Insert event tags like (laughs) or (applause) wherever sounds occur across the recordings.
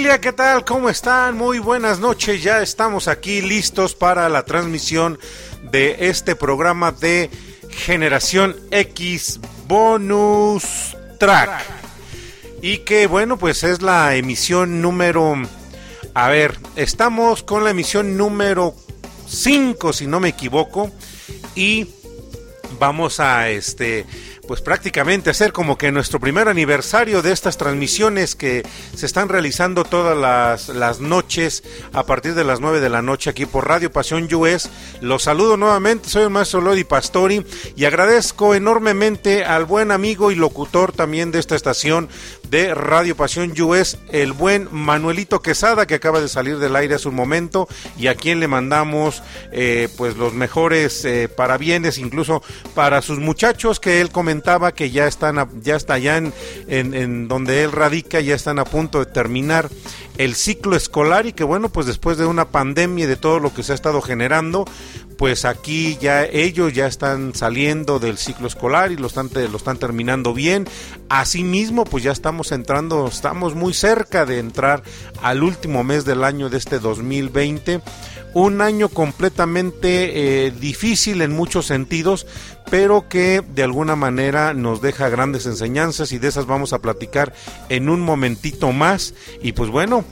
Familia, ¿qué tal? ¿Cómo están? Muy buenas noches. Ya estamos aquí listos para la transmisión de este programa de Generación X Bonus Track. Y que bueno, pues es la emisión número... A ver, estamos con la emisión número 5, si no me equivoco. Y vamos a este pues prácticamente hacer como que nuestro primer aniversario de estas transmisiones que se están realizando todas las, las noches a partir de las 9 de la noche aquí por Radio Pasión US. Los saludo nuevamente, soy el maestro Lodi Pastori y agradezco enormemente al buen amigo y locutor también de esta estación de Radio Pasión US, el buen Manuelito Quesada que acaba de salir del aire hace un momento y a quien le mandamos eh, pues los mejores eh, parabienes incluso para sus muchachos que él comentó que ya están, ya está allá en, en, donde él radica, ya están a punto de terminar el ciclo escolar y que bueno, pues después de una pandemia y de todo lo que se ha estado generando, pues aquí ya ellos ya están saliendo del ciclo escolar y lo están, lo están terminando bien. Asimismo, pues ya estamos entrando, estamos muy cerca de entrar al último mes del año de este 2020 un año completamente eh, difícil en muchos sentidos, pero que de alguna manera nos deja grandes enseñanzas y de esas vamos a platicar en un momentito más. Y pues bueno,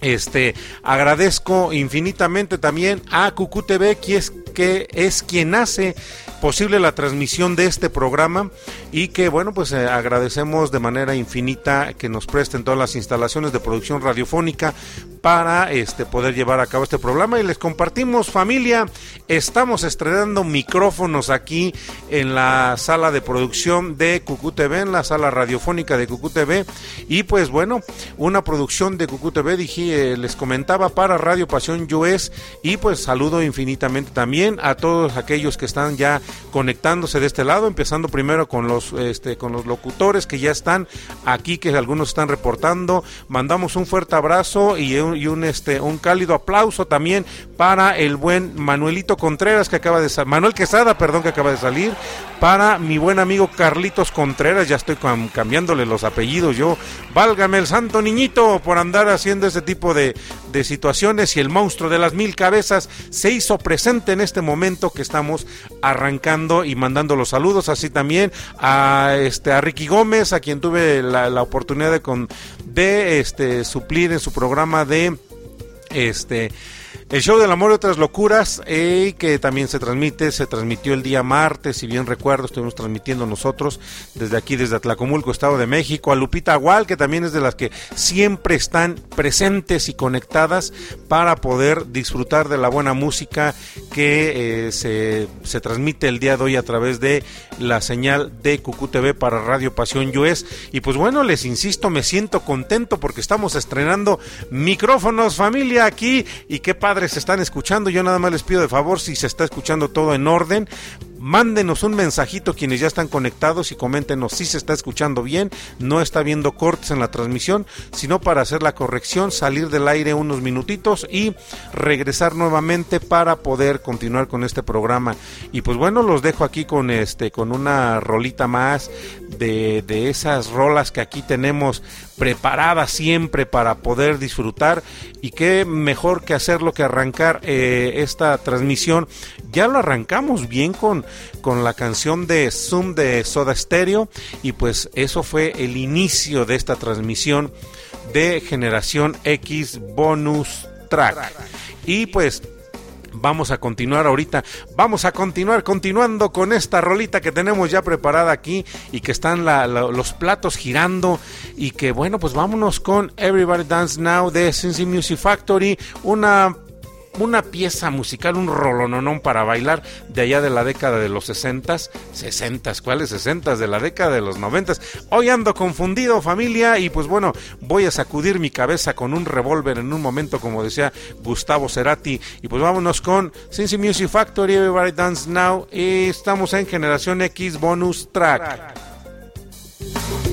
este agradezco infinitamente también a Cucu TV, que es, que es quien hace posible la transmisión de este programa y que bueno pues eh, agradecemos de manera infinita que nos presten todas las instalaciones de producción radiofónica para este poder llevar a cabo este programa. Y les compartimos familia estamos estrenando micrófonos aquí en la sala de producción de Cucu TV en la sala radiofónica de Cucu TV y pues bueno una producción de Cucu TV dije eh, les comentaba para Radio Pasión US y pues saludo infinitamente también a todos aquellos que están ya conectándose de este lado, empezando primero con los este con los locutores que ya están aquí, que algunos están reportando. Mandamos un fuerte abrazo y un, este un cálido aplauso también para el buen Manuelito Contreras que acaba de salir, Manuel Quesada, perdón, que acaba de salir, para mi buen amigo Carlitos Contreras, ya estoy cambiándole los apellidos yo, válgame el santo niñito por andar haciendo ese tipo de, de situaciones y el monstruo de las mil cabezas se hizo presente en este momento que estamos arrancando y mandando los saludos, así también a este a Ricky Gómez, a quien tuve la, la oportunidad de, con, de este suplir en su programa de este el show del amor y otras locuras, que también se transmite, se transmitió el día martes, si bien recuerdo, estuvimos transmitiendo nosotros desde aquí, desde Atlacomulco, Estado de México, a Lupita Agual, que también es de las que siempre están presentes y conectadas para poder disfrutar de la buena música que eh, se, se, transmite el día de hoy a través de la señal de Cucu TV para Radio Pasión US. Y pues bueno, les insisto, me siento contento porque estamos estrenando micrófonos, familia, aquí, y qué padre se están escuchando. Yo nada más les pido de favor si se está escuchando todo en orden, Mándenos un mensajito quienes ya están conectados y coméntenos si se está escuchando bien, no está viendo cortes en la transmisión, sino para hacer la corrección, salir del aire unos minutitos y regresar nuevamente para poder continuar con este programa. Y pues bueno, los dejo aquí con este, con una rolita más de, de esas rolas que aquí tenemos preparadas siempre para poder disfrutar y qué mejor que hacerlo que arrancar eh, esta transmisión. Ya lo arrancamos bien con con la canción de Zoom de Soda Stereo y pues eso fue el inicio de esta transmisión de Generación X Bonus Track. Y pues vamos a continuar ahorita, vamos a continuar continuando con esta rolita que tenemos ya preparada aquí y que están los platos girando. Y que bueno, pues vámonos con Everybody Dance Now de Cincy Music Factory, una una pieza musical, un rolononón para bailar de allá de la década de los 60, 60, ¿cuáles 60? De la década de los 90. Hoy ando confundido familia y pues bueno, voy a sacudir mi cabeza con un revólver en un momento como decía Gustavo Cerati y pues vámonos con Cincy Music Factory, Everybody Dance Now y estamos en Generación X Bonus Track. here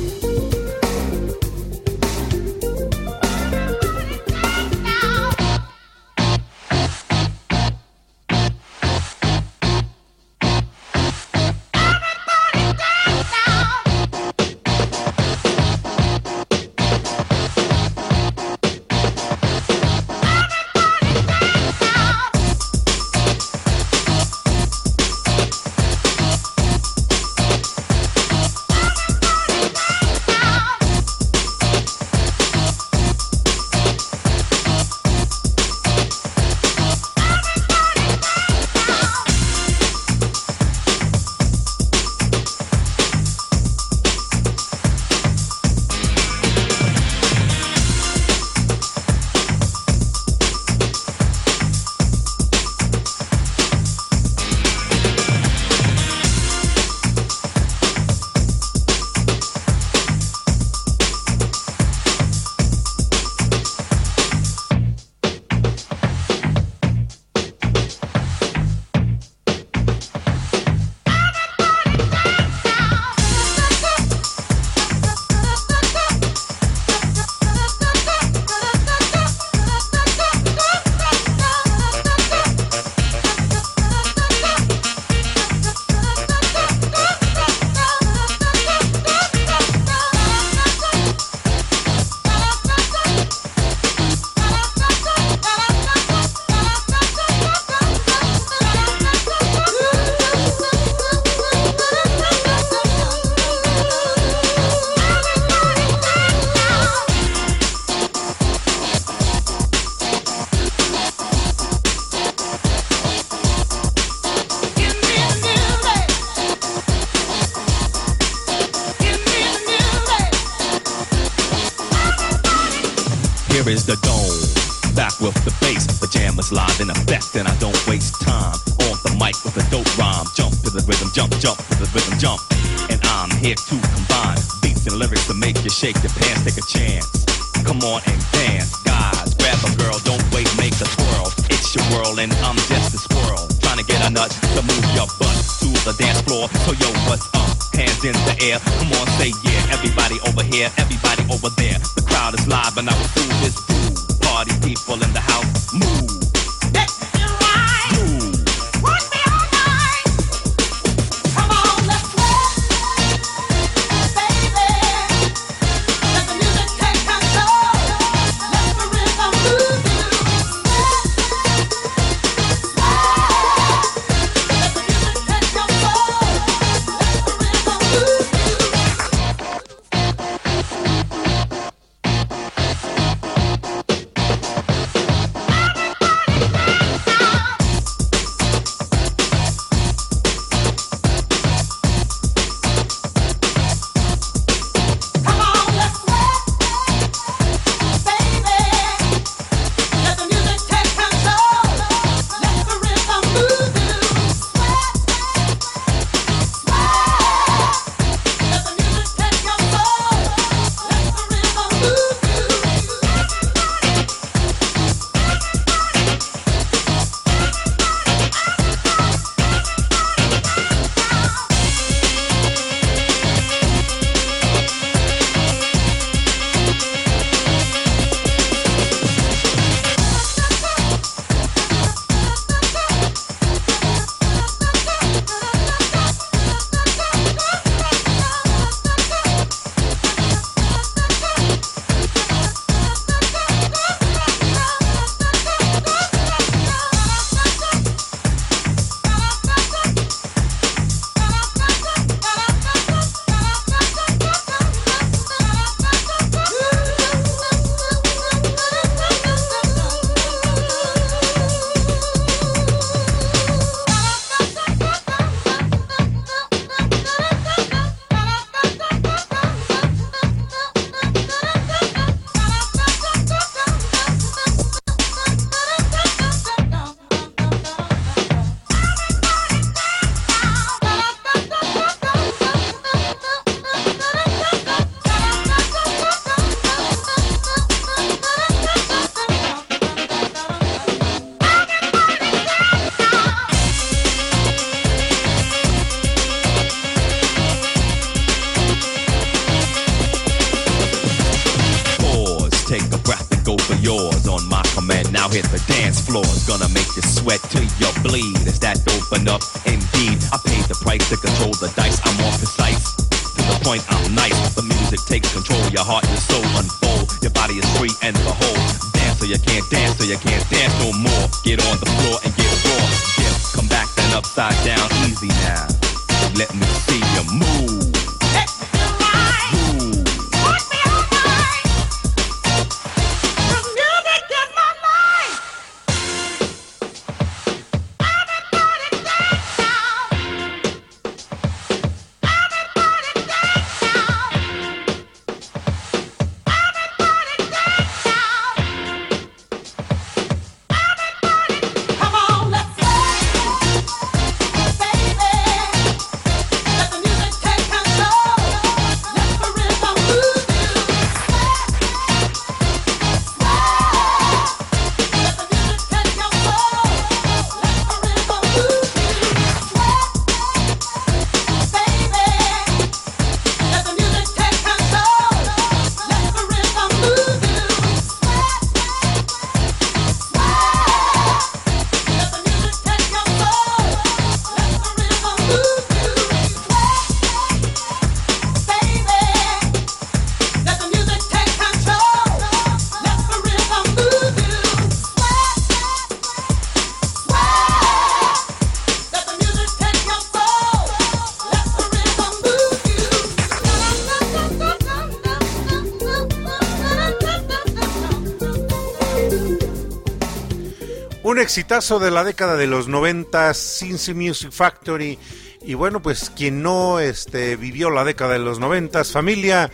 caso de la década de los 90, Cincy Music Factory. Y bueno, pues quien no este, vivió la década de los 90, familia,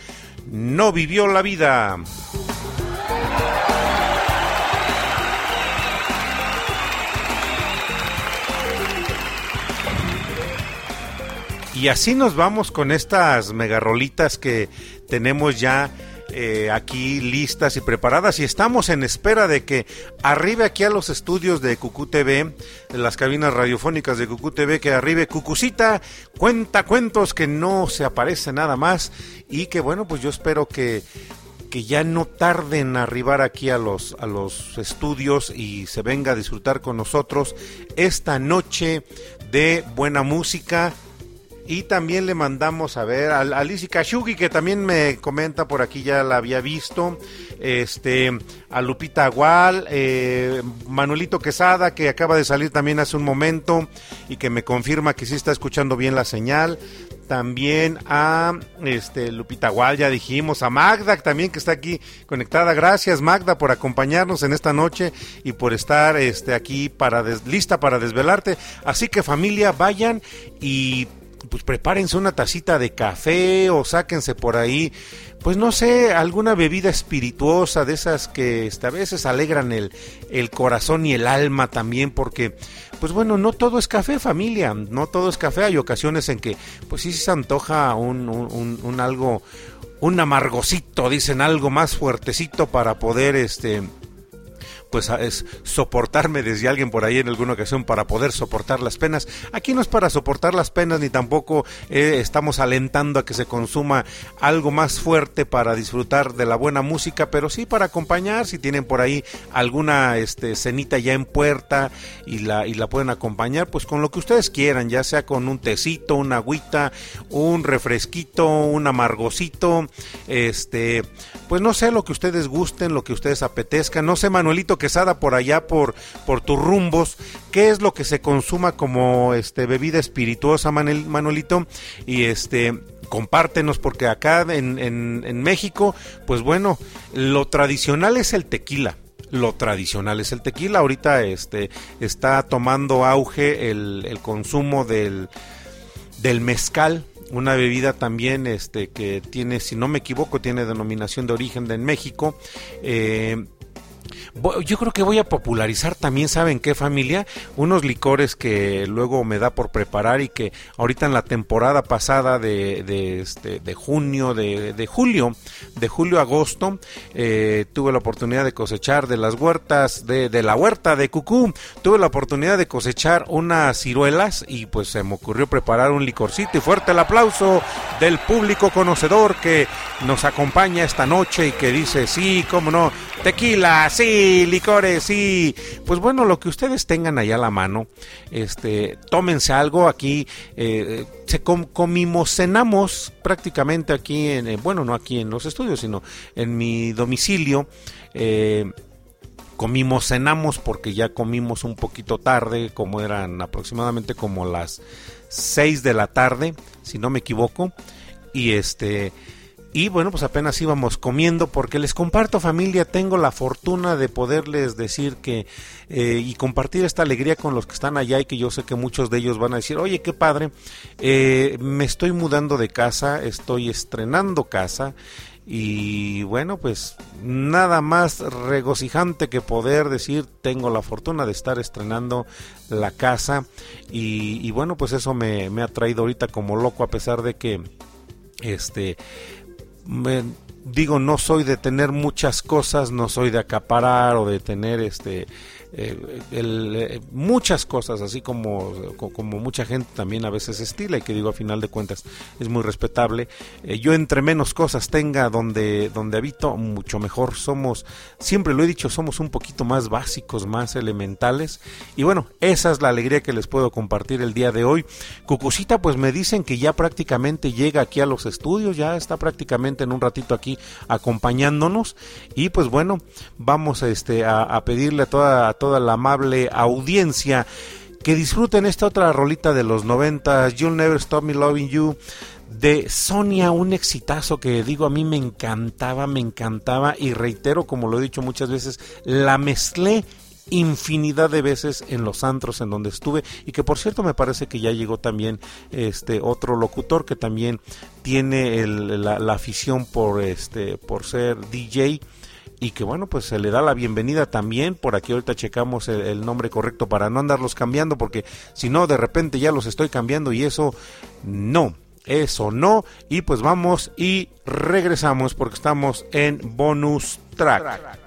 no vivió la vida. Y así nos vamos con estas megarrolitas que tenemos ya eh, aquí listas y preparadas y estamos en espera de que arribe aquí a los estudios de Cucú TV, de las cabinas radiofónicas de Cucú TV, que arribe Cucucita, cuenta cuentos que no se aparece nada más y que bueno, pues yo espero que que ya no tarden en arribar aquí a los, a los estudios y se venga a disfrutar con nosotros esta noche de buena música, y también le mandamos a ver a, Alicia Kashugi, que también me comenta por aquí, ya la había visto. Este, a Lupita Agual, eh, Manuelito Quesada, que acaba de salir también hace un momento y que me confirma que sí está escuchando bien la señal. También a este, Lupita Agual, ya dijimos, a Magda también que está aquí conectada. Gracias Magda por acompañarnos en esta noche y por estar este, aquí para lista para desvelarte. Así que familia, vayan y pues prepárense una tacita de café o sáquense por ahí, pues no sé, alguna bebida espirituosa de esas que a veces alegran el, el corazón y el alma también, porque, pues bueno, no todo es café, familia, no todo es café, hay ocasiones en que, pues sí se antoja un, un, un algo, un amargosito, dicen algo más fuertecito para poder, este, pues es soportarme desde alguien por ahí en alguna ocasión para poder soportar las penas. Aquí no es para soportar las penas ni tampoco eh, estamos alentando a que se consuma algo más fuerte para disfrutar de la buena música, pero sí para acompañar si tienen por ahí alguna este cenita ya en puerta y la y la pueden acompañar pues con lo que ustedes quieran, ya sea con un tecito, una agüita, un refresquito, un amargosito, este, pues no sé lo que ustedes gusten, lo que ustedes apetezcan. No sé, Manuelito Quesada por allá por, por tus rumbos, qué es lo que se consuma como este bebida espirituosa, Manuelito, y este compártenos porque acá en, en, México, pues bueno, lo tradicional es el tequila lo tradicional es el tequila. Ahorita este está tomando auge el, el consumo del, del mezcal, una bebida también este que tiene, si no me equivoco, tiene denominación de origen de en México. Eh, yo creo que voy a popularizar también, ¿saben qué familia? Unos licores que luego me da por preparar y que ahorita en la temporada pasada de, de, este, junio, de, de, julio, de julio a agosto, eh, tuve la oportunidad de cosechar de las huertas, de, de la huerta de Cucú, tuve la oportunidad de cosechar unas ciruelas y pues se me ocurrió preparar un licorcito y fuerte el aplauso del público conocedor que nos acompaña esta noche y que dice, sí, cómo no, tequila, sí, licores, sí. Pues bueno, lo que ustedes tengan allá a la mano, este, tómense algo aquí, eh, se comimos, cenamos prácticamente aquí en, eh, bueno, no aquí en los estudios, sino en mi domicilio. Eh, comimos, cenamos porque ya comimos un poquito tarde, como eran aproximadamente como las 6 de la tarde, si no me equivoco. Y este, y bueno, pues apenas íbamos comiendo porque les comparto familia, tengo la fortuna de poderles decir que eh, y compartir esta alegría con los que están allá y que yo sé que muchos de ellos van a decir, oye, qué padre, eh, me estoy mudando de casa, estoy estrenando casa y bueno, pues nada más regocijante que poder decir tengo la fortuna de estar estrenando la casa y, y bueno, pues eso me, me ha traído ahorita como loco a pesar de que este digo, no soy de tener muchas cosas, no soy de acaparar o de tener este eh, eh, muchas cosas, así como, como mucha gente también a veces estila y que digo a final de cuentas es muy respetable. Eh, yo entre menos cosas tenga donde, donde habito, mucho mejor. Somos, siempre lo he dicho, somos un poquito más básicos, más elementales. Y bueno, esa es la alegría que les puedo compartir el día de hoy. Cucucita, pues me dicen que ya prácticamente llega aquí a los estudios, ya está prácticamente en un ratito aquí acompañándonos. Y pues bueno, vamos este, a, pedirle a toda, a toda la amable audiencia. Que disfruten esta otra rolita de los 90, You'll Never Stop Me Loving You, de Sonia, un exitazo que digo a mí me encantaba, me encantaba y reitero, como lo he dicho muchas veces, la mezclé infinidad de veces en los antros en donde estuve y que por cierto me parece que ya llegó también este otro locutor que también tiene la, la, afición por este por ser DJ y que bueno, pues se le da la bienvenida también. Por aquí ahorita checamos el, nombre correcto para no andarlos cambiando, porque si no, de repente ya los estoy cambiando y eso no. eso no. Y pues vamos y regresamos porque estamos en bonus track.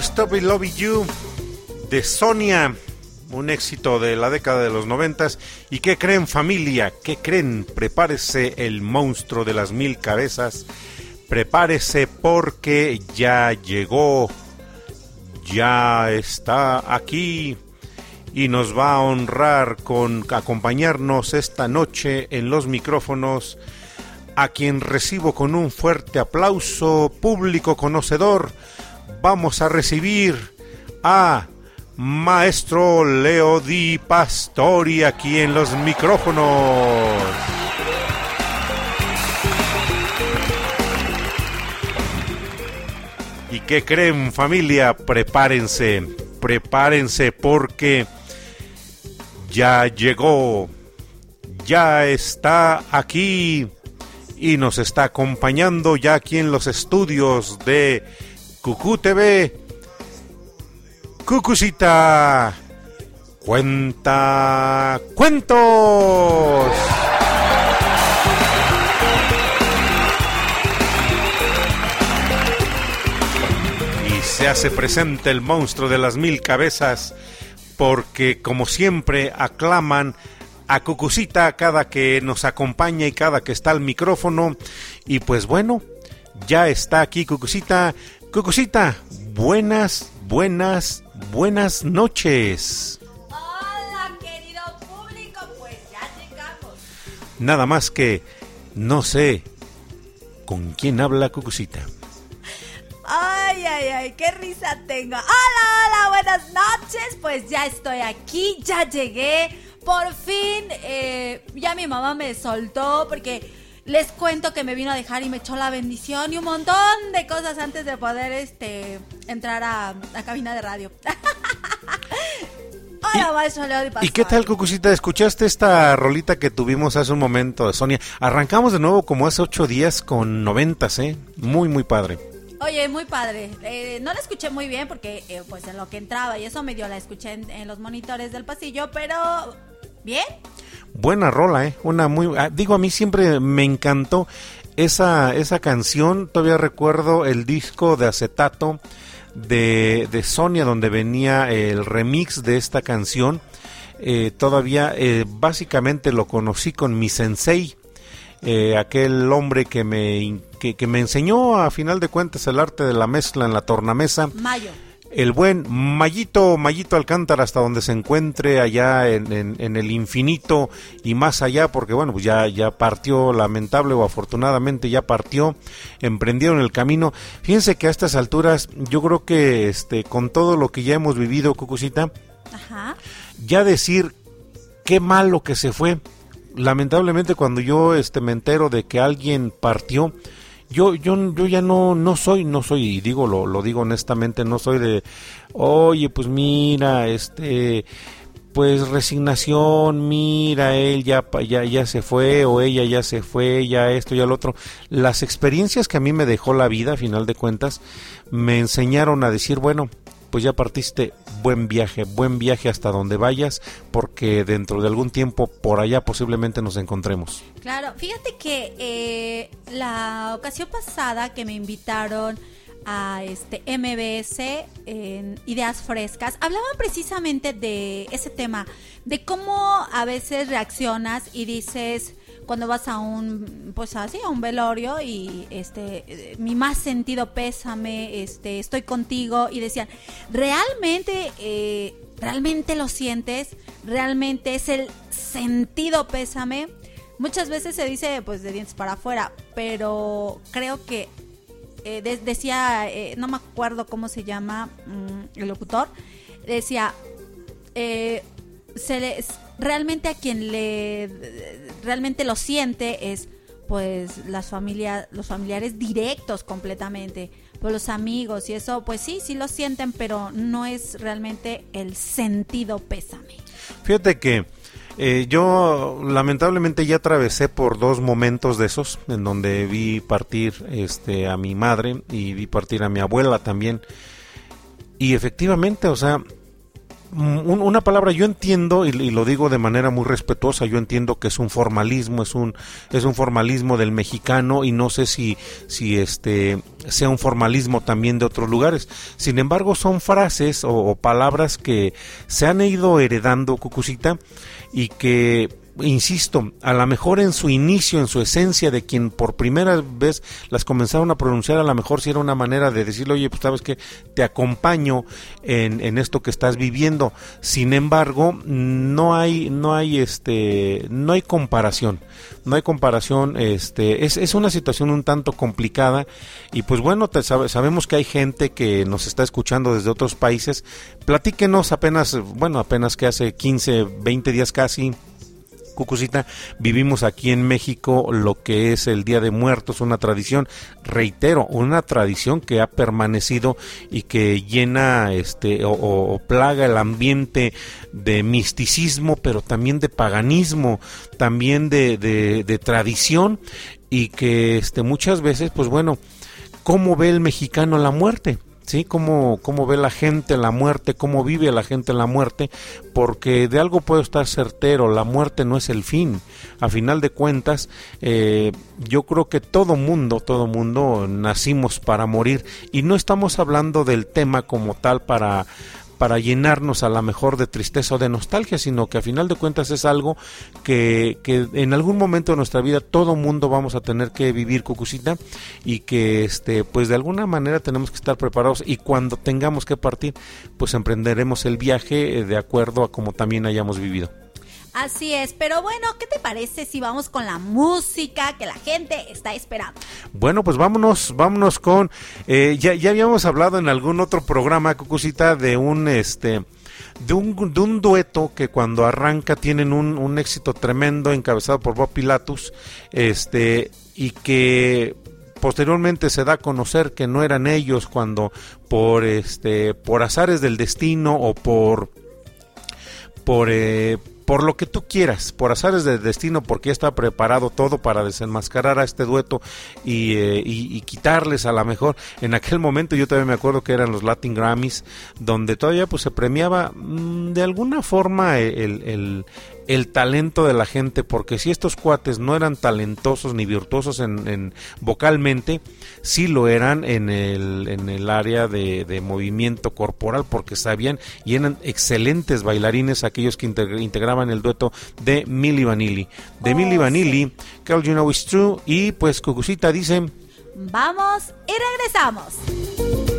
Stop It Love You de Sonia, un éxito de la década de los noventas. ¿Y qué creen familia? ¿Qué creen? Prepárese el monstruo de las mil cabezas. Prepárese porque ya llegó, ya está aquí y nos va a honrar con acompañarnos esta noche en los micrófonos a quien recibo con un fuerte aplauso público conocedor vamos a recibir a Maestro Leo Di Pastori aquí en los micrófonos. ¿Y qué creen familia? Prepárense, prepárense porque ya llegó, ya está aquí y nos está acompañando ya aquí en los estudios de Cucú TV, Cucucita, cuenta cuentos. Y se hace presente el monstruo de las mil cabezas porque como siempre aclaman a Cucucita cada que nos acompaña y cada que está al micrófono. Y pues bueno, ya está aquí Cucucita. Cucucita, buenas, buenas, buenas noches. Hola, querido público, pues ya llegamos. Nada más que no sé con quién habla Cucucita. Ay, ay, ay, qué risa tengo. Hola, hola, buenas noches. Pues ya estoy aquí, ya llegué. Por fin, eh, ya mi mamá me soltó porque les cuento que me vino a dejar y me echó la bendición y un montón de cosas antes de poder este entrar a la cabina de radio. Hola, maestro Leo ¿Y qué tal, Cucucita? ¿Escuchaste esta rolita que tuvimos hace un momento Sonia? Arrancamos de nuevo como hace ocho días con noventas, ¿eh? Muy, muy padre. Oye, muy padre. Eh, no la escuché muy bien porque, eh, pues, en lo que entraba y eso medio la escuché en, en los monitores del pasillo, pero bien. Buena rola, ¿eh? Una muy... ah, digo, a mí siempre me encantó esa, esa canción. Todavía recuerdo el disco de acetato de, de Sonia donde venía el remix de esta canción. Eh, todavía eh, básicamente lo conocí con mi sensei, eh, aquel hombre que me, que, que me enseñó a final de cuentas el arte de la mezcla en la tornamesa. Mayo. El buen Mayito, Mayito Alcántara, hasta donde se encuentre allá en, en- en el infinito y más allá, porque bueno, pues ya, ya partió, lamentable o afortunadamente ya partió, emprendieron el camino. Fíjense que a estas alturas, yo creo que este, con todo lo que ya hemos vivido, Cucucita, Ajá. ya decir qué malo que se fue. Lamentablemente cuando yo este me entero de que alguien partió, yo yo yo ya no no soy no soy y digo lo lo digo honestamente, no soy de oye, pues mira, este pues resignación, mira, él ya, ya, ya se fue o ella ya se fue, ya esto, ya lo otro. Las experiencias que a mí me dejó la vida, a final de cuentas, me enseñaron a decir, bueno, pues ya partiste, buen viaje, buen viaje hasta donde vayas, porque dentro de algún tiempo por allá posiblemente nos encontremos. Claro, fíjate que eh, la ocasión pasada que me invitaron a este MBS en Ideas Frescas, hablaban precisamente de ese tema, de cómo a veces reaccionas y dices cuando vas a un pues así a un velorio y este mi más sentido pésame este estoy contigo y decían realmente eh, realmente lo sientes realmente es el sentido pésame Muchas veces se dice pues de dientes para afuera, pero creo que eh, de- decía, eh, no me acuerdo cómo se llama mm, el locutor, decía, eh, se le- realmente a quien le realmente lo siente es pues las familias, los familiares directos completamente, pues los amigos y eso, pues sí, sí lo sienten, pero no es realmente el sentido pésame. Fíjate que eh, yo lamentablemente ya atravesé por dos momentos de esos, en donde vi partir este, a mi madre y vi partir a mi abuela también. Y efectivamente, o sea, una palabra yo entiendo y, lo digo de manera muy respetuosa yo entiendo que es un formalismo es un es un formalismo del mexicano y no sé si si este sea un formalismo también de otros lugares. Sin embargo son frases o, o palabras que se han ido heredando cucucita y que insisto, a lo mejor en su inicio, en su esencia de quien por primera vez las comenzaron a pronunciar, a lo mejor si era una manera de decirle, oye, pues sabes que te acompaño en, en esto que estás viviendo. Sin embargo, no hay, no hay este, no hay comparación. No hay comparación, este, es, es una situación un tanto complicada y pues bueno, te sabe- sabemos que hay gente que nos está escuchando desde otros países. Platíquenos apenas, bueno, apenas que hace 15, 20 días casi, Cucucita, vivimos aquí en México lo que es el Día de Muertos, una tradición, reitero, una tradición que ha permanecido y que llena este o, plaga el ambiente de misticismo, pero también de paganismo, también de, de- de tradición y que este muchas veces, pues bueno, cómo ve el mexicano la muerte. ¿Sí? Cómo, cómo ve la gente la muerte, cómo vive la gente la muerte, porque de algo puedo estar certero, la muerte no es el fin. A final de cuentas, eh, yo creo que todo mundo, todo mundo nacimos para morir y no estamos hablando del tema como tal para para llenarnos a la mejor de tristeza o de nostalgia, sino que a final de cuentas es algo que, que en algún momento de nuestra vida todo mundo vamos a tener que vivir, Cucucita, y que este, pues de alguna manera tenemos que estar preparados y cuando tengamos que partir, pues emprenderemos el viaje eh, de acuerdo a como también hayamos vivido. Así es, pero bueno, ¿qué te parece si vamos con la música que la gente está esperando? Bueno, pues vámonos, vámonos con, eh, ya, ya habíamos hablado en algún otro programa, Cucucita, de un, este, de un, de un dueto que cuando arranca tienen un, un éxito tremendo encabezado por Bob Pilatus, este, y que posteriormente se da a conocer que no eran ellos cuando por este por azares del destino o por por eh, por lo que tú quieras, por azares del destino, porque ya está preparado todo para desenmascarar a este dueto y, eh, y, quitarles a la mejor. En aquel momento yo todavía me acuerdo que eran los Latin Grammys, donde todavía pues se premiaba mmm, de alguna forma el, el talento de la gente, porque si estos cuates no eran talentosos ni virtuosos en, en vocalmente, sí lo eran en el, en el área de, de, movimiento corporal, porque sabían y eran excelentes bailarines aquellos que integraban el dueto de Milli Vanilli. De oh, Milli Vanilli, sí. Girl You Know It's True, y pues Cucucita dice... Vamos y regresamos.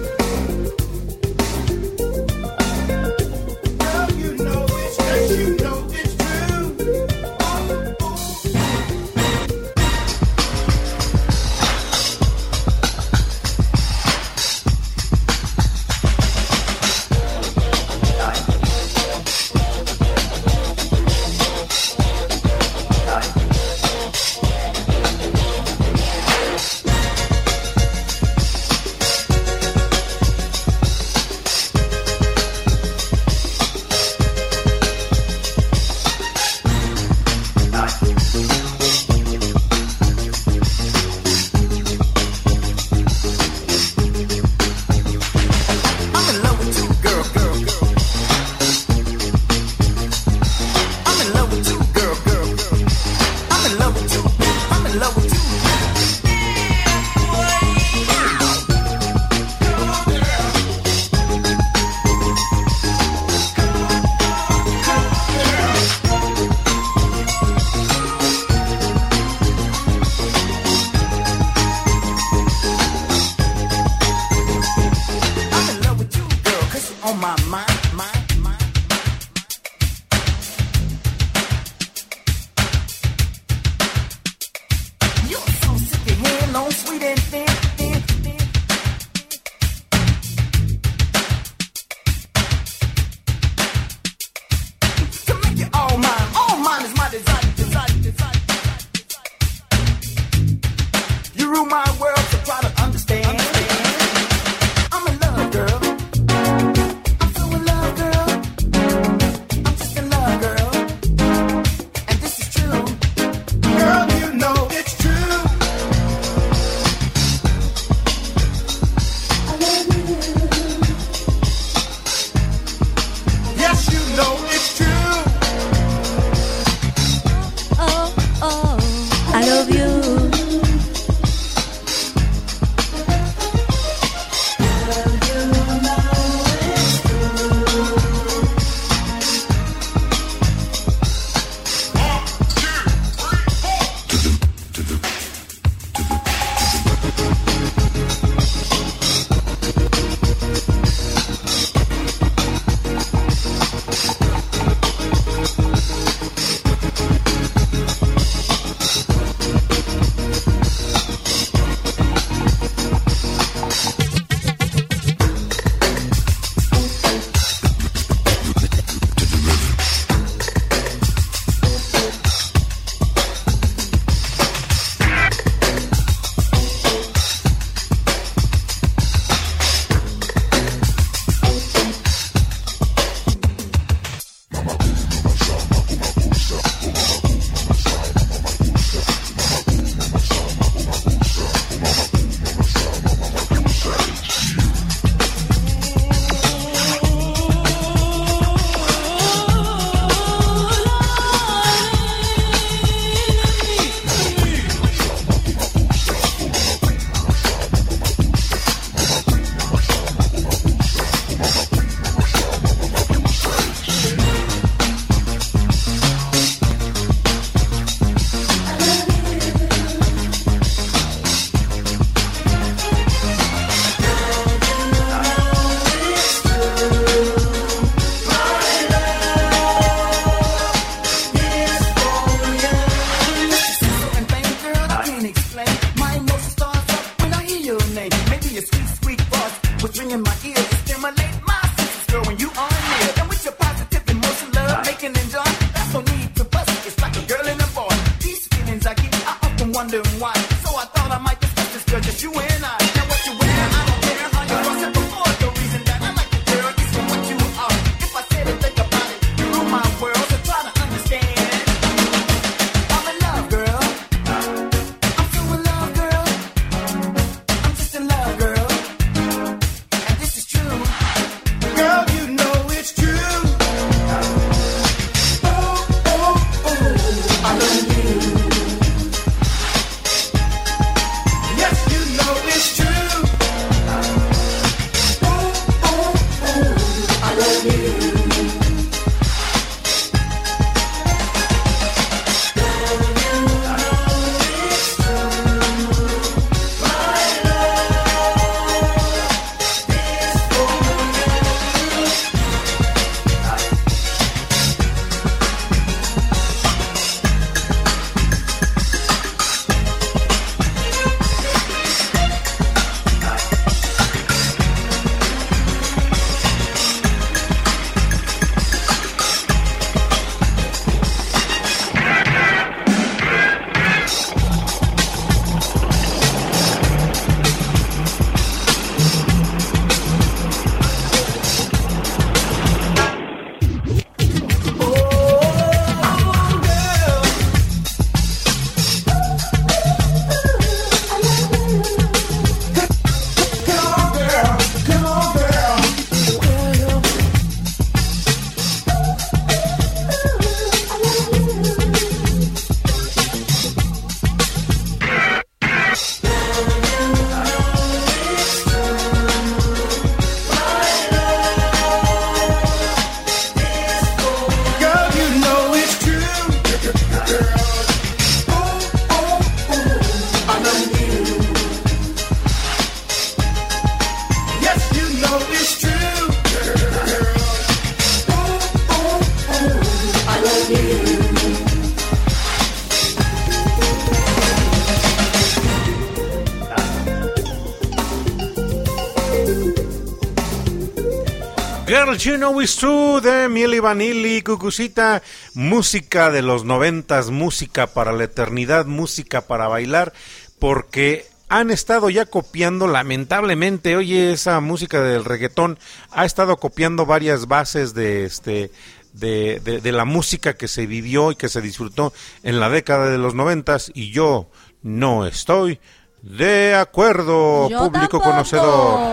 Girl, you know it's true de Milli Vanilli, Cucucita, música de los noventas, música para la eternidad, música para bailar, porque han estado ya copiando, lamentablemente, oye, esa música del reggaetón ha estado copiando varias bases de este de, de- de la música que se vivió y que se disfrutó en la década de los noventas y yo no estoy de acuerdo, Yo público tampoco. conocedor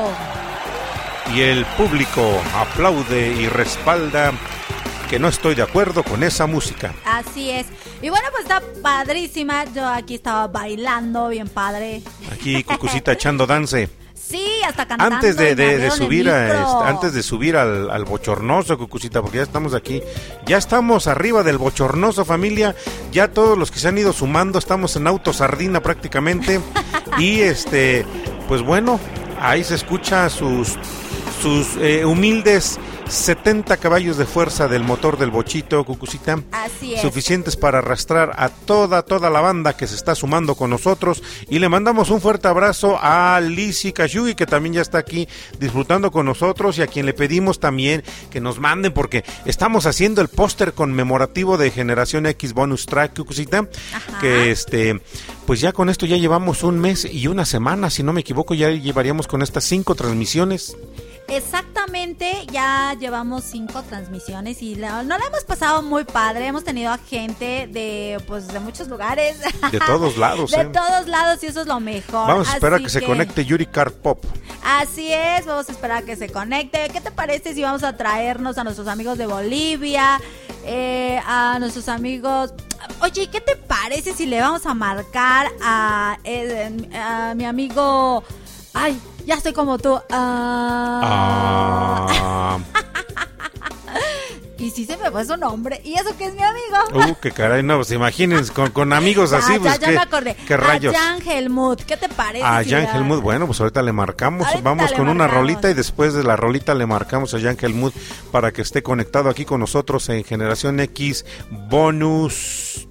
y el público aplaude y respalda que no estoy de acuerdo con esa música. Así es. Y bueno, pues está padrísima. Yo aquí estaba bailando, bien padre. Aquí (laughs) Cucucita echando dance. Sí, hasta cantando. Antes de, subir a, este, antes de subir al, al bochornoso Cucucita, porque ya estamos aquí, ya estamos arriba del bochornoso familia, ya todos los que se han ido sumando estamos en auto sardina prácticamente (laughs) y este, pues bueno, ahí se escucha sus sus eh, humildes 70 caballos de fuerza del motor del bochito Cucucita. Así es. suficientes para arrastrar a toda, toda la banda que se está sumando con nosotros. Y le mandamos un fuerte abrazo a Lizzy Kashugi, que también ya está aquí disfrutando con nosotros y a quien le pedimos también que nos manden, porque estamos haciendo el póster conmemorativo de Generación X Bonus Track, Cucucita, Ajá. que este, pues ya con esto ya llevamos un mes y una semana, si no me equivoco, ya llevaríamos con estas cinco transmisiones. Exactamente, ya llevamos cinco transmisiones y la- no la hemos pasado muy padre. Hemos tenido a gente de pues de muchos lugares. De todos lados, (laughs) de ¿eh? todos lados y eso es lo mejor. Vamos a esperar a que se conecte Yuri Car Pop. Así es, vamos a esperar a que se conecte. ¿Qué te parece si vamos a traernos a nuestros amigos de Bolivia? eh, a nuestros amigos. Oye, ¿qué te parece si le vamos a marcar a, eh, a mi amigo? Ay, ya estoy como tú. Ah, Ah. (laughs) Y sí se me fue su nombre. Y eso que es mi amigo. Uh, qué caray, no, pues imagínense, con, con amigos (laughs) así, ya, pues ya qué, me acordé. qué rayos. A Jan Helmut, ¿qué te parece? A Jan Helmut, bueno, pues ahorita le marcamos, Ahorita vamos le con una rolita y después de la rolita le marcamos a Jan Helmut para que esté conectado aquí con nosotros en Generación X Bonus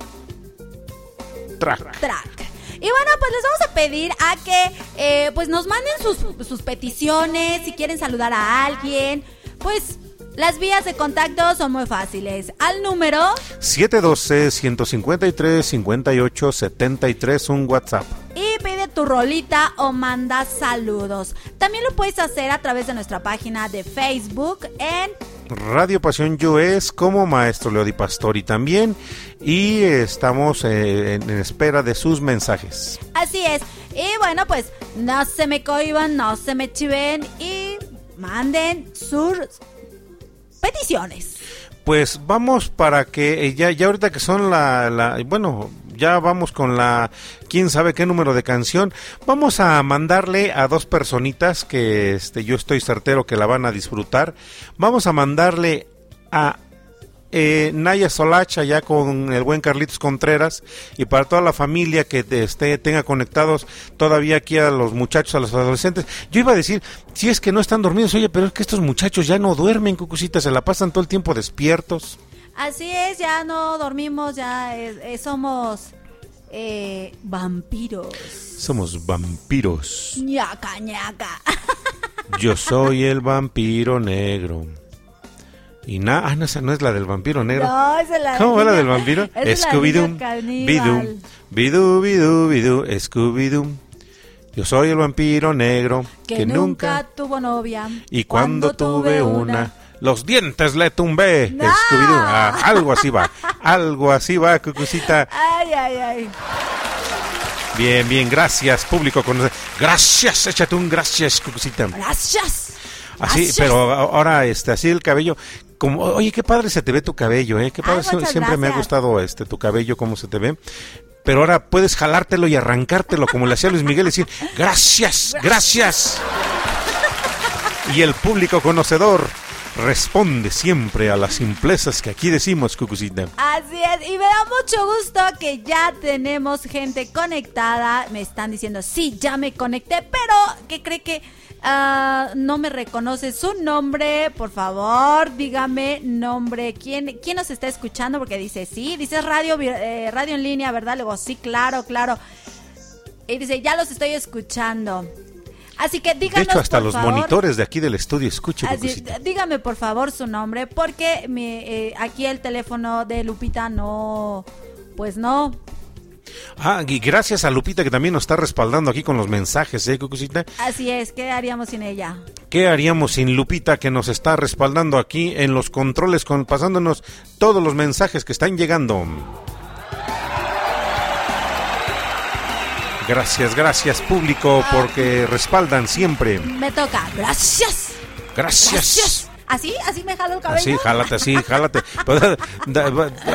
Track. track. Y bueno, pues les vamos a pedir a que eh, pues nos manden sus, sus peticiones, si quieren saludar a alguien, pues las vías de contacto son muy fáciles. Al número 712-153-5873, un WhatsApp. y pide tu rolita o manda saludos. También lo puedes hacer a través de nuestra página de Facebook en Radio Pasión Yo es como Maestro Leodi Pastori también. Y estamos eh, en, en espera de sus mensajes. Así es. Y bueno, pues no se me cohiban, no se me chiven y manden sus peticiones. Pues vamos para que eh, ya, ya ahorita que son la, la- bueno, ya vamos con la quién sabe qué número de canción. Vamos a mandarle a dos personitas que este yo estoy certero que la van a disfrutar. Vamos a mandarle a eh, Naya Solacha ya con el buen Carlitos Contreras y para toda la familia que esté tenga conectados todavía aquí a los muchachos, a los adolescentes. Yo iba a decir, si es que no están dormidos, oye, pero es que estos muchachos ya no duermen, cucucita, se la pasan todo el tiempo despiertos. Así es, ya no dormimos, ya eh, eh, somos eh, vampiros. Somos vampiros. ñaca, ñaca. (laughs) Yo soy el vampiro negro. Y nada, ah, no, esa no es la del vampiro negro. No, esa es la ¿Cómo va la del vampiro? esa es la Scooby-Doo, bidú, bidú, bidú, Scooby-Doo. Yo soy el vampiro negro Que, nunca, tuvo novia. Y cuando tuve una, los dientes le tumbé. ¡No! Ah, algo así va, algo así va, cucucita. Ay, ay, ay. Bien, bien, gracias, público. conoce- Gracias, échate un gracias, cucucita. Gracias. Así, Gracias. pero ahora, este, así el cabello, como, oye, qué padre se te ve tu cabello, eh, qué padre, Ay, siempre me ha gustado, este, tu cabello, cómo se te ve. Pero ahora puedes jalártelo y arrancártelo, como le hacía Luis Miguel, y decir, gracias, gracias. Y el público conocedor responde siempre a las simplezas que aquí decimos, Cucucita. Así es, y me da mucho gusto que ya tenemos gente conectada. Me están diciendo, sí, ya me conecté, pero que cree que ah, no me reconoce su nombre. Por favor, dígame nombre. ¿Quién, quién nos está escuchando? Porque dice, sí, dice radio, eh, radio en línea, ¿verdad? Luego, sí, claro, claro. Y dice, ya los estoy escuchando. Así que De díganos, hecho, hasta por los favor, monitores de aquí del estudio Cucucita. dígame por favor su nombre, porque eh, aquí el teléfono de Lupita no, pues no. Ah, y gracias a Lupita que también nos está respaldando aquí con los mensajes, ¿eh, Cucucita? Así es, ¿qué haríamos sin ella? ¿Qué haríamos sin Lupita que nos está respaldando aquí en los controles, con, pasándonos todos los mensajes que están llegando? Gracias, gracias público porque respaldan siempre. Me toca. Gracias. Gracias. Gracias. ¿Así? ¿Así me jalo el cabello? Así, jálate, así, jálate. Da-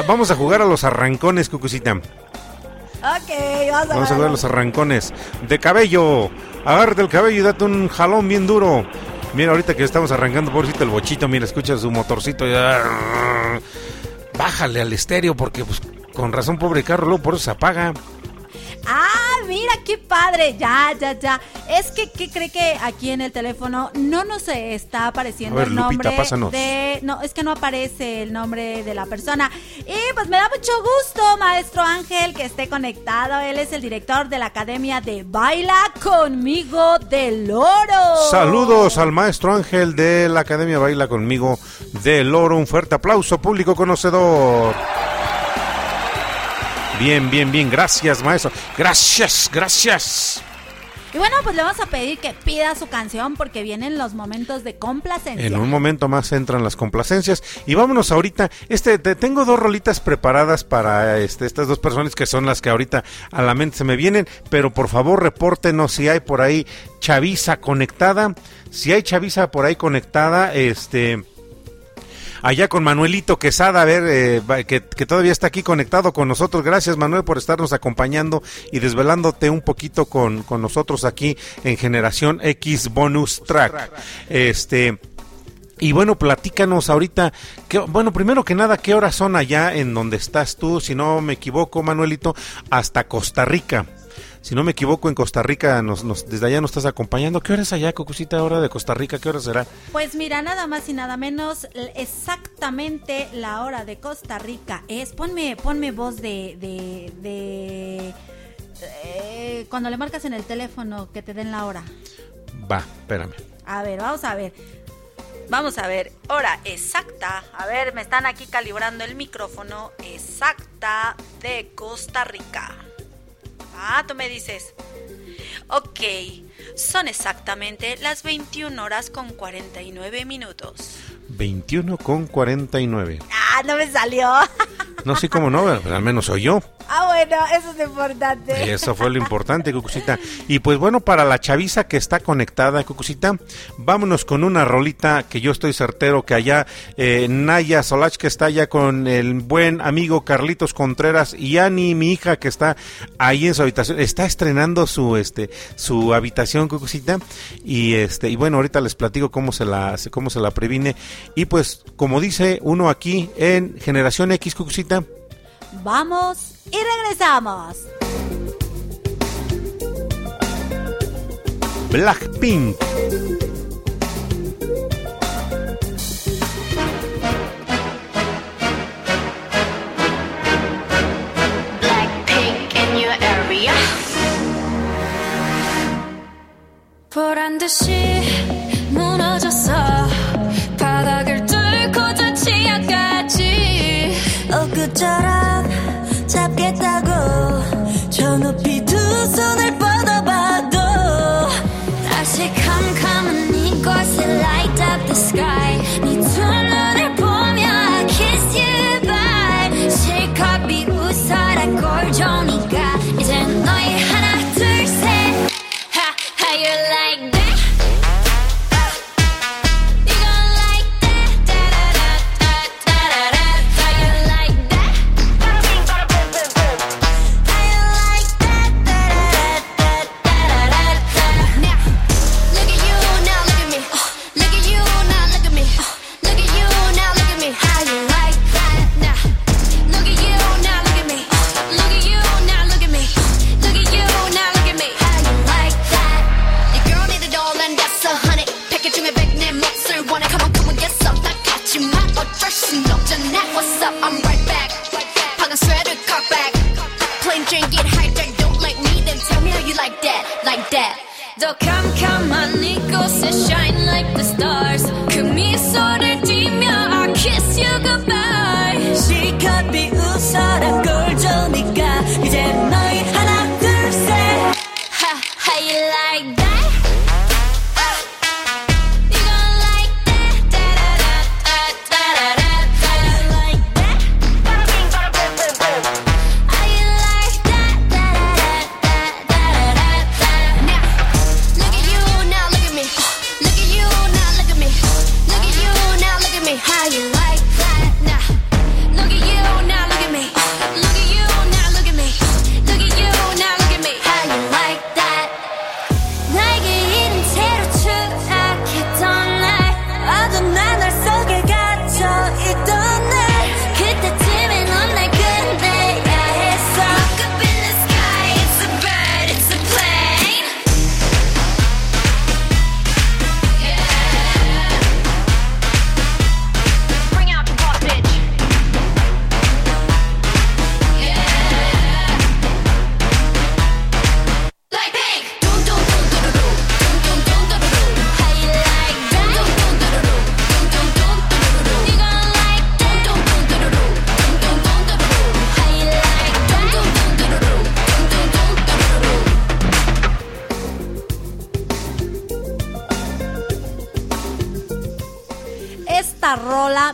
Vamos a jugar a los arrancones, Cucucita. Ok, vamos a Vamos a jugar a los arrancones de cabello. Agárrate el cabello y date un jalón bien duro. Mira, ahorita que estamos arrancando, pobrecito el bochito, mira, escucha su motorcito. y- Bájale al estéreo porque, pues, con razón, pobre carro, luego por eso se apaga. Ah, mira qué padre. Ya, ya, ya. Es que, ¿qué cree que aquí en el teléfono no nos está apareciendo ver, el nombre Lupita, de. No, es que no aparece el nombre de la persona. Y pues me da mucho gusto, maestro Ángel, que esté conectado. Él es el director de la Academia de Baila conmigo del Oro. Saludos al maestro Ángel de la Academia Baila conmigo del Oro. Un fuerte aplauso, público conocedor. Bien, bien, bien. Gracias, maestro. Gracias, gracias. Y bueno, pues le vamos a pedir que pida su canción porque vienen los momentos de complacencia. En un momento más entran las complacencias y vámonos ahorita. Este, te- tengo dos rolitas preparadas para este, estas dos personas que son las que ahorita a la mente se me vienen, pero por favor repórtenos si hay por ahí chaviza conectada. Si hay chaviza por ahí conectada, este allá con Manuelito Quesada, a ver, eh, que todavía está aquí conectado con nosotros. Gracias Manuel por estarnos acompañando y desvelándote un poquito con, con nosotros aquí en Generación X Bonus Track. Este... Y bueno, platícanos ahorita, que, bueno, primero que nada, ¿qué horas son allá en donde estás tú? Si no me equivoco, Manuelito, hasta Costa Rica si no me equivoco, en Costa Rica, nos, nos, desde allá nos estás acompañando. ¿Qué hora es allá, Cocucita, ahora de Costa Rica? ¿Qué hora será? Pues mira, nada más y nada menos, exactamente la hora de Costa Rica es, ponme, ponme voz de, de, eh, cuando le marcas en el teléfono, que te den la hora. Va, espérame. A ver, vamos a ver. Vamos a ver, hora exacta. A ver, me están aquí calibrando el micrófono exacta de Costa Rica. Ah, tú me dices. Ok. Son exactamente las 21 horas con 49 minutos. 21 con 49. Ah, no me salió. (laughs) No sé cómo no, al menos soy yo. Ah, bueno, eso es importante. Eso fue lo importante, Cucucita. Y pues bueno, para la chaviza que está conectada, Cucucita, vámonos con una rolita que yo estoy certero que allá eh, Naya Solach, que está allá con el buen amigo Carlitos Contreras, y Ani, mi hija, que está ahí en su habitación, está estrenando su, este, su habitación Cucucita. Y este, y bueno, ahorita les platico cómo se la, cómo se la previne. Y pues, como dice uno aquí en Generación X, Cucucita. Vamos y regresamos. Blackpink. Blackpink in your area. 보란 듯이 무너졌어. 바닥을 뚫고 저 지하까지. 엊그저라 Doch come komm an, Nico, shine like the stars. Come me so.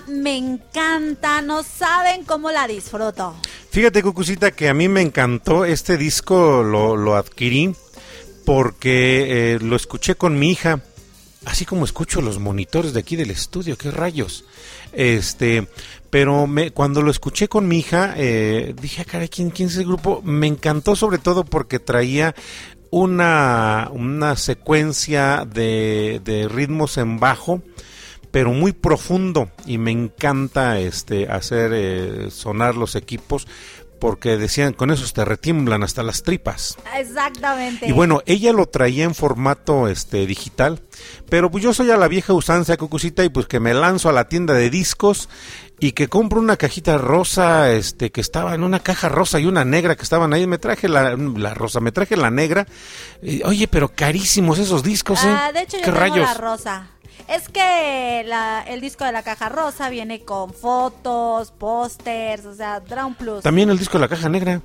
me encanta, no saben cómo la disfruto. Fíjate, Cucucita, que a mí me encantó este disco, lo, adquirí porque eh, lo escuché con mi hija, así como escucho los monitores de aquí del estudio, qué rayos. Este, pero cuando lo escuché con mi hija, eh, dije, ah, caray, ¿quién, ¿quién es el grupo? Me encantó sobre todo porque traía una, una secuencia de ritmos en bajo pero muy profundo y me encanta este hacer eh, sonar los equipos porque decían con esos te retiemblan hasta las tripas. Exactamente. Y bueno, ella lo traía en formato este digital, pero pues yo soy a la vieja usanza cucucita y pues que me lanzo a la tienda de discos y que compro una cajita rosa, este, que estaba en una caja rosa y una negra que estaban ahí, me traje la, la rosa, me traje la negra. Oye, pero carísimos esos discos, ¿eh? Ah, de hecho yo tengo la rosa. Es que la- el disco de la caja rosa viene con fotos, pósters, o sea, Drown Plus. También el disco de la caja negra.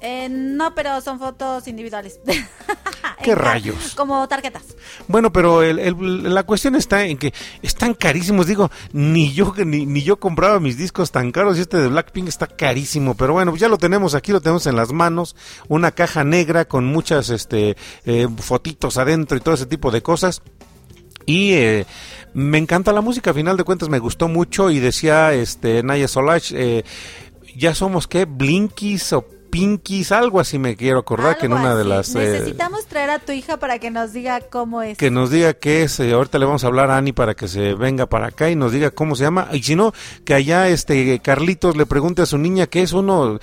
Eh, no, pero son fotos individuales. (laughs) (laughs) ¿Qué rayos? Como tarjetas. Bueno, pero el- el- la cuestión está en que están carísimos. Digo, ni yo ni, ni yo compraba mis discos tan caros y este de Blackpink está carísimo. Pero bueno, ya lo tenemos aquí, lo tenemos en las manos. Una caja negra con muchas este, eh, fotitos adentro y todo ese tipo de cosas. Y eh, me encanta la música, a final de cuentas me gustó mucho y decía este Naya Solach, eh, ya somos qué, Blinkies o Pinkies, algo así me quiero acordar que en una de las... eh, Necesitamos traer a tu hija para que nos diga cómo es. que nos diga qué es. eh, ahorita le vamos a hablar a Ani para que se venga para acá y nos diga cómo se llama. Y si no, que allá este Carlitos le pregunte a su niña qué es uno.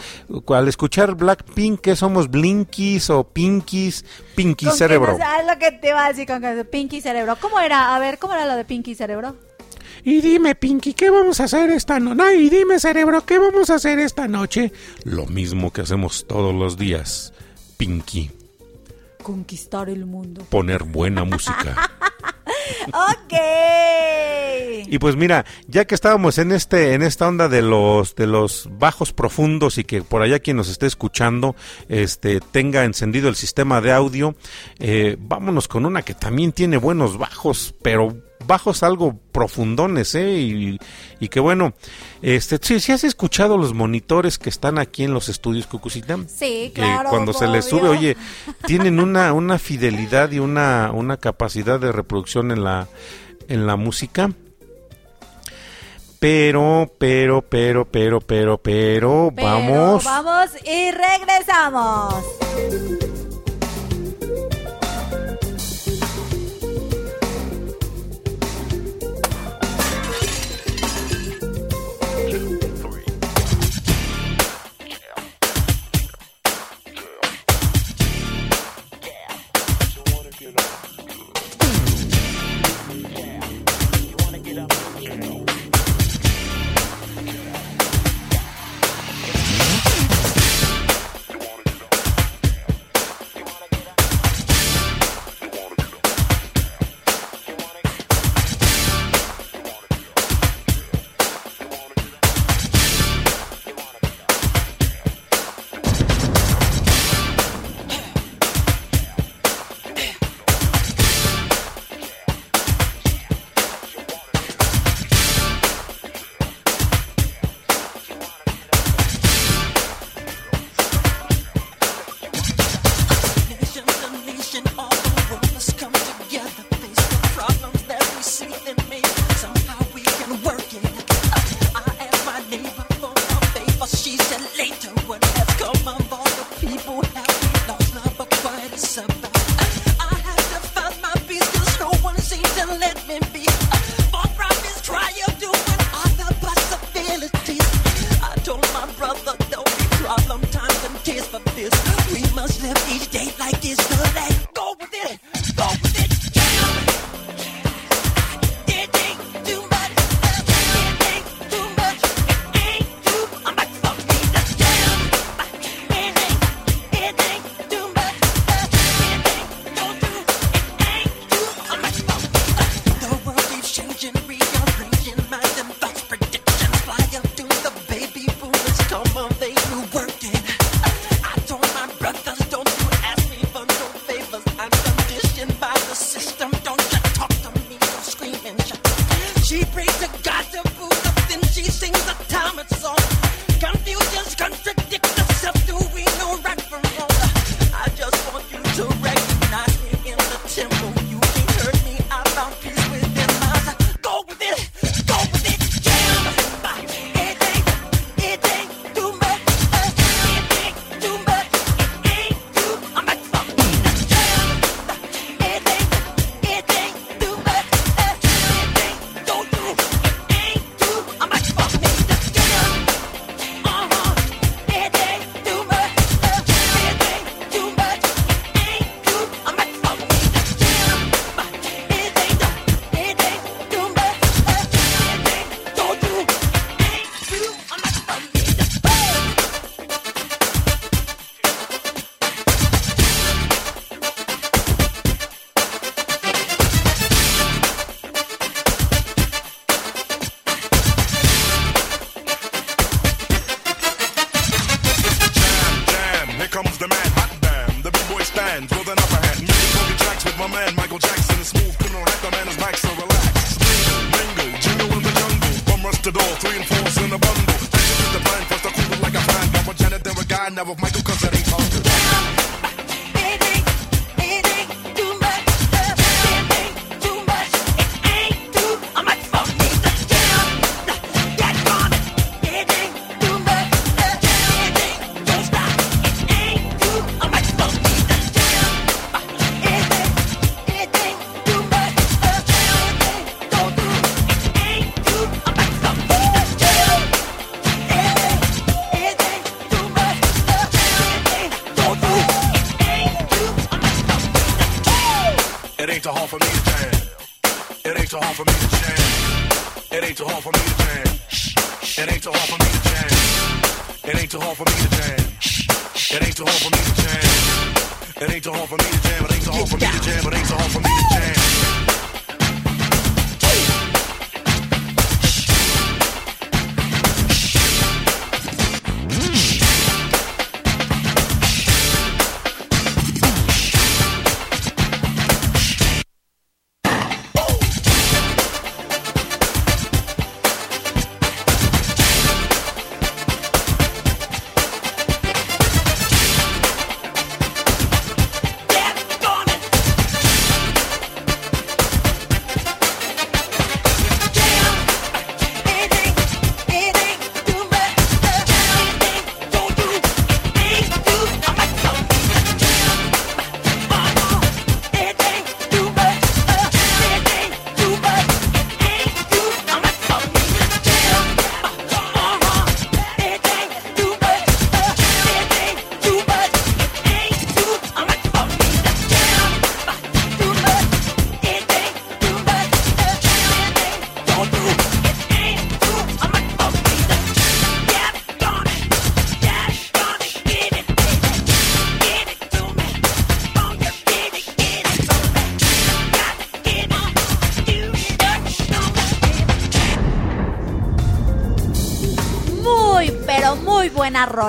Al escuchar Blackpink, ¿qué somos? ¿Blinkies o Pinkies? Pinky que Cerebro. nos- ah, lo que te iba a decir con que Pinky Cerebro. ¿Cómo era? A ver, ¿cómo era lo de Pinky Cerebro? Y dime, Pinky, ¿qué vamos a hacer esta noche? Y dime, cerebro, ¿qué vamos a hacer esta noche? Lo mismo que hacemos todos los días, Pinky. Conquistar el mundo. Poner buena música. (laughs) ok. Y pues mira, ya que estábamos en este, en esta onda de los, de los bajos profundos y que por allá quien nos esté escuchando, este, tenga encendido el sistema de audio, eh, vámonos con una que también tiene buenos bajos, pero bajos algo profundones, ¿eh? Y, y que bueno, este, si has escuchado los monitores que están aquí en los estudios Cucucita, Sí, que claro. cuando se les sube, oye, tienen una, una fidelidad y una, una capacidad de reproducción en la, en la música. Pero, pero, pero, pero, pero, pero, Pero vamos. Vamos y regresamos.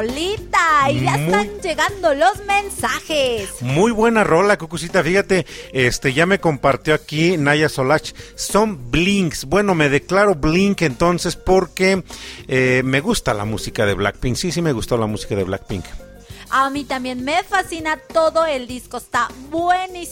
Rolita. Y ya Muy- están llegando los mensajes. Muy buena rola, Cucucita. Fíjate, este ya me compartió aquí Naya Solach. Son blinks. Bueno, me declaro blink entonces porque eh, me gusta la música de Blackpink. Sí, sí me gustó la música de Blackpink. A mí también me fascina todo el disco. Está buenísimo.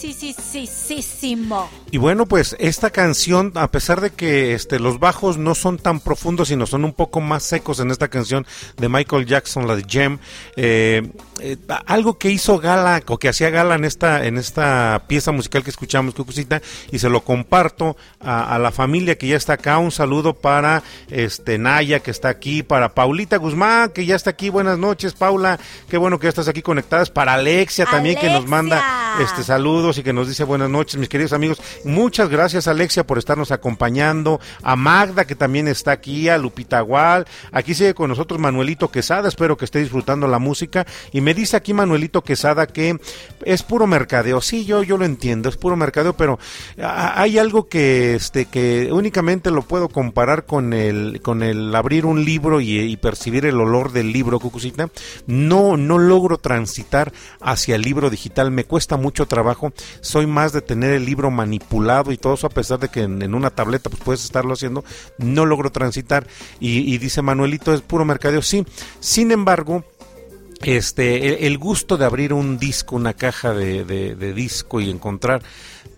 Y bueno, pues esta canción, a pesar de que este, los bajos no son tan profundos, sino son un poco más secos en esta canción de Michael Jackson, la de Gem, eh, eh, algo que hizo gala o que hacía gala en esta, en esta pieza musical que escuchamos, Cucucita, y se lo comparto a, la familia que ya está acá. Un saludo para este Naya que está aquí, para Paulita Guzmán que ya está aquí. Buenas noches, Paula. Qué bueno que estás aquí conectadas. Para Alexia también que nos manda este saludos y que nos dice buenas noches, mis queridos amigos. Muchas gracias, Alexia, por estarnos acompañando. A Magda, que también está aquí, a Lupita Gual. Aquí sigue con nosotros Manuelito Quesada. Espero que esté disfrutando la música. Y me dice aquí Manuelito Quesada que es puro mercadeo. Sí, yo, yo lo entiendo, es puro mercadeo, pero hay algo que, este, que únicamente lo puedo comparar con el, con el abrir un libro y, y percibir el olor del libro, Cucucita. No, no logro transitar hacia el libro digital. Me cuesta mucho trabajo. Soy más de tener el libro manipulado y todo eso, a pesar de que en, en una tableta pues puedes estarlo haciendo. No logro transitar. Y, y dice Manuelito, es puro mercadeo. Sí, sin embargo, este, el, el gusto de abrir un disco, una caja de, de- de disco y encontrar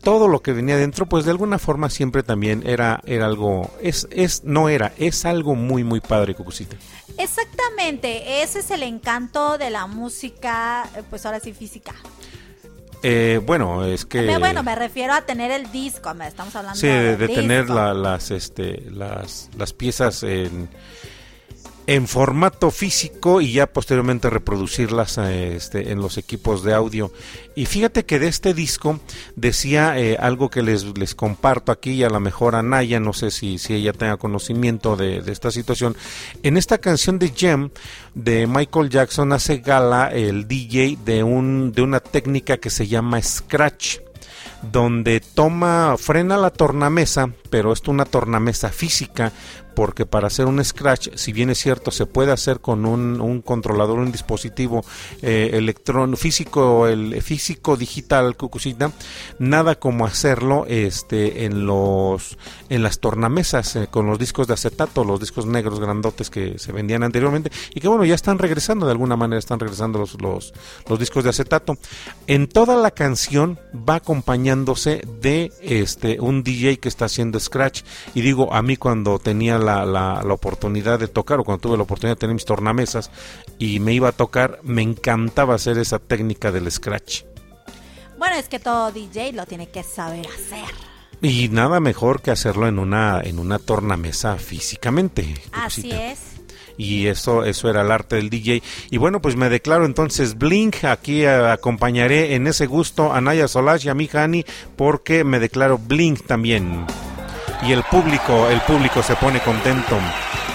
todo lo que venía dentro, pues de alguna forma siempre también era, era algo, es, es, no era, es algo muy, muy padre, Cucucita. Exactamente, ese es el encanto de la música, eh, pues ahora sí física. Eh, bueno, es que... Bueno, me refiero a tener el disco, estamos hablando Sí, de, de tener la- las, este, las, las piezas en, en formato físico y ya posteriormente reproducirlas eh, este, en los equipos de audio. Y fíjate que de este disco decía eh, algo que les, les comparto aquí y a lo mejor a Naya, no sé si, si ella tenga conocimiento de, esta situación. En esta canción de Gem de Michael Jackson hace gala el DJ de, un, de una técnica que se llama Scratch donde toma, frena la tornamesa, pero esto una tornamesa física porque para hacer un scratch, si bien es cierto, se puede hacer con un, controlador, un dispositivo eh, electrónico, físico, el físico digital, Cucucita, nada como hacerlo este, en los en las tornamesas, eh, con los discos de acetato, los discos negros grandotes que se vendían anteriormente, y que bueno, ya están regresando, de alguna manera están regresando los, los, los discos de acetato. En toda la canción va acompañándose de este un DJ que está haciendo scratch, y digo, a mí cuando tenía la, la, la oportunidad de tocar, o cuando tuve la oportunidad de tener mis tornamesas, y me iba a tocar, me encantaba hacer esa técnica del scratch. Bueno, es que todo DJ lo tiene que saber hacer. Y nada mejor que hacerlo en una, en una tornamesa físicamente. Así es. Y eso, eso era el arte del DJ. Y bueno, pues me declaro entonces Blink. Aquí eh, acompañaré en ese gusto a Naya Solage y a mi Hani porque me declaro Blink también. Y el público, el público se pone contento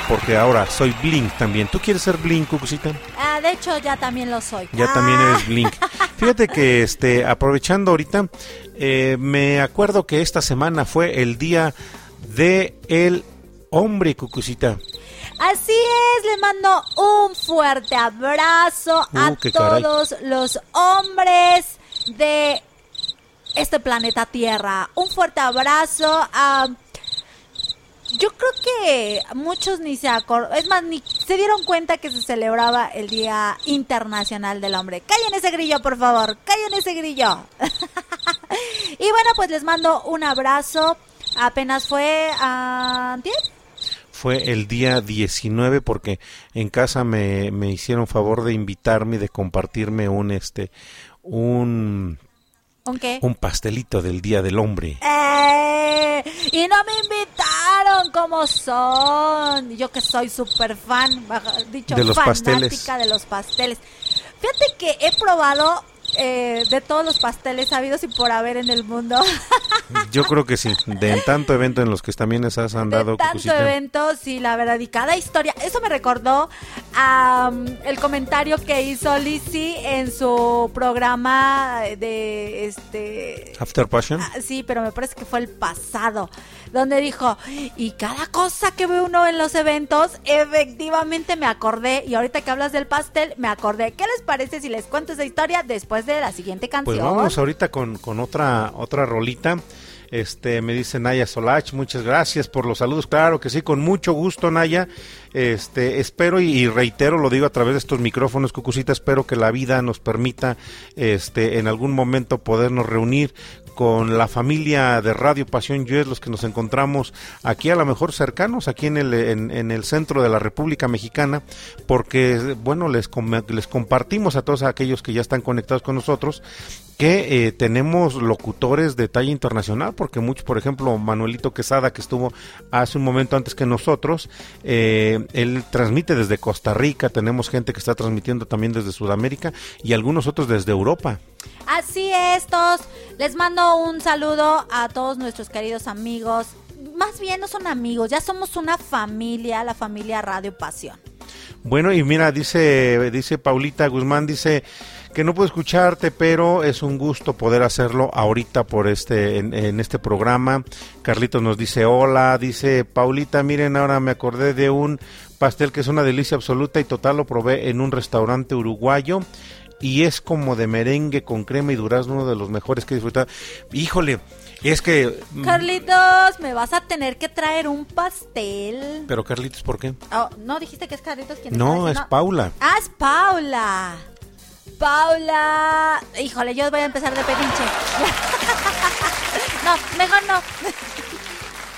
porque ahora soy Blink también. ¿Tú quieres ser Blink, Cucucita? Ah, de hecho, ya también lo soy. Ya Ah, también eres Blink. (laughs) Fíjate que este, aprovechando ahorita, eh, me acuerdo que esta semana fue el día de el hombre, Cucucita. Así es, le mando un fuerte abrazo a Uh, caray. todos los hombres de este planeta Tierra. Un fuerte abrazo a... Yo creo que muchos ni se acordaron, es más, ni se dieron cuenta que se celebraba el Día Internacional del Hombre. Callen ese grillo, por favor, callen ese grillo. (laughs) y bueno, pues les mando un abrazo. Apenas fue a... Fue el día 19 porque en casa me, me hicieron favor de invitarme y de compartirme un este un ¿Un qué? un pastelito del Día del Hombre. ¡Eh! Y no me invitaron como son. Yo que soy súper fan, dicho, De los fanática pasteles. de los pasteles. Fíjate que he probado eh, de todos los pasteles habidos y por haber en el mundo. (laughs) Yo creo que sí, de tanto evento en los que también les has andado de tanto evento, sí, la verdad, y cada historia. Eso me recordó um, el comentario que hizo Lizzie en su programa de este After Passion. Ah, sí, pero me parece que fue el pasado, donde dijo, y cada cosa que ve uno en los eventos, efectivamente me acordé, y ahorita que hablas del pastel, me acordé. ¿Qué les parece si les cuento esa historia después de la siguiente canción? Pues vamos ahorita con, con otra otra rolita. Este me dice Naya Solach, muchas gracias por los saludos. Claro que sí, con mucho gusto Naya. Este espero y, y reitero, lo digo a través de estos micrófonos, Cucucita, espero que la vida nos permita este en algún momento podernos reunir con la familia de Radio Pasión Yues, los que nos encontramos aquí a lo mejor cercanos, aquí en el, en, el centro de la República Mexicana, porque, bueno, les, les compartimos a todos aquellos que ya están conectados con nosotros que eh, tenemos locutores de talla internacional, porque muchos, por ejemplo, Manuelito Quesada, que estuvo hace un momento antes que nosotros, eh, él transmite desde Costa Rica, tenemos gente que está transmitiendo también desde Sudamérica y algunos otros desde Europa. Así es, todos. Les mando un saludo a todos nuestros queridos amigos. Más bien no son amigos, ya somos una familia, la familia Radio Pasión. Bueno, y mira, dice, dice Paulita Guzmán, dice que no puedo escucharte, pero es un gusto poder hacerlo ahorita por este, en, en este programa. Carlitos nos dice hola, dice Paulita, miren, ahora me acordé de un pastel que es una delicia absoluta y total lo probé en un restaurante uruguayo. Y es como de merengue con crema y durazno, uno de los mejores que he disfrutado. Híjole, es que... mm, Carlitos, me vas a tener que traer un pastel. Pero Carlitos, ¿por qué? Oh, no, dijiste que es Carlitos quien No, es? Paula. Ah, es Paula. Paula. Híjole, yo voy a empezar de pedinche. (laughs) no, mejor no.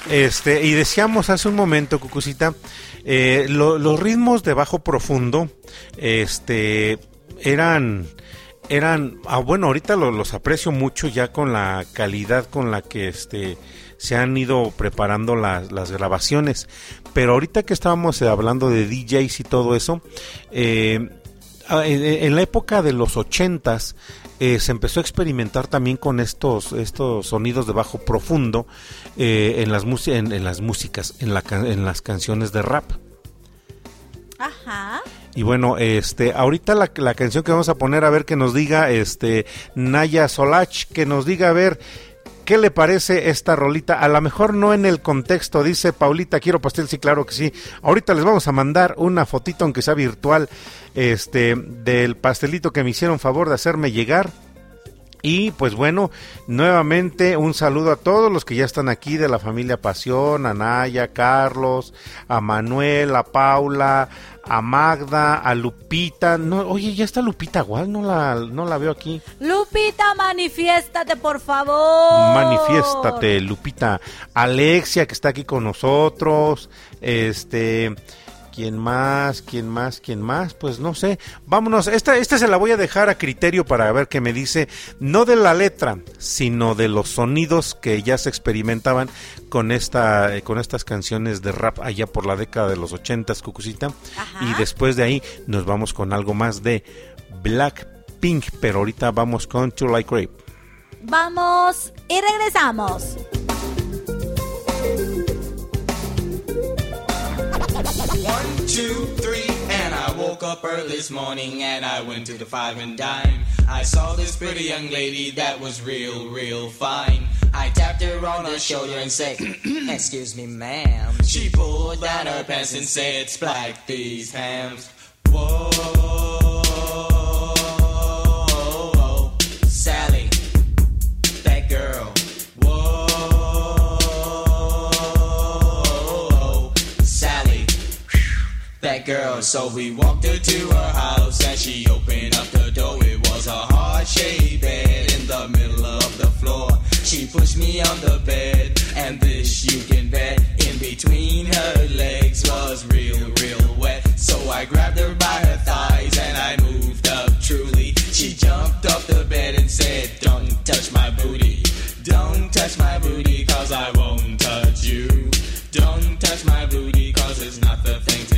Este, y decíamos hace un momento, Cucucita, eh, lo- los ritmos de bajo profundo, este, eran, eran, ah, bueno, ahorita lo- los aprecio mucho ya con la calidad con la que, este, se han ido preparando las, las grabaciones, pero ahorita que estábamos eh, hablando de DJs y todo eso, eh, en, en la época de los ochentas eh, se empezó a experimentar también con estos estos sonidos de bajo profundo eh, en las en, en las músicas en la en las canciones de rap Ajá. y bueno este ahorita la, la canción que vamos a poner a ver que nos diga este Naya Solach que nos diga a ver ¿Qué le parece esta rolita? A lo mejor no en el contexto, dice Paulita, quiero pastel, sí, claro que sí. Ahorita les vamos a mandar una fotito, aunque sea virtual, este, del pastelito que me hicieron favor de hacerme llegar. Y pues bueno, nuevamente un saludo a todos los que ya están aquí de la familia Pasión, a Naya, Carlos, a Manuel, a Paula, a Magda, a Lupita. No, oye, ya está Lupita igual, no la, no la veo aquí. Lupita, manifiéstate, por favor. Manifiéstate, Lupita. Alexia, que está aquí con nosotros. Este. ¿Quién más? ¿Quién más? ¿Quién más? Pues no sé. Vámonos. Esta, esta se la voy a dejar a criterio para ver qué me dice. No de la letra, sino de los sonidos que ya se experimentaban con esta, eh, con estas canciones de rap allá por la década de los ochentas, Cucucita. Ajá. Y después de ahí nos vamos con algo más de Blackpink. Pero ahorita vamos con To Like Grape. Vamos y regresamos. One, two, three, and I woke up early this morning and I went to the five and dime. I saw this pretty young lady that was real, real fine. I tapped her on the shoulder and said, (clears throat) Excuse me, ma'am. She pulled down her pants and said, Splack these hams. Whoa, Sally, that girl. That girl. So we walked her to her house and she opened up the door. It was a heart shaped bed in the middle of the floor. She pushed me on the bed and this you can bet in between her legs was real, real wet. So I grabbed her by her thighs and I moved up truly. She jumped off the bed and said, Don't touch my booty. Don't touch my booty cause I won't touch you. Don't touch my booty cause it's not the thing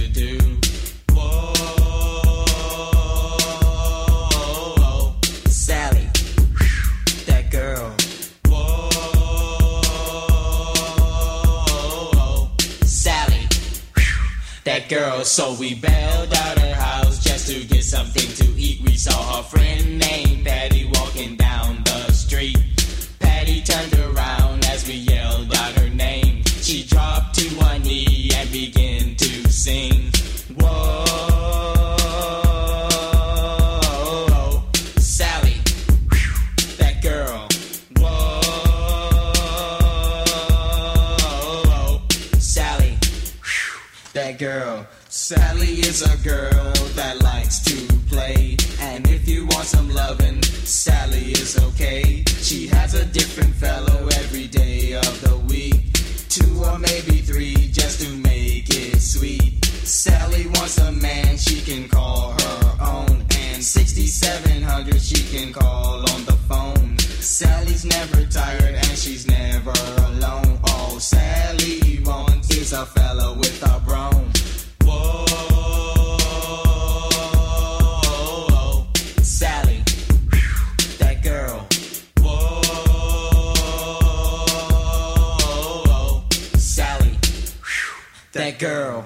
girl. Whoa, Sally, that girl. So we bailed out her house just to get something to eat. We saw a friend named Patty walking down the street. Patty turned around as we yelled out her name. She dropped to one knee and began to sing. Sally, that girl. Sally, that girl. Sally is a girl that likes to play. And if you want some loving, Sally is okay. She has a different fellow every day of the week. Two or maybe three just to make it sweet. Sally wants a man she can call her own. And 6700 she can call on the phone. Sally's never tired and she's never alone. All Sally wants is a fella with a broom. Whoa, Sally, that girl. Whoa, Sally, that girl.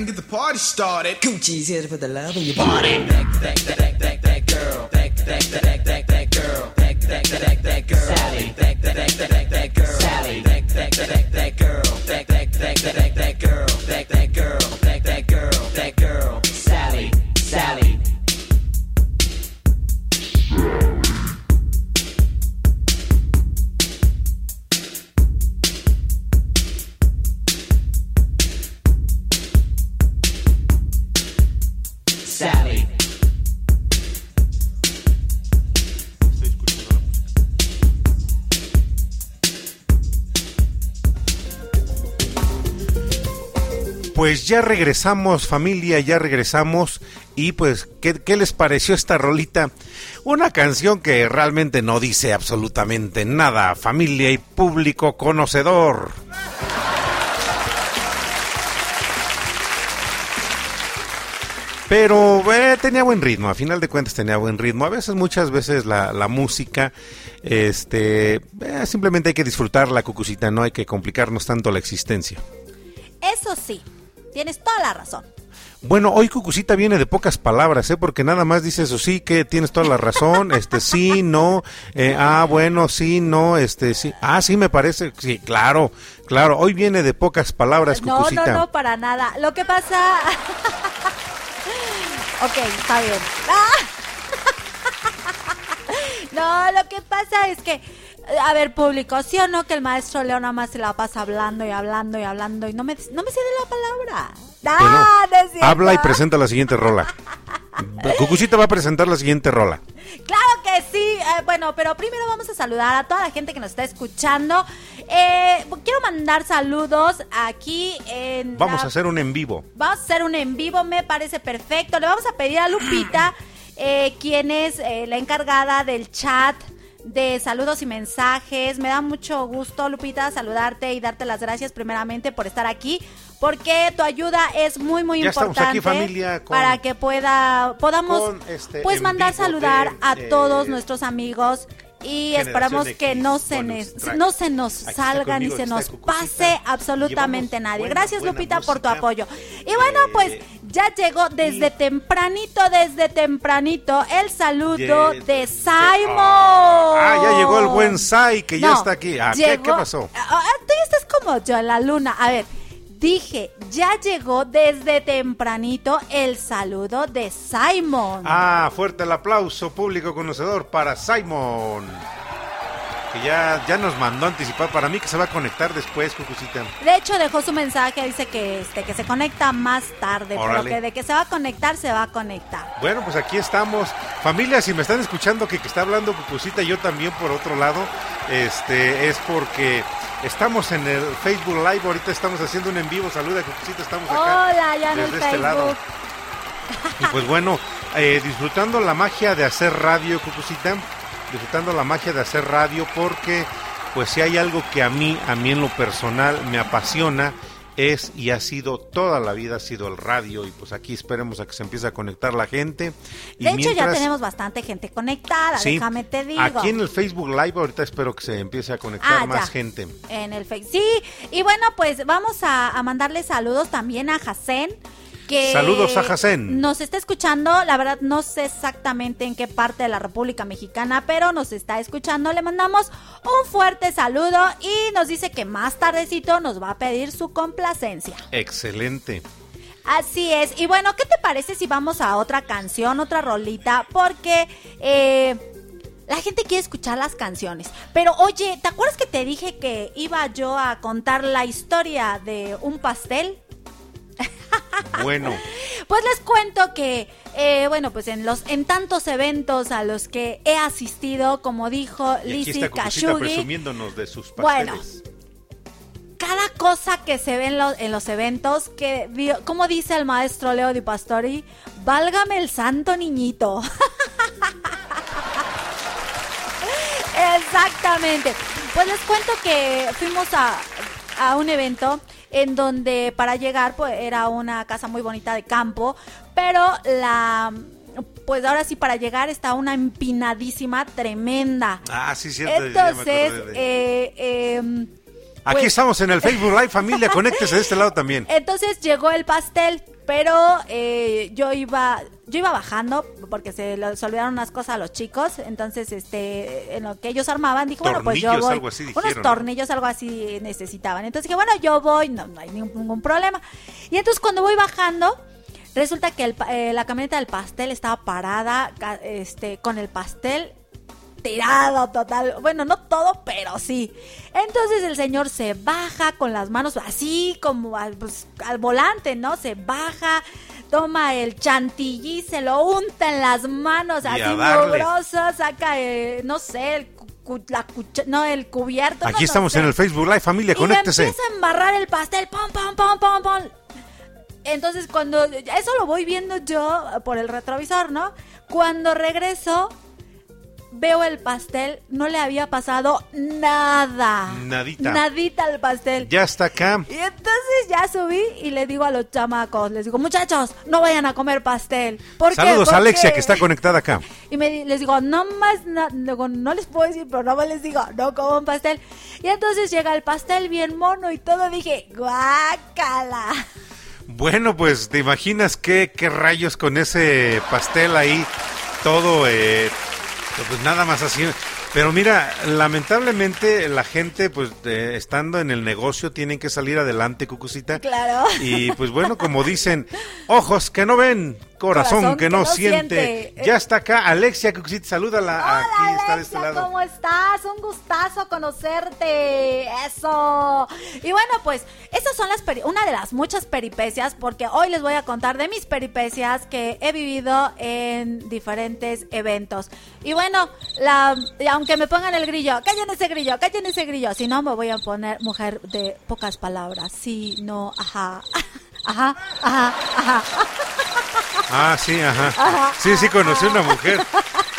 Wait a second, get the party started. Coochie's here to put the love in your body. That that that that that that girl. That that that that that that girl. That that that that that girl. Sally. That that that that that that girl. Sally. That that that that that girl. That that that that that that girl. Pues ya regresamos familia, ya regresamos Y pues, ¿qué, les pareció esta rolita? Una canción que realmente no dice absolutamente nada, familia y público conocedor. Pero eh, tenía buen ritmo, a final de cuentas tenía buen ritmo. A veces, muchas veces la, la música, este, eh, simplemente hay que disfrutar la cucucita, no hay que complicarnos tanto la existencia. Eso sí, tienes toda la razón. Bueno, hoy Cucucita viene de pocas palabras, ¿eh? Porque nada más dice eso, sí, que tienes toda la razón, (laughs) este, sí, no, eh, ah, bueno, sí, no, este, sí, ah, sí, me parece, sí, claro, claro, hoy viene de pocas palabras, No, Cucucita. no, no, para nada. Lo que pasa... (laughs) ok, está bien. (laughs) No, lo que pasa es que... A ver, público, ¿sí o no que el maestro Leo nada más se la pasa hablando y hablando y hablando y no me, no me cede la palabra? Ah, no es cierto. habla y presenta la siguiente rola. (laughs) Cucucita va a presentar la siguiente rola. Claro que sí. Eh, bueno, pero primero vamos a saludar a toda la gente que nos está escuchando. Eh, quiero mandar saludos aquí en. Vamos la- a hacer un en vivo. Vamos a hacer un en vivo, me parece perfecto. Le vamos a pedir a Lupita, (clears throat) eh, quien es eh, la encargada del chat de saludos y mensajes. Me da mucho gusto, Lupita, saludarte y darte las gracias primeramente por estar aquí, porque tu ayuda es muy, muy Ya importante aquí, familia, con- para que pueda podamos este pues mandar saludar de, a eh, todos nuestros amigos. Y esperamos que no se, bonus no se nos Aquí salga ni se nos Cucucita. pase absolutamente nadie. buena, Gracias buena Lupita por tu apoyo. Y bueno, pues Eh, ya llegó desde tempranito, desde tempranito, el saludo Ye- de Simon. Ah, ya llegó el buen Sai, que ya está aquí. Ah, ¿qué, llegó- qué pasó? Ah, ah, tú ya estás como yo en la luna. A ver, dije, ya llegó desde tempranito el saludo de Simon. Ah, fuerte el aplauso público conocedor para Simon. Que ya, ya nos mandó anticipar para mí que se va a conectar después, Cucucita. De hecho, dejó su mensaje, dice que, este, que se conecta más tarde, pero Órale. que de que se va a conectar, se va a conectar. Bueno, pues aquí estamos. Familia, si me están escuchando que, que está hablando Cucucita, yo también por otro lado, este es porque estamos en el Facebook Live, ahorita estamos haciendo un en vivo. Saluda Cucucita, estamos acá. Hola, ya en el desde este lado. Y pues bueno, eh, disfrutando la magia de hacer radio, Cucucita, disfrutando la magia de hacer radio porque pues si hay algo que a mí, a mí en lo personal me apasiona es y ha sido toda la vida ha sido el radio y pues aquí esperemos a que se empiece a conectar la gente. Y De hecho, ya tenemos bastante gente conectada, Sí, déjame te digo. Aquí en el Facebook Live ahorita espero que se empiece a conectar Ah, más ya. gente. En el Facebook. Sí, y bueno, pues vamos a, a mandarle saludos también a Jacén. Que Saludos a Jacén. Nos está escuchando, la verdad no sé exactamente en qué parte de la República Mexicana, pero nos está escuchando. Le mandamos un fuerte saludo y nos dice que más tardecito nos va a pedir su complacencia. Excelente. Así es. Y bueno, ¿qué te parece si vamos a otra canción, otra rolita? Porque eh, la gente quiere escuchar las canciones. Pero oye, ¿te acuerdas que te dije que iba yo a contar la historia de un pastel? (laughs) Bueno, Pues les cuento que, eh, bueno, pues en los en tantos eventos a los que he asistido, como dijo Lizzie Kashugi, presumiéndonos de sus Bueno, pasteles. cada cosa que se ve en, los- en los eventos, que como dice el maestro Leo Di Pastori, válgame el santo niñito. (laughs) Exactamente. Pues les cuento que fuimos a, a un evento en donde para llegar pues era una casa muy bonita de campo, pero la pues ahora sí para llegar está una empinadísima tremenda. Ah, sí, cierto. Entonces, eh, em, Aquí pues- estamos en el Facebook Live, familia, conéctese de este lado también. (laughs) Entonces llegó el pastel, pero eh, yo iba yo iba bajando porque se les olvidaron unas cosas a los chicos, entonces este en lo que ellos armaban dijo, bueno, pues yo voy. algo así dijeron, unos ¿no? tornillos algo así necesitaban. Entonces dije, bueno, yo voy, no, no hay ningún, problema. Y entonces cuando voy bajando Resulta que el eh, la camioneta del pastel estaba parada este, con el pastel tirado total. Bueno, no todo, pero sí. Entonces el señor se baja con las manos así como al, pues, al volante, ¿no? Se baja, toma el chantilly, se lo unta en las manos Y así mugroso, saca, eh, no sé, el, la cucha- no, el cubierto. Aquí no estamos sé. en el Facebook Live, familia, Y conéctese. empieza a embarrar el pastel, pom, pom, pom, pom, pom. Entonces, cuando eso lo voy viendo yo por el retrovisor, ¿no? Cuando regreso, veo el pastel, no le había pasado nada. Nadita. Nadita al pastel. Ya está acá. Y entonces ya subí y le digo a los chamacos, les digo, muchachos, no vayan a comer pastel. ¿Por qué? Saludos a Alexia que está conectada acá. y me les digo, no más, na- digo, no les puedo decir, pero no más les digo, no coman pastel. Y entonces llega el pastel bien mono y todo, dije, guácala. Bueno, pues te imaginas qué, qué rayos con ese pastel ahí, todo, eh, pues nada más así. Pero mira, lamentablemente la gente, pues eh, estando en el negocio, tienen que salir adelante, Cucucita. Claro. Y pues bueno, como dicen, ojos que no ven, corazón, que, no, siente. Ya está acá Alexia Cucucita, salúdala. Aquí Hola está de este Alexia, lado. ¿cómo estás? Un gustazo conocerte. Eso. Y bueno, pues esas son las peri- una de las muchas peripecias porque hoy les voy a contar de mis peripecias que he vivido en diferentes eventos. Y bueno, la, aunque me pongan el grillo, callen ese grillo, callen ese grillo, si no me voy a poner mujer de pocas palabras. Sí, no, ajá. (laughs) Ajá, ajá, ajá. Ah, sí, ajá. Ajá. Sí, sí, conocí una mujer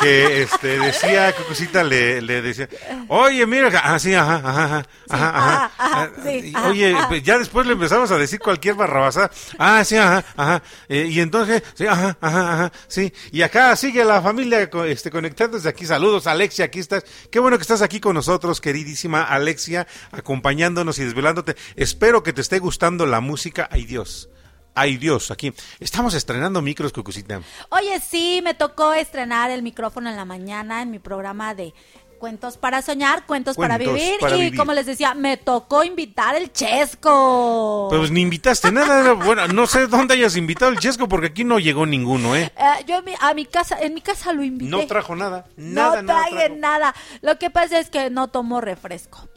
que este, decía, Cucucita le, le decía, oye, mira, ah, sí, ajá, ajá, ajá, ajá, ajá. ajá, ajá, Ah, sí, ajá, Oye, pues, ya después le empezamos a decir cualquier barrabasada. Ah, sí, ajá, ajá. Eh, y entonces, sí, ajá, ajá, ajá, sí. Y acá sigue la familia este, conectándose aquí. Saludos, Alexia, aquí estás. Qué bueno que estás aquí con nosotros, queridísima Alexia, acompañándonos y desvelándote. Espero que te esté gustando la música. Ay, Dios. Ay, Dios, aquí. Estamos estrenando micros, Cucucita. Oye, sí, me tocó estrenar el micrófono en la mañana en mi programa de Cuentos para soñar, cuentos, para vivir. para y como les decía, me tocó invitar el Chesco. Pues ni invitaste nada. Bueno, no sé dónde hayas invitado el Chesco porque aquí no llegó ninguno, ¿eh? Eh, yo a mi casa, en mi casa lo invité. No trajo nada. Nada, no traje nada. Lo que pasa es que no tomo refresco.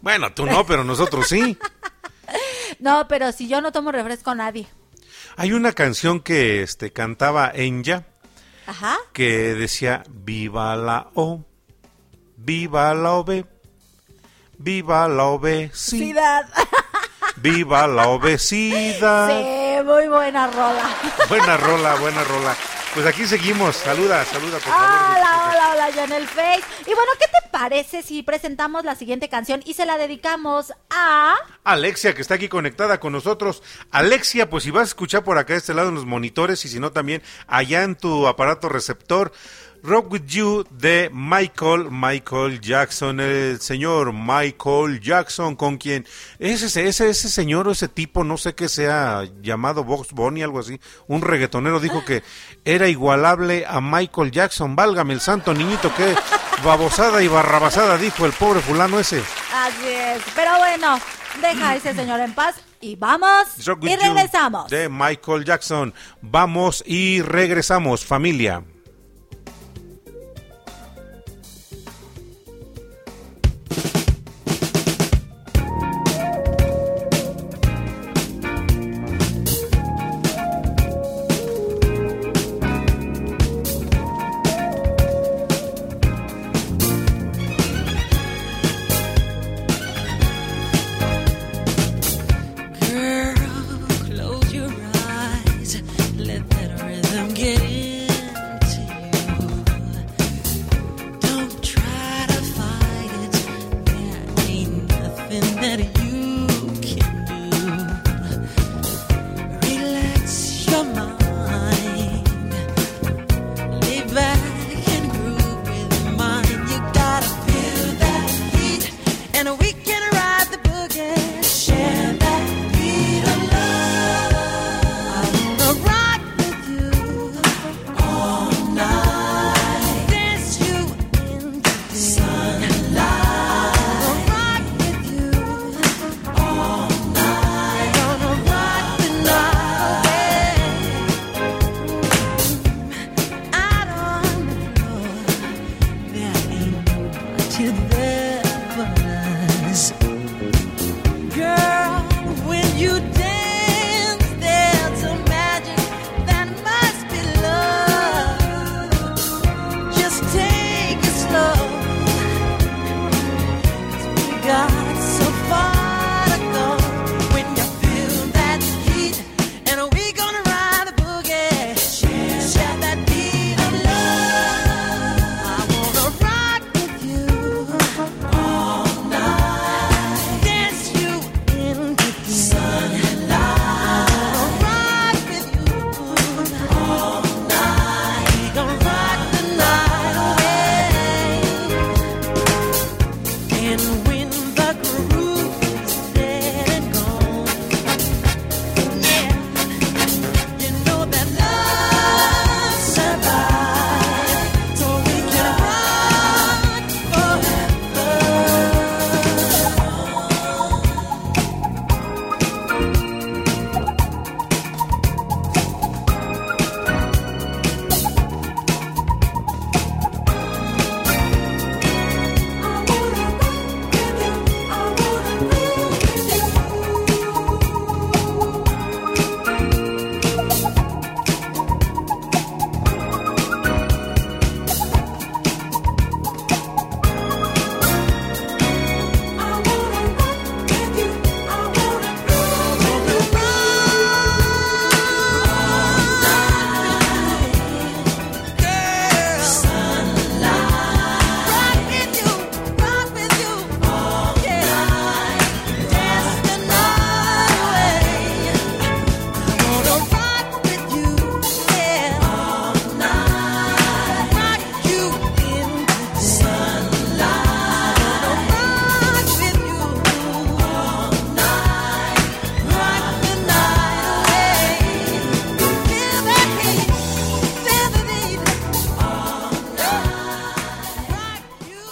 Bueno, tú no, pero nosotros sí. (laughs) No, pero si yo no tomo refresco, nadie. Hay una canción que este cantaba Enya Ajá. que decía Viva la O, viva la OB, viva la obesidad, (laughs) viva la obesidad. Sí, muy buena rola. Buena rola, buena rola. Pues aquí seguimos. Saluda, saluda, por favor. Hola, hola, hola, ya en el Face. Y bueno, ¿qué te parece si presentamos la siguiente canción y se la dedicamos a... Alexia, que está aquí conectada con nosotros. Alexia, pues si vas a escuchar por acá de este lado en los monitores y si no también allá en tu aparato receptor, Rock With You de Michael, Michael Jackson, el señor Michael Jackson, con quien ese, ese, ese señor o ese tipo, no sé qué sea, llamado Box Bunny, algo así, un reggaetonero dijo que era igualable a Michael Jackson. Válgame el santo niñito, qué babosada y barrabasada dijo el pobre fulano ese. Así es. Pero bueno, deja a ese señor en paz y vamos y regresamos. De Michael Jackson. Vamos y regresamos, familia.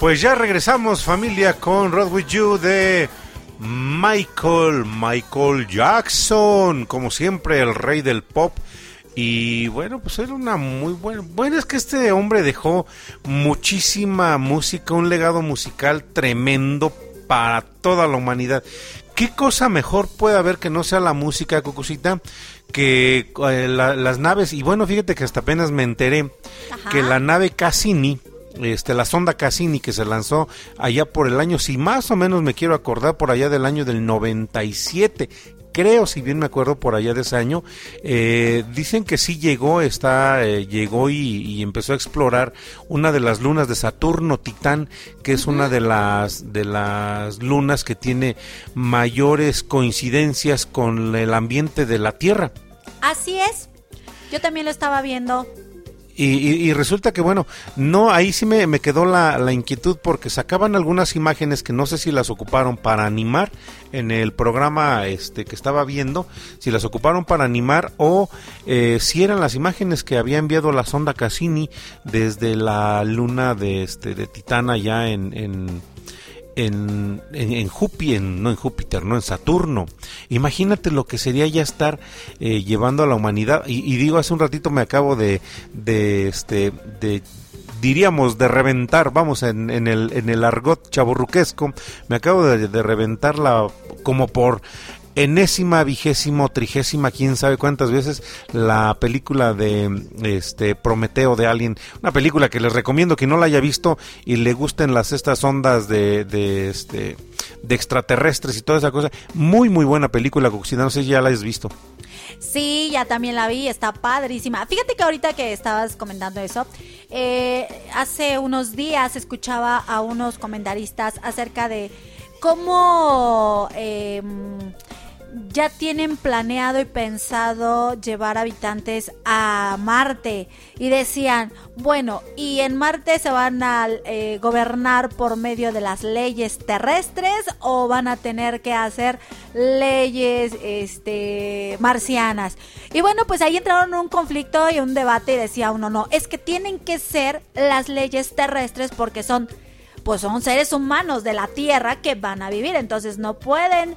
Pues ya regresamos familia con Rod With You de Michael, Michael Jackson, como siempre el rey del pop. Y bueno, pues era una muy buena... Bueno, es que este hombre dejó muchísima música, un legado musical tremendo para toda la humanidad. ¿Qué cosa mejor puede haber que no sea la música, Cucucita? Que eh, la- las naves, y bueno, fíjate que hasta apenas me enteré Ajá. que la nave Cassini, este, la sonda Cassini que se lanzó allá por el año, si más o menos me quiero acordar, por allá del año del 97, creo, si bien me acuerdo por allá de ese año, eh, dicen que sí llegó, está, eh, llegó y, y empezó a explorar una de las lunas de Saturno, Titán, que es una de las, de las lunas que tiene mayores coincidencias con el ambiente de la Tierra. Así es. Yo también lo estaba viendo. Y, y- y resulta que, bueno, no, ahí sí me, me quedó la, inquietud porque sacaban algunas imágenes que no sé si las ocuparon para animar en el programa este que estaba viendo, si las ocuparon para animar o eh, si eran las imágenes que había enviado la sonda Cassini desde la luna de, este, de allá en... en en, en, en en- no en Júpiter, no en Saturno. Imagínate lo que sería ya estar eh, llevando a la humanidad. Y, digo, hace un ratito me acabo de, de este, de diríamos de reventar, vamos, en, en el, en el argot chaburruquesco, me acabo de, de reventar la, como por enésima, vigésimo, trigésima, quién sabe cuántas veces la película de este Prometeo de Alien, una película que les recomiendo que no la haya visto y le gusten las estas ondas de, de este de extraterrestres y toda esa cosa, muy muy buena película, Coxina, no sé si ya la has visto. Sí, ya también la vi, está padrísima. Fíjate que ahorita que estabas comentando eso, eh, hace unos días escuchaba a unos comentaristas acerca de cómo eh, ya tienen planeado y pensado llevar habitantes a Marte. Y decían, bueno, y en Marte se van a eh, gobernar por medio de las leyes terrestres o van a tener que hacer leyes este marcianas. Y bueno, pues ahí entraron en un conflicto y un debate y decía uno, no, es que tienen que ser las leyes terrestres porque son pues son seres humanos de la tierra que van a vivir, entonces no pueden,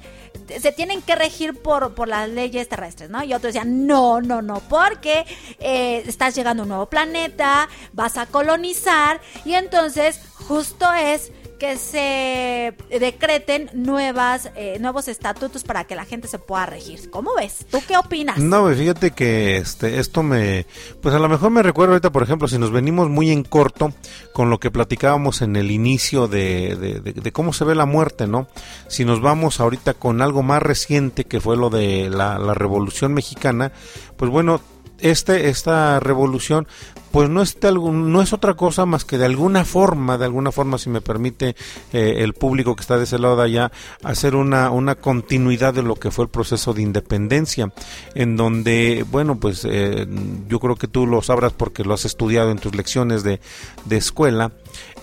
se tienen que regir por, por las leyes terrestres, ¿no? Y otros decían, no, no, no, porque eh, estás llegando a un nuevo planeta, vas a colonizar, y entonces justo es que se decreten nuevas, eh, nuevos estatutos para que la gente se pueda regir. ¿Cómo ves? ¿Tú qué opinas? No, fíjate que este, esto me, pues a lo mejor me recuerda ahorita, por ejemplo, si nos venimos muy en corto con lo que platicábamos en el inicio de- de cómo se ve la muerte, ¿no? Si nos vamos ahorita con algo más reciente que fue lo de la, la Revolución Mexicana, pues bueno, este, esta revolución, pues no es, de algún- no es otra cosa más que de alguna forma, de alguna forma, si me permite eh, el público que está de ese lado de allá, hacer una, una continuidad de lo que fue el proceso de independencia, en donde, bueno, pues eh, yo creo que tú lo sabrás porque lo has estudiado en tus lecciones de, de escuela.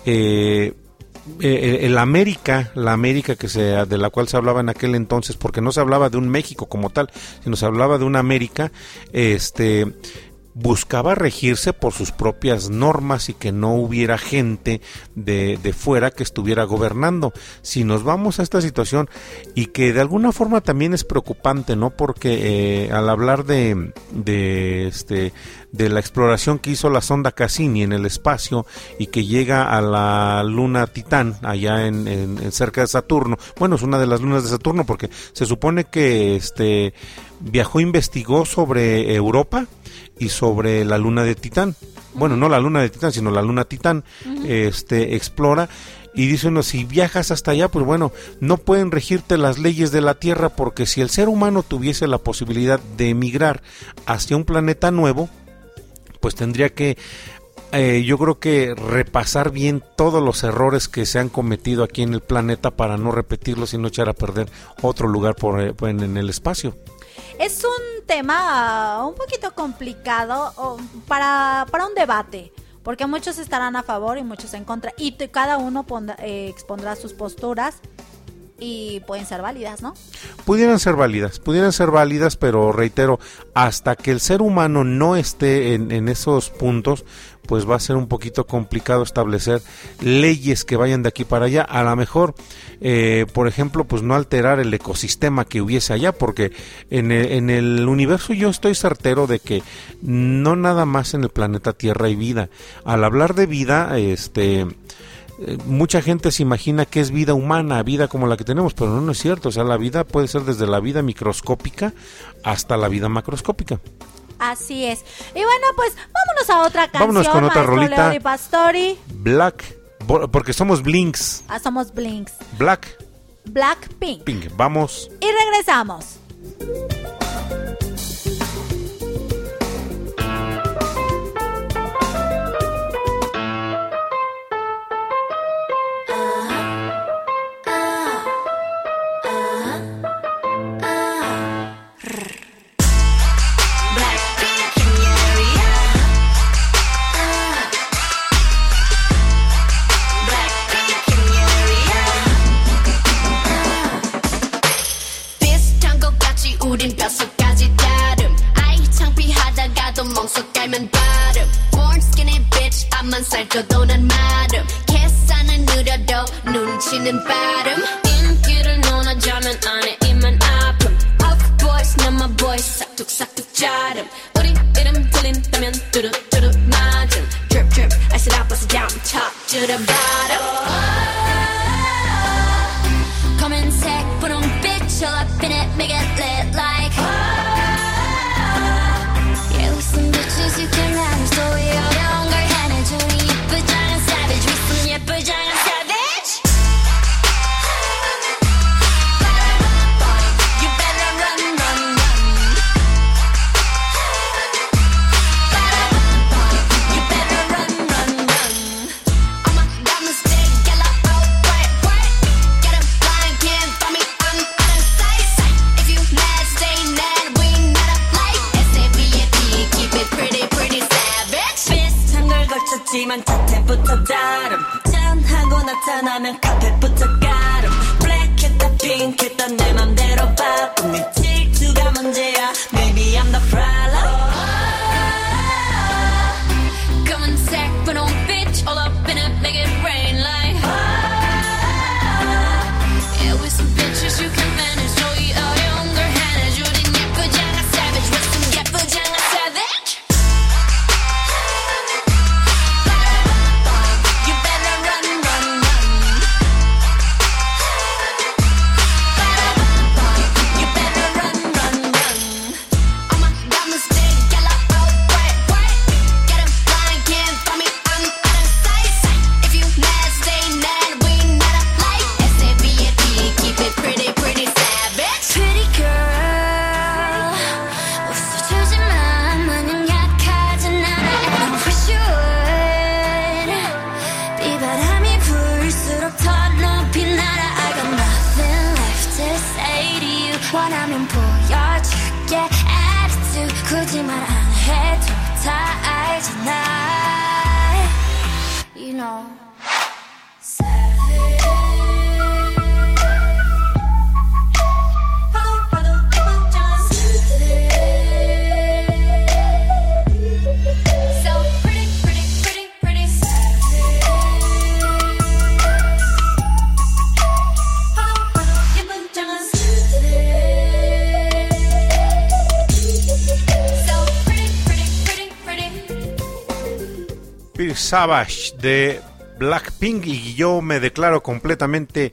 eh, eh, el América, la América que se, de la cual se hablaba en aquel entonces, porque no se hablaba de un México como tal, sino se hablaba de una América, este buscaba regirse por sus propias normas y que no hubiera gente de, de fuera que estuviera gobernando. Si nos vamos a esta situación y que de alguna forma también es preocupante, ¿no? Porque eh, al hablar de, de este de la exploración que hizo la sonda Cassini en el espacio y que llega a la luna Titán allá en, en- cerca de Saturno. Bueno, es una de las lunas de Saturno porque se supone que este viajó investigó sobre Europa y sobre la luna de Titán. Bueno, no la luna de Titán, sino la luna Titán. Este explora y dice uno, si viajas hasta allá, pues bueno, no pueden regirte las leyes de la Tierra porque si el ser humano tuviese la posibilidad de emigrar hacia un planeta nuevo, pues tendría que eh, yo creo que repasar bien todos los errores que se han cometido aquí en el planeta para no repetirlos y no echar a perder otro lugar por, eh, en, en el espacio. Es un tema un poquito complicado para, para un debate, porque muchos estarán a favor y muchos en contra, y cada uno eh, expondrá sus posturas. Y pueden ser válidas, ¿no? pudieran ser válidas, pudieran ser válidas, pero reitero, hasta que el ser humano no esté en, esos puntos, pues va a ser un poquito complicado establecer leyes que vayan de aquí para allá. A lo mejor, eh, por ejemplo, pues no alterar el ecosistema que hubiese allá, porque en el, en el universo yo estoy certero de que no nada más en el planeta Tierra hay vida. Al hablar de vida, este eh, mucha gente se imagina que es vida humana, vida como la que tenemos, pero no, no es cierto. O sea, la vida puede ser desde la vida microscópica hasta la vida macroscópica. Así es. Y bueno, pues vámonos a otra canción. Vámonos con otra rolita. Pastori. Black, porque somos Blinks. Ah, somos Blinks. Black, Blackpink. Pink. Vamos. Y regresamos. bitch 앞만 살쪄도 난 마름 계산은 느려도 눈치는 빠름 인기를 논하자면 안에 입만 아픔 Of course 난 my boy 싹둑싹둑 자름 우리 이름 들린다면 뚜루뚜루 맞음 Drip drip I said I bust it down top to the bottom 걸쳤지만 자태부터 다름. 짠하고 나타나면 카펫부터 가름. 블랙했다 핑크했다 내 맘대로 네질 Savage de Blackpink y yo me declaro completamente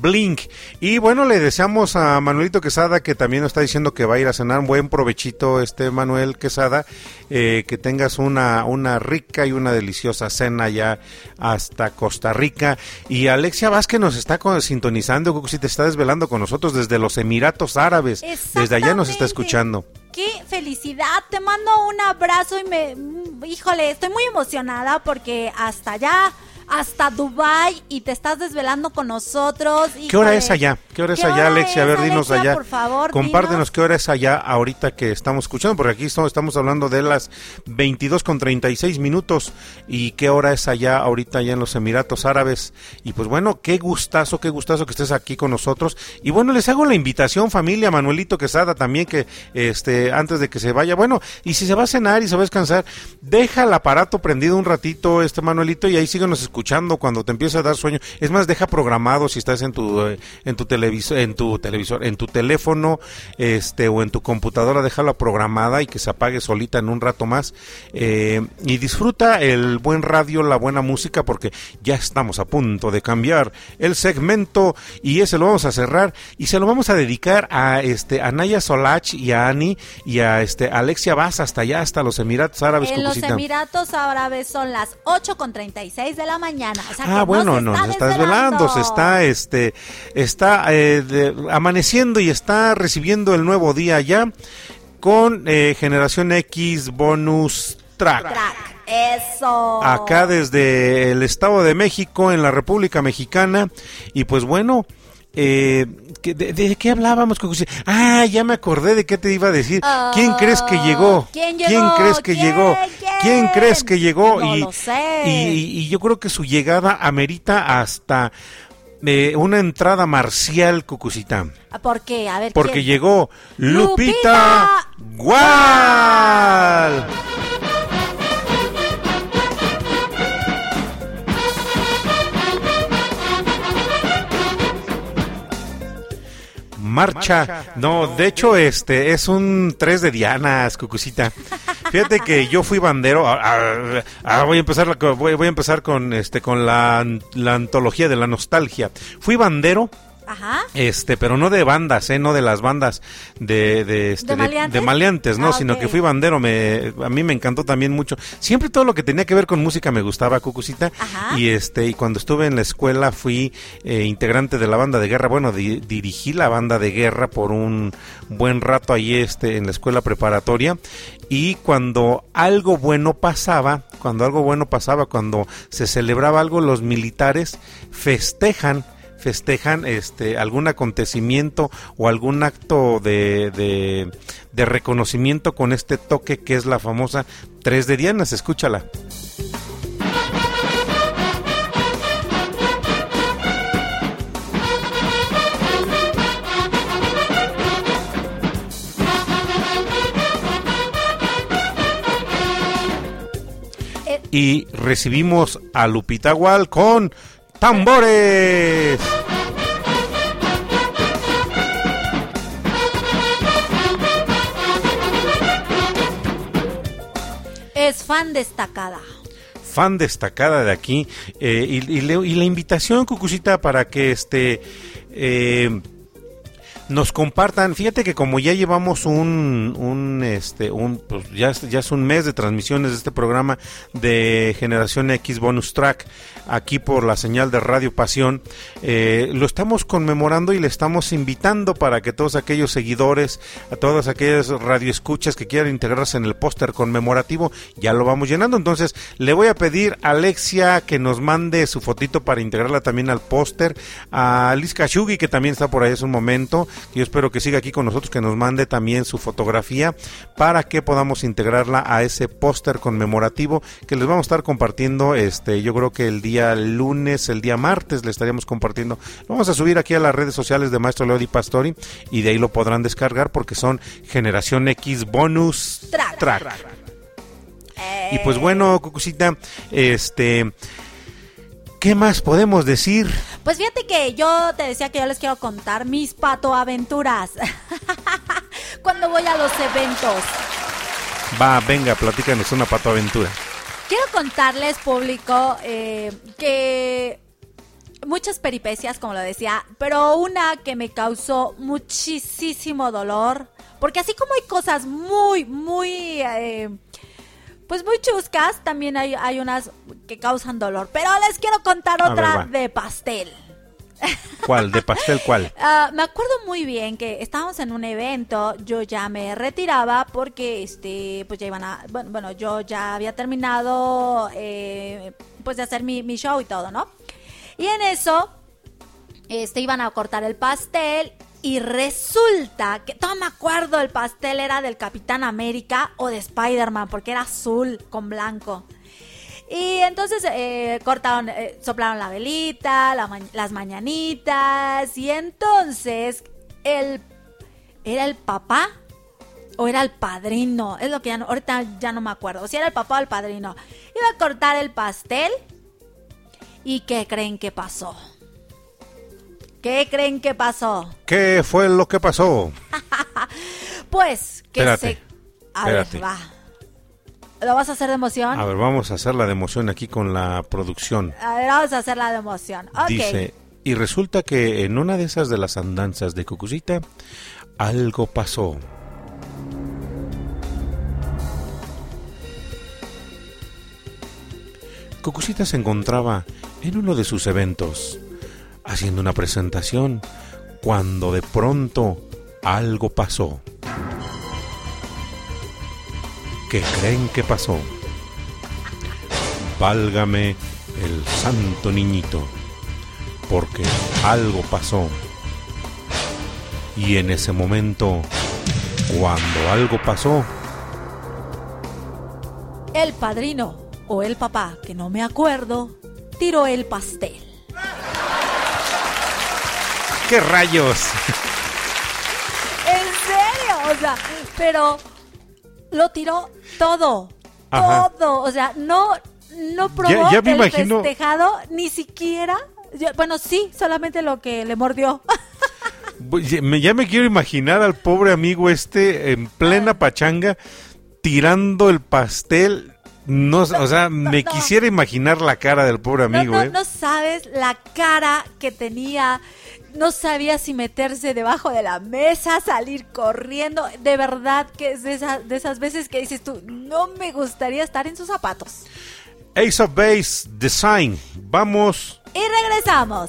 Blink. Y bueno, le deseamos a Manuelito Quesada que también nos está diciendo que va a ir a cenar. Un buen provechito, este Manuel Quesada. eh, que tengas una, una rica y una deliciosa cena ya hasta Costa Rica. Y Alexia Vázquez nos está con- sintonizando, si te está desvelando con nosotros desde los Emiratos Árabes. Desde allá nos está escuchando. Qué felicidad, te mando un abrazo y me, mm, híjole, estoy muy emocionada porque hasta allá, hasta Dubai y te estás desvelando con nosotros. ¿Qué hora es allá? ¿Qué hora es ¿Qué allá, hora Alexia? A ver, dinos Alexia, allá. por favor, Compártenos dinos. qué hora es allá ahorita que estamos escuchando, porque aquí estamos, estamos hablando de las 22 con 36 minutos y qué hora es allá ahorita allá en los Emiratos Árabes. Y pues bueno, qué gustazo, qué gustazo que estés aquí con nosotros. Y bueno, les hago la invitación, familia, Manuelito Quesada también, que este antes de que se vaya, bueno, y si se va a cenar y se va a descansar, deja el aparato prendido un ratito, este Manuelito, y ahí síguenos escuchando cuando te empiece a dar sueño. Es más, deja programado si estás en tu eh, en tu televisor, en tu televisor, en tu teléfono, este o en tu computadora, déjala programada y que se apague solita en un rato más. Eh, y disfruta el buen radio, la buena música, porque ya estamos a punto de cambiar el segmento y ese lo vamos a cerrar y se lo vamos a dedicar a este a Naya Solach y a Ani y a este Alexia Vaz hasta allá, hasta los Emiratos Árabes. En los. Emiratos Árabes son las 8 con 36 de la mañana. O sea, que Ah, bueno, no se está está desvelando, se está, este, está eh, de- amaneciendo y está recibiendo el nuevo día ya con eh, Generación X Bonus Track. Track. Eso. Acá desde el Estado de México, en la República Mexicana, y pues bueno. Eh, ¿qué- de, de qué hablábamos? Ah, ya me acordé de qué te iba a decir. ¿Quién crees que llegó? Ah, ¿Quién llegó? crees que ¿Quién? llegó? ¿Quién? crees que llegó? No y, lo sé. y- y- y yo creo que su llegada amerita hasta eh, una entrada marcial, Cucucita. ¿Por qué? A ver. Porque ¿quién? llegó Lupita, Lupita Gual. Marcha, no, de hecho este es un 3 de Dianas, Cucucita. Fíjate que yo fui bandero, ah, ah, ah, voy a empezar la co- voy, voy a empezar con este con la, la antología de la nostalgia. Fui bandero Ajá. este, pero no de bandas, ¿eh? No de las bandas de, de, este, ¿De maleantes? de maleantes, ¿no? Ah, Sino que fui bandero, me, a mí me encantó también mucho. Siempre todo lo que tenía que ver con música me gustaba, Cucucita. Ajá. Y este, y cuando estuve en la escuela fui eh, integrante de la banda de guerra. Bueno, di- dirigí la banda de guerra por un buen rato ahí, este, en la escuela preparatoria. Y cuando algo bueno pasaba, cuando algo bueno pasaba, cuando se celebraba algo, los militares festejan festejan este algún acontecimiento o algún acto de, de, de reconocimiento con este toque que es la famosa 3 de Dianas, escúchala. Eh, Y recibimos a Lupita Gual con tambores. es fan destacada. fan destacada de aquí eh, y, y le- y la invitación Cucucita para que este eh, nos compartan. Fíjate que como ya llevamos un, un este un pues ya, ya es un mes de transmisiones de este programa de generación X bonus track aquí por la señal de Radio Pasión eh, lo estamos conmemorando y le estamos invitando para que todos aquellos seguidores a todas aquellas radioescuchas que quieran integrarse en el póster conmemorativo ya lo vamos llenando. Entonces le voy a pedir a Alexia que nos mande su fotito para integrarla también al póster a Liz Kashugi que también está por ahí hace un momento yo espero que siga aquí con nosotros que nos mande también su fotografía para que podamos integrarla a ese póster conmemorativo que les vamos a estar compartiendo este yo creo que el día lunes el día martes le estaríamos compartiendo lo vamos a subir aquí a las redes sociales de Maestro Leo Di Pastori y de ahí lo podrán descargar porque son Generación X Bonus Track. Track. Y pues bueno, Cucucita, este, ¿qué más podemos decir? Pues fíjate que yo te decía que yo les quiero contar mis patoaventuras. (laughs) Cuando voy a los eventos. Va, venga, platícanos una pato aventura. Quiero contarles, público, eh, que muchas peripecias, como lo decía, pero una que me causó muchísimo dolor, porque así como hay cosas muy, muy, eh, pues muy chuscas, también hay, hay unas que causan dolor. Pero les quiero contar A ver, otra va. de pastel. (laughs) ¿Cuál? ¿De pastel cuál? Ah, me acuerdo muy bien que estábamos en un evento, yo ya me retiraba porque este pues ya iban a bueno, bueno, yo ya había terminado eh, pues de hacer mi, mi show y todo, ¿no? Y en eso este iban a cortar el pastel y resulta que no me acuerdo el pastel era del Capitán América o de Spider-Man porque era azul con blanco. Y entonces eh, cortaron, eh, soplaron la velita, las mañanitas, y entonces el era el papá o era el padrino, es lo que ya no, ahorita ya no me acuerdo, si era el papá o el padrino. Iba a cortar el pastel y ¿qué creen que pasó? ¿Qué creen que pasó? ¿Qué fue lo que pasó? (laughs) Pues que Espérate, se a espérate. ver, va. ¿Lo vas a hacer de emoción? A ver, vamos a hacer la de emoción aquí con la producción. A ver, vamos a hacer la de emoción. Ok. Dice, y resulta que en una de esas de las andanzas de Cucucita, algo pasó. Cucucita se encontraba en uno de sus eventos, haciendo una presentación, cuando de pronto algo pasó. ¿Qué creen que pasó? Válgame el santo niñito, porque algo pasó. Y en ese momento, cuando algo pasó, El padrino o el papá, que no me acuerdo, tiró el pastel. ¡Qué rayos! ¿En serio? O sea, pero lo tiró todo. Ajá. Todo. O sea, no, no probó ya me el imagino- festejado, ni siquiera. ya- Bueno, sí, solamente lo que le mordió. (laughs) Ya me quiero imaginar al pobre amigo este en plena pachanga tirando el pastel. No, o sea, me no. quisiera imaginar la cara del pobre amigo, no, ¿eh? no sabes la cara que tenía. No sabía si meterse debajo de la mesa, salir corriendo. De verdad que es de, esa- de esas veces que dices tú, no me gustaría estar en sus zapatos. Ace of Base Design. Vamos. Y regresamos.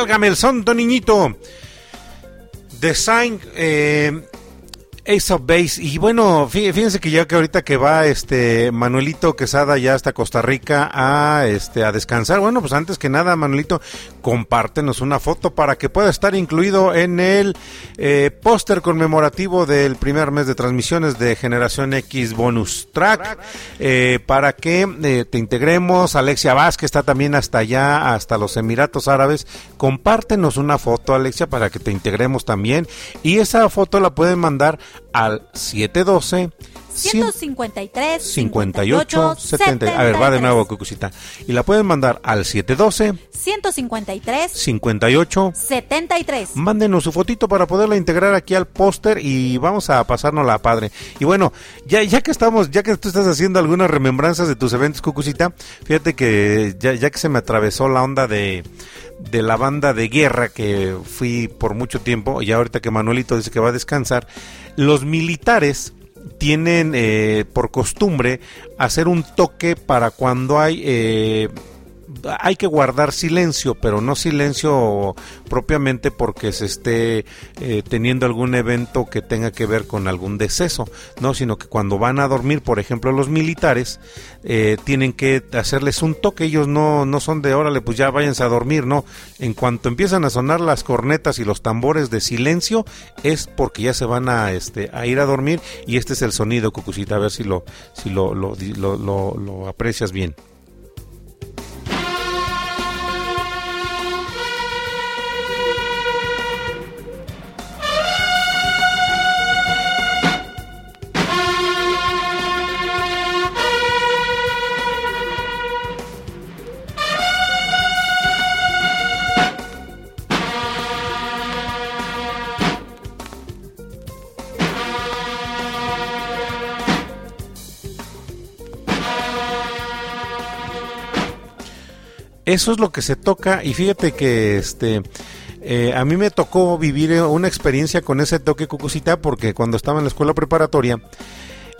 Válgame el santo niñito. Design eh, Ace of Base. Y bueno, fí- fíjense que ya que ahorita que va este Manuelito Quesada ya hasta Costa Rica a este a descansar. Bueno, pues antes que nada, Manuelito, compártenos una foto para que pueda estar incluido en el eh, póster conmemorativo del primer mes de transmisiones de Generación X Bonus Track. eh, para que eh, te integremos. Alexia Vázquez está también hasta allá, hasta los Emiratos Árabes. Compártenos una foto, Alexia, para que te integremos también. Y esa foto la pueden mandar al 712 153 58 70. A ver, va de nuevo, Cucucita. Y la pueden mandar al 712 153 58 73. Mándenos su fotito para poderla integrar aquí al póster y vamos a pasárnosla padre. Y bueno, ya, ya que estamos, ya que tú estás haciendo algunas remembranzas de tus eventos, Cucucita, fíjate que ya, ya que se me atravesó la onda de, de la banda de guerra que fui por mucho tiempo, y ahorita que Manuelito dice que va a descansar, los militares tienen eh, por costumbre hacer un toque para cuando hay eh, hay que guardar silencio, pero no silencio propiamente porque se esté eh, teniendo algún evento que tenga que ver con algún deceso, no, sino que cuando van a dormir, por ejemplo, los militares eh, tienen que hacerles un toque, ellos no, no son de órale, pues ya váyanse a dormir, no, en cuanto empiezan a sonar las cornetas y los tambores de silencio, es porque ya se van a, este, a ir a dormir y este es el sonido, Cucucita, a ver si lo, si lo, lo, lo, aprecias bien. Eso es lo que se toca y fíjate que este eh, a mí me tocó vivir eh, una experiencia con ese toque cucucita porque cuando estaba en la escuela preparatoria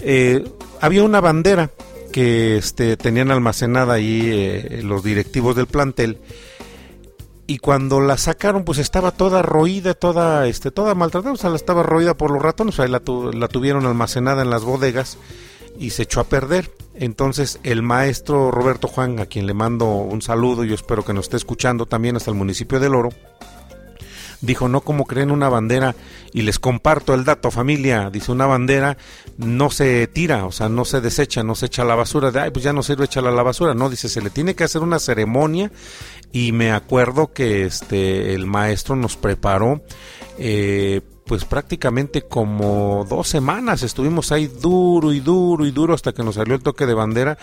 eh, había una bandera que este, tenían almacenada ahí los directivos del plantel y cuando la sacaron pues estaba toda roída, toda este toda maltratada, o sea, la estaba roída por los ratones, o sea, la, tu- la tuvieron almacenada en las bodegas y se echó a perder. Entonces el maestro Roberto Juan, a quien le mando un saludo, yo espero que nos esté escuchando también hasta el municipio del Oro, dijo, no como creen una bandera, y les comparto el dato familia, dice, una bandera no se tira, o sea, no se desecha, no se echa a la basura, de, ay, pues ya no sirve echarla a la basura, no, dice, se le tiene que hacer una ceremonia, y me acuerdo que este, el maestro nos preparó, eh, pues prácticamente como dos semanas estuvimos ahí duro y duro y duro hasta que nos salió el toque de bandera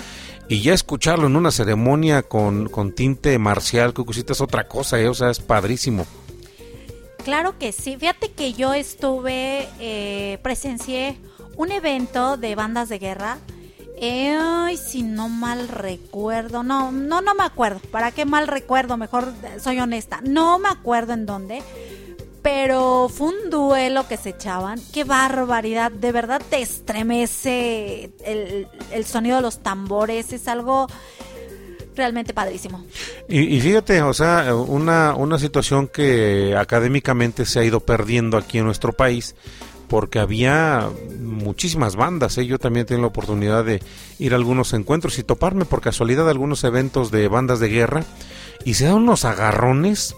y ya escucharlo en una ceremonia con, con tinte marcial, Cucucita, es otra cosa, eh, o sea, es padrísimo. Claro que sí. Fíjate que yo estuve, eh, presencié un evento de bandas de guerra. Eh, ay, si no mal recuerdo, no, no, no me acuerdo. ¿Para qué mal recuerdo? Mejor eh, soy honesta. No me acuerdo en dónde. Pero fue un duelo que se echaban. Qué barbaridad. De verdad te estremece el, el sonido de los tambores. Es algo realmente padrísimo. Y, y fíjate, o sea, una, una situación que académicamente se ha ido perdiendo aquí en nuestro país, porque había muchísimas bandas, ¿eh? yo también tengo la oportunidad de ir a algunos encuentros y toparme por casualidad algunos eventos de bandas de guerra, y se dan unos agarrones,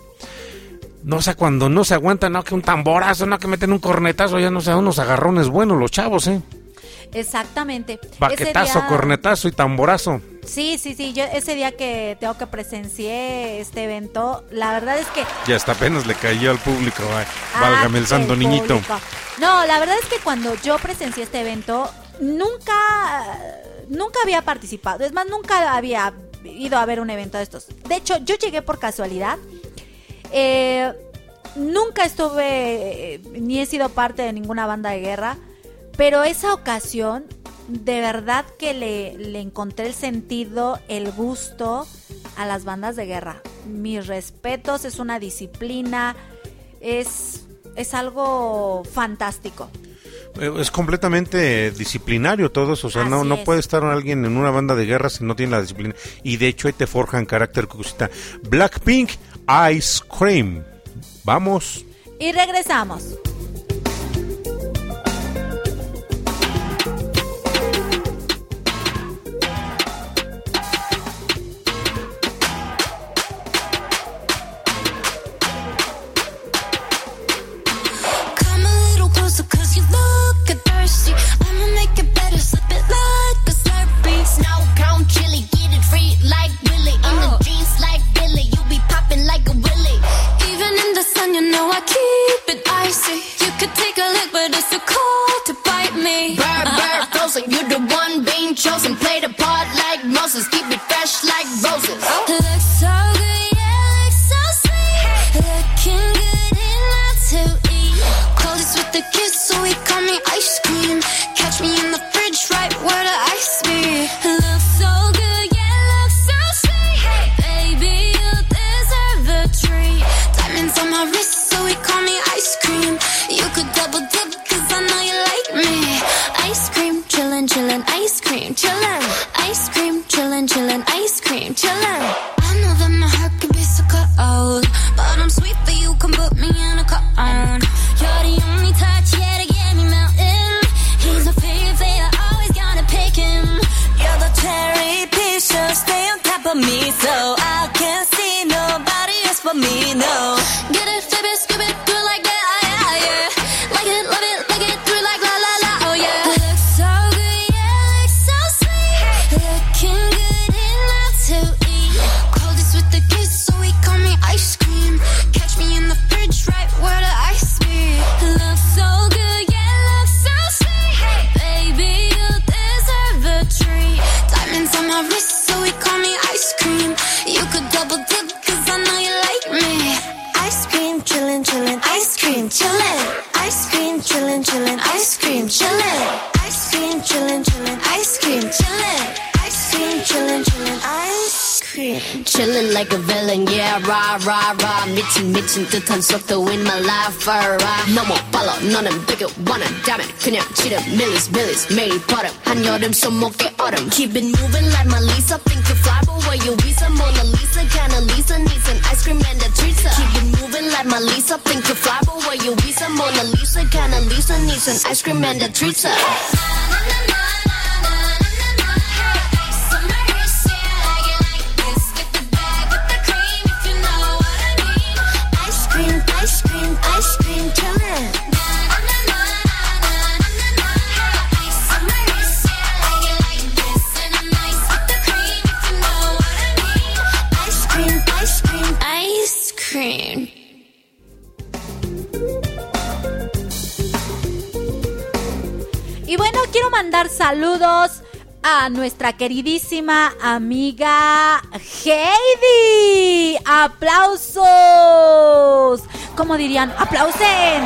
no sé, cuando no se aguanta, no, que un tamborazo, no, que meten un cornetazo, ya no se dan unos agarrones buenos los chavos, ¿eh? Exactamente. Baquetazo, día- cornetazo y tamborazo. Sí, sí, sí. Yo ese día que tengo que presencié este evento, la verdad es que. Ya hasta apenas le cayó al público, ay, Ah, válgame el santo el niñito. público. No, la verdad es que cuando yo presencié este evento, nunca, nunca había participado. Es más, nunca había ido a ver un evento de estos. De hecho, yo llegué por casualidad. Eh, nunca estuve, eh, ni he sido parte de ninguna banda de guerra. Pero esa ocasión, de verdad que le, le encontré el sentido, el gusto a las bandas de guerra. Mis respetos, es una disciplina, es, es algo fantástico. Eh, Es completamente disciplinario todo eso, o sea, no, Así no es. puede estar alguien en una banda de guerra si no tiene la disciplina. Y de hecho ahí te forjan carácter, Cucucita. Blackpink, Ice Cream. Vamos. Y regresamos. Know I keep it icy You could take a look, but it's too cold to bite me Bird, bird, (laughs) frozen, You're the one being chosen. Play the part like Moses, keep it fresh like roses. Looks chillin', ice cream, chillin' Ice cream, chillin', chillin', ice cream, chillin' I know that my heart can be so cold But I'm sweet for you, come put me in a cone. You're the only touch, yeah, to get me melting. He's my favorite, always gonna pick him. You're the cherry piece, so stay on top of me So chillin', chillin', ice cream, chillin' Ice cream, chillin', chillin', ice cream, chillin' Ice cream, chillin', chillin', ice cream, chillin' Chillin' like a villain, yeah, rah, rah, rah. 미친, 미친 듯한 속도 in my life, alright. 너무 빨라, 너는 되게 원한다면 그냥 치름, 밀리스, 밀리스, 매일 버릇. 한여름 손목에 얼음. Keep it moving like my Lisa. Think you fly, but where you visa? Mona Lisa, kinda Lisa needs an ice cream and a treat. Keep it moving like my Lisa. Think you fly, but where you visa? Mona Lisa, kinda Lisa needs an ice cream and a treat. Ice Y bueno, quiero mandar saludos a nuestra queridísima amiga Heidi. ¡Aplausos! ¿Cómo dirían? ¡Aplausen!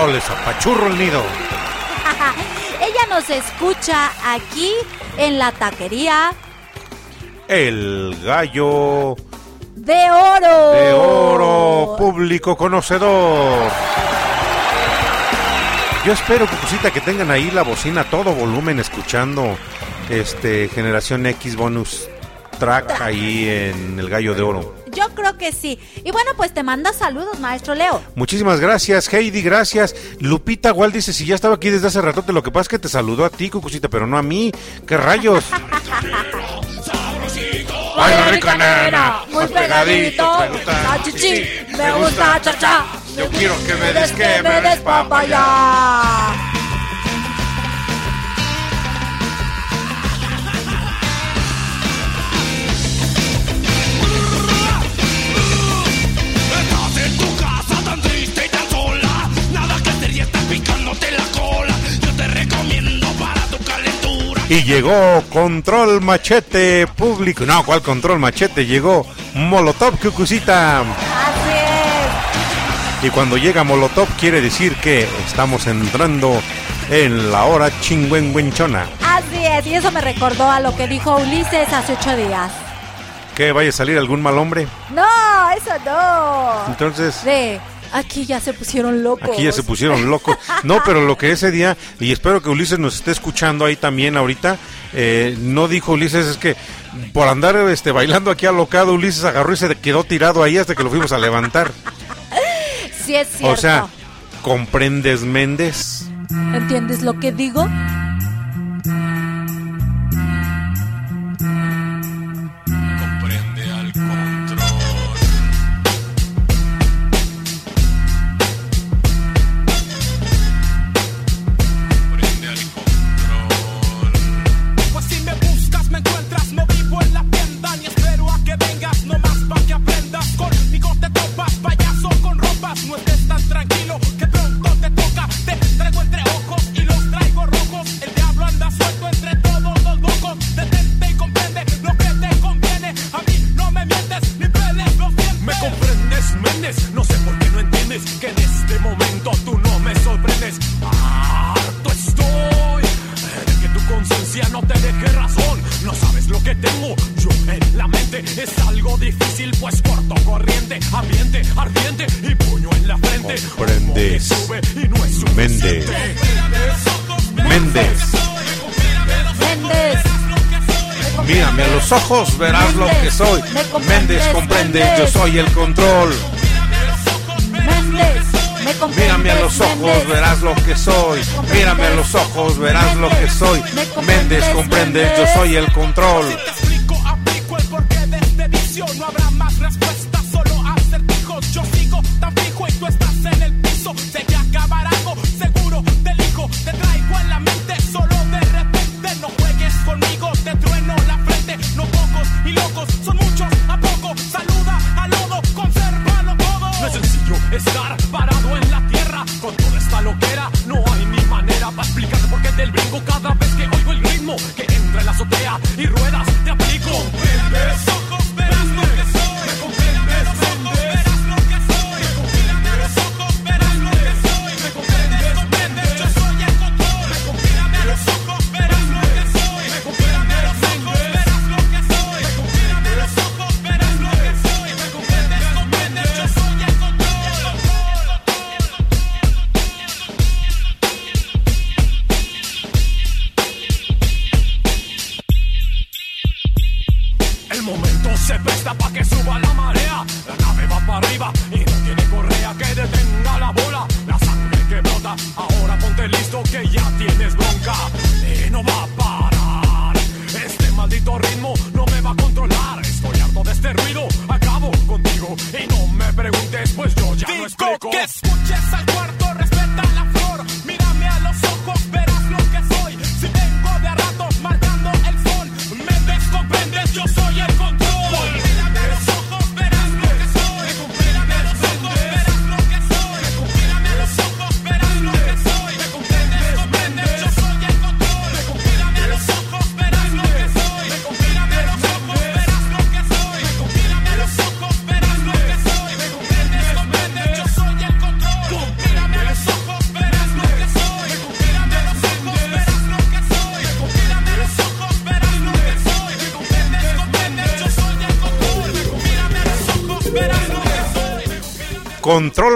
O les apachurro el nido. (laughs) Ella nos escucha aquí en la taquería El gallo de oro. de oro, público conocedor. Yo espero, Cucucita, que tengan ahí la bocina a todo volumen escuchando este Generación X bonus track ahí en el gallo de oro. Yo creo que sí. Y bueno, pues te manda saludos, maestro Leo. Muchísimas gracias, Heidi, gracias. Lupita Wal dice, si ya estaba aquí desde hace ratote, lo que pasa es que te saludó a ti, Cucucita, pero no a mí. ¿Qué rayos? (laughs) Ay, rica nena, muy pegadito, me gusta cha cha. Yo quiero que me des, que me des papaya. papaya. Estás en tu casa tan triste y tan sola. Nada que hacer y estás picándote la cola. Yo te recomiendo para tu calentura. Y llegó Control Machete Público. No, ¿cuál Control Machete? Llegó Molotov Cucucita. Y cuando llega Molotov quiere decir que estamos entrando en la hora chingüengüenchona. Así es, y eso me recordó a lo que dijo Ulises hace ocho días. ¿Que vaya a salir algún mal hombre? No, eso no. Entonces... De... Aquí ya se pusieron locos. Aquí ya se pusieron locos. No, pero lo que ese día, y espero que Ulises nos esté escuchando ahí también ahorita, eh, no dijo Ulises, es que por andar este, bailando aquí alocado, Ulises agarró y se quedó tirado ahí hasta que lo fuimos a levantar. Sí, es cierto. O sea, ¿comprendes Méndez? ¿Entiendes lo que digo?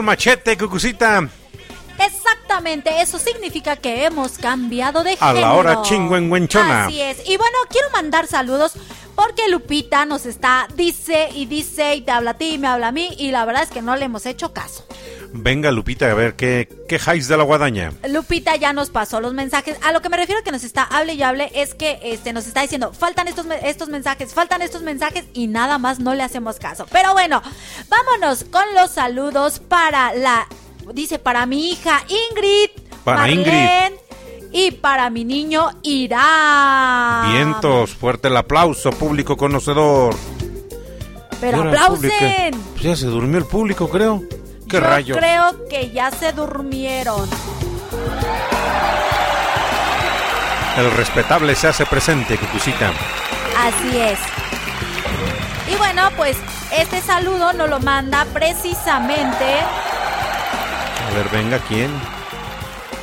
machete, cucucita. Exactamente, eso significa que hemos cambiado de género. A la hora chingüengüenchona. Así es. Y bueno, quiero mandar saludos porque Lupita nos está, dice y dice, y te habla a ti, y me habla a mí, y la verdad es que no le hemos hecho caso. Venga, Lupita, a ver, ¿qué, qué highs de la guadaña? Lupita ya nos pasó los mensajes. A lo que me refiero que nos está hable y hable es que este, nos está diciendo, faltan estos, estos mensajes, faltan estos mensajes y nada más no le hacemos caso. Pero bueno, vámonos con los saludos para la, dice, para mi hija Ingrid. Para Ingrid. Y para mi niño Irán. Vientos, fuerte el aplauso, público conocedor. Pero aplausen. Pues ya se durmió el público, creo. ¿Qué Yo rayos? Creo que ya se durmieron. El respetable se hace presente, Cucucita. Así es. Y bueno, pues este saludo nos lo manda precisamente. A ver, venga, ¿quién?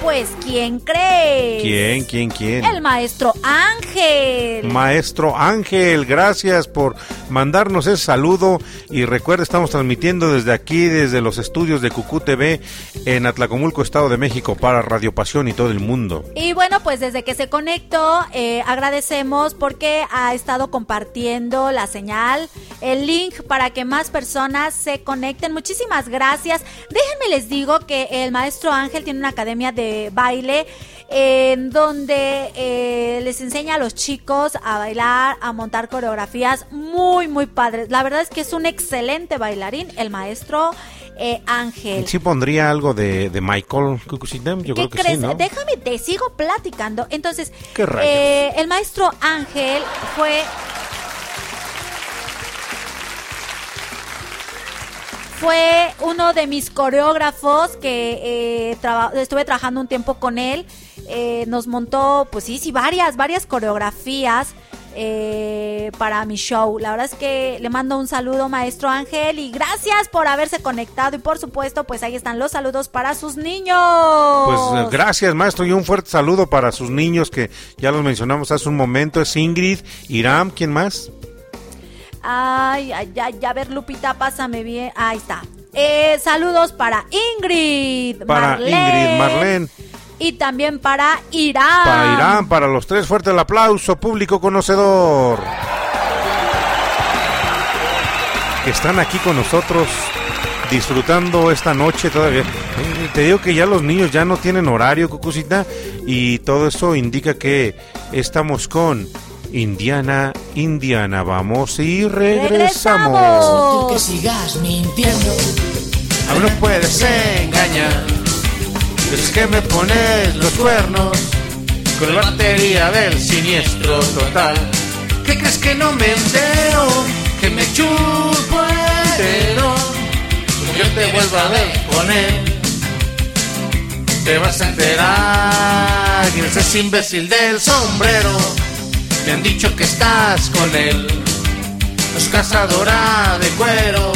Pues, ¿quién cree. ¿Quién, quién, quién? El maestro Ángel. Maestro Ángel, gracias por mandarnos ese saludo y recuerda, estamos transmitiendo desde aquí, desde los estudios de Cucú TV en Atlacomulco, Estado de México para Radio Pasión y todo el mundo. Y bueno, pues desde que se conectó, eh, agradecemos porque ha estado compartiendo la señal, el link para que más personas se conecten. Muchísimas gracias. Déjenme les digo que el maestro Ángel tiene una academia de baile en donde eh, les enseña a los chicos a bailar, a montar coreografías muy, muy padres. La verdad es que es un excelente bailarín, el maestro eh, Ángel. ¿Sí pondría algo de, de Michael Cucucita? Yo ¿Qué creo que crees? sí, ¿no? Déjame, te sigo platicando. Entonces, eh, el maestro Ángel fue. Fue uno de mis coreógrafos que eh, traba- estuve trabajando un tiempo con él. Eh, nos montó, pues sí, sí, varias, varias coreografías eh, para mi show. La verdad es que le mando un saludo, maestro Ángel, y gracias por haberse conectado. Y por supuesto, pues ahí están los saludos para sus niños. Pues eh, gracias, maestro, y un fuerte saludo para sus niños que ya los mencionamos hace un momento. Es Ingrid, Iram, ¿quién más? Ay, ay, ay, a ver, Lupita, pásame bien. Ahí está. Eh, saludos para Ingrid, Para Ingrid, Marlene. Y también para Irán. Para Irán, para los tres, fuerte el aplauso, público conocedor. Que están aquí con nosotros disfrutando esta noche todavía. Eh, Te digo que ya los niños ya no tienen horario, Cucucita, y todo eso indica que estamos con Indiana, Indiana. Vamos y regresamos. ¡Regresamos! Que sigas mintiendo. Aún no puedes engañar. Es que me pones los cuernos con la batería del siniestro total. ¿Qué crees que no me entero? Que me chupo entero. Yo te vuelvo a ver él. Te vas a enterar. Y ese imbécil del sombrero. Me han dicho que estás con él. Es cazadora de cuero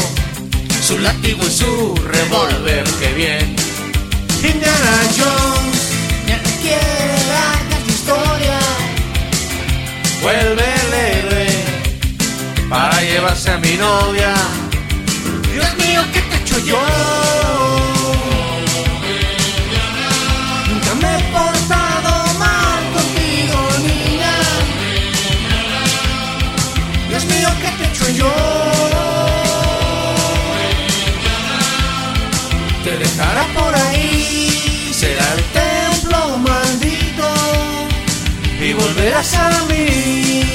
su látigo y su revólver, qué bien. Indiana Jones, Ya no quiero largas historias. vuelve el héroe para llevarse a mi novia. Dios mío, ¿qué te he hecho yo? Nunca me he portado mal contigo, niña. Dios mío, ¿qué te he hecho yo? Te dejará y volverás a mí.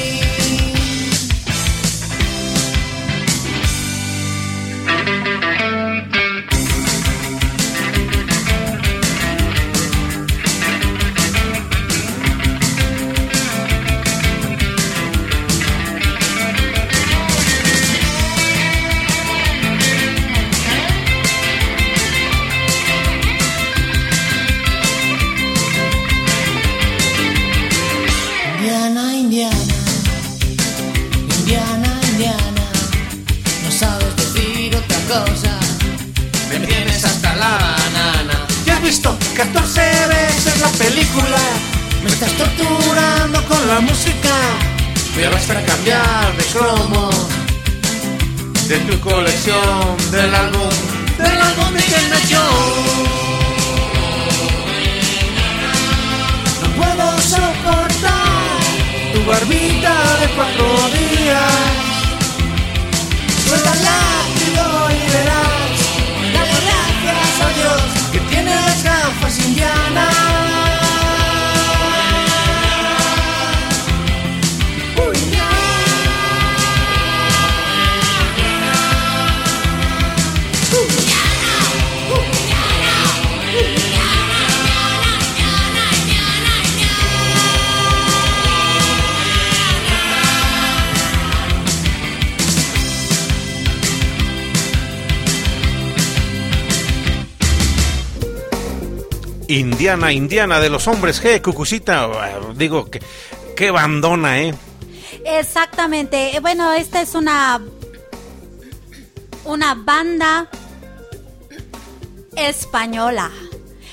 14 veces la película? Me estás torturando con la música. Me vas a cambiar de cromo de tu colección del álbum del álbum de. No puedo soportar Tu barbita de cuatro días. Suelta las gafas Indiana, Indiana de los hombres G, Cucucita, ah, digo, que qué bandona, ¿eh? Exactamente. Eh, bueno, esta es una una banda española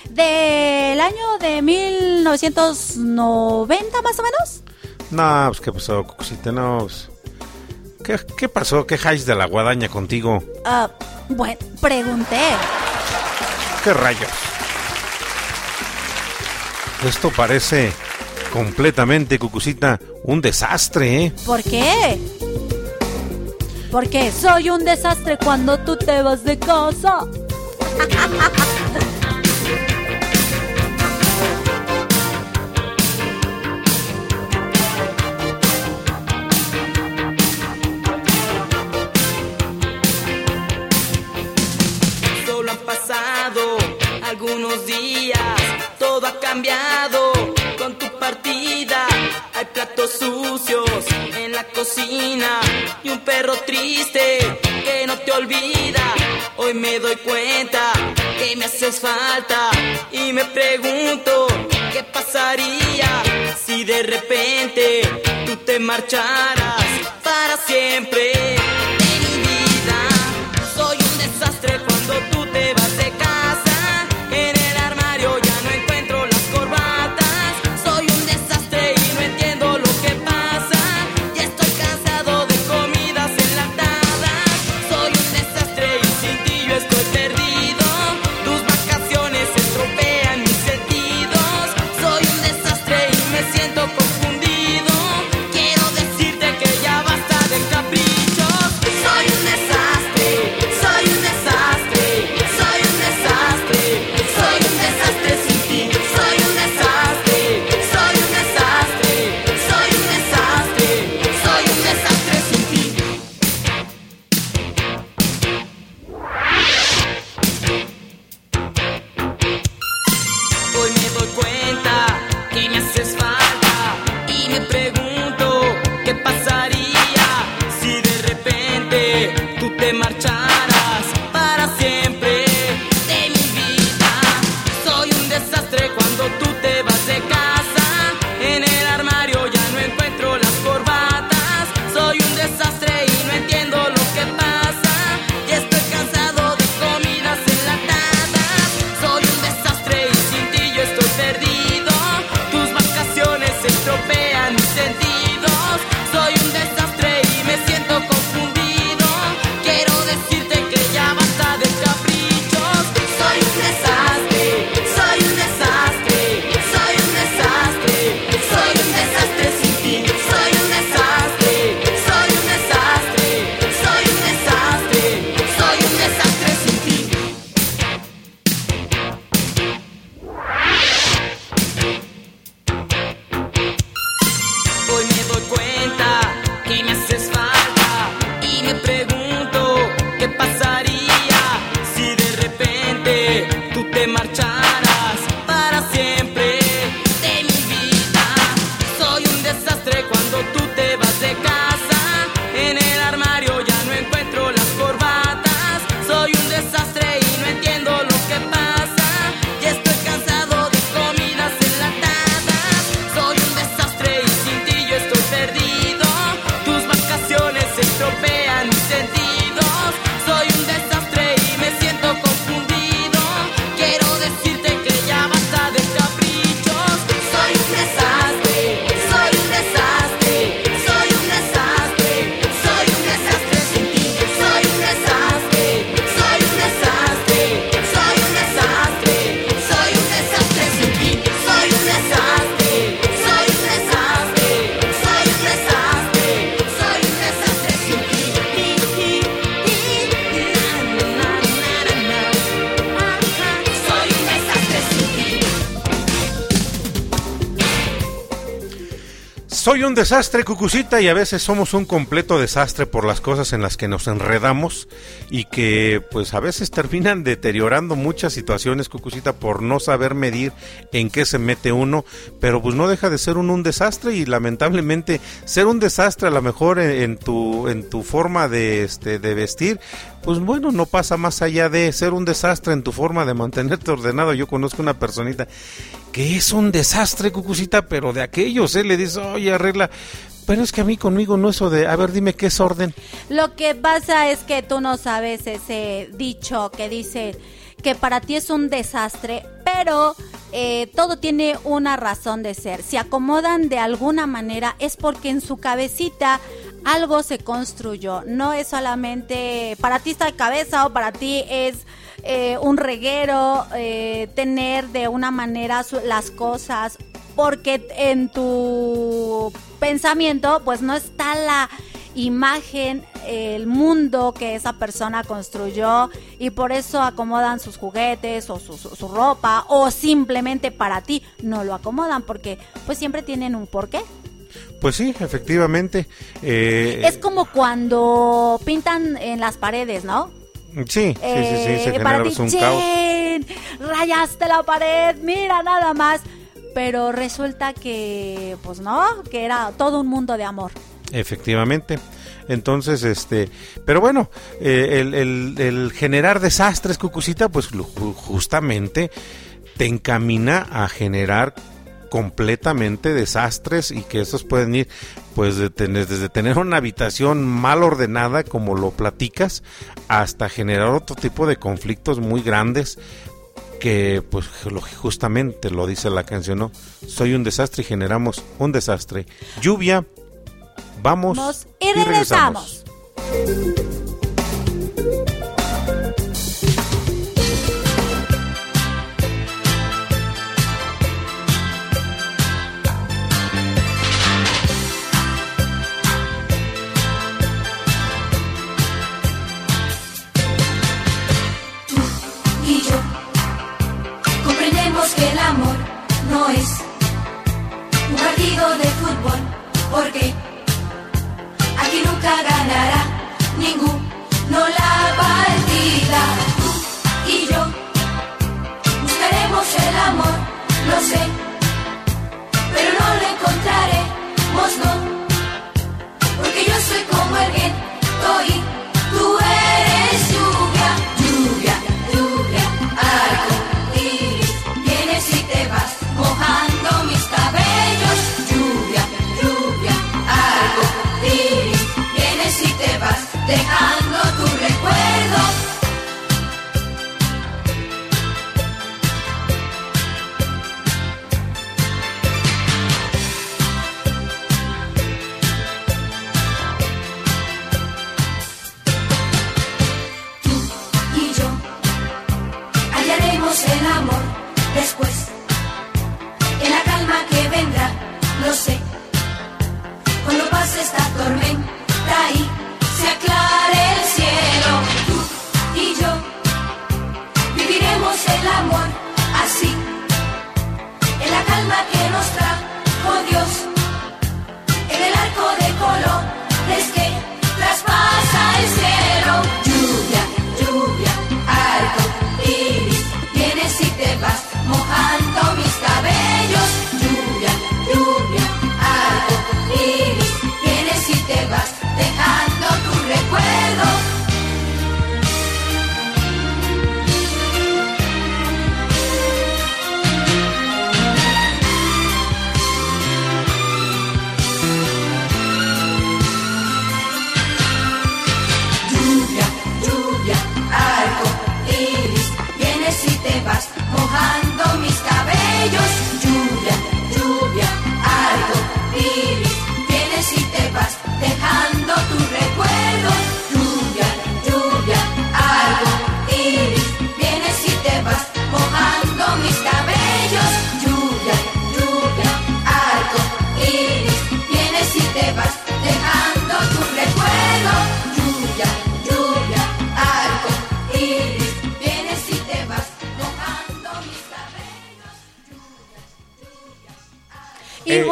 del año de 1990 más o menos. No, pues qué pasó, Cucucita, no. Pues, ¿qué, ¿Qué, pasó? ¿Qué hais de la guadaña contigo? Uh, bueno, pregunté. ¿Qué rayos? Esto parece completamente, Cucucita, un desastre, ¿eh? ¿Por qué? Porque soy un desastre cuando tú te vas de casa. (laughs) cambiado con tu partida. Hay platos sucios en la cocina y un perro triste que no te olvida. Hoy me doy cuenta que me haces falta y me pregunto qué pasaría si de repente tú te marcharas para siempre. un desastre, Cucucita, y a veces somos un completo desastre por las cosas en las que nos enredamos y que pues a veces terminan (laughs) deteriorando muchas situaciones, Cucucita, por no saber medir en qué se mete uno, pero pues no deja de ser un, desastre y lamentablemente ser un desastre a lo mejor en, tu, en tu forma de, este, de vestir, pues bueno, no pasa más allá de ser un desastre en tu forma de mantenerte (laughs) ordenado. Yo conozco una personita que es un desastre, Cucucita, pero de aquellos, ¿eh? Le dice, oye, arregla. Pero es que a mí conmigo no eso de, a ver, dime qué es orden. Lo que pasa es que tú no sabes ese dicho que dice que para ti es un desastre, pero eh, todo tiene una razón de ser. Si acomodan de alguna manera es porque en su cabecita algo se construyó. No es solamente para ti está de cabeza o para ti es eh, un reguero eh, tener de una manera su- las cosas porque en tu pensamiento pues no está la imagen, el mundo que esa persona construyó y por eso acomodan sus juguetes o su, su- su ropa o simplemente para ti no lo acomodan porque pues siempre tienen un porqué. Pues sí, efectivamente. eh, Es como cuando pintan en las paredes, ¿no? Sí, sí, sí, sí, se Eh, para ti, un caos. "Chen, rayaste la pared, mira nada más. Pero resulta que, pues no, que era todo un mundo de amor. Efectivamente. Entonces, este, pero bueno, eh, el, el- el generar desastres, Cucucita, pues justamente te encamina a generar completamente desastres y que esos pueden ir pues de tener- desde tener una habitación mal ordenada como lo platicas hasta generar otro tipo de conflictos muy grandes que pues justamente lo dice la canción, ¿no? Soy un desastre y generamos un desastre. Lluvia, vamos Vamos y regresamos. y porque aquí nunca ganará ninguno la partida. Tú y yo buscaremos el amor, lo sé, pero no lo encontraremos, no, porque yo soy como el viento y dejando tu recuerdo. y yo hallaremos el amor después. En la calma que vendrá, lo sé. Cuando pase esta tormenta vas mojando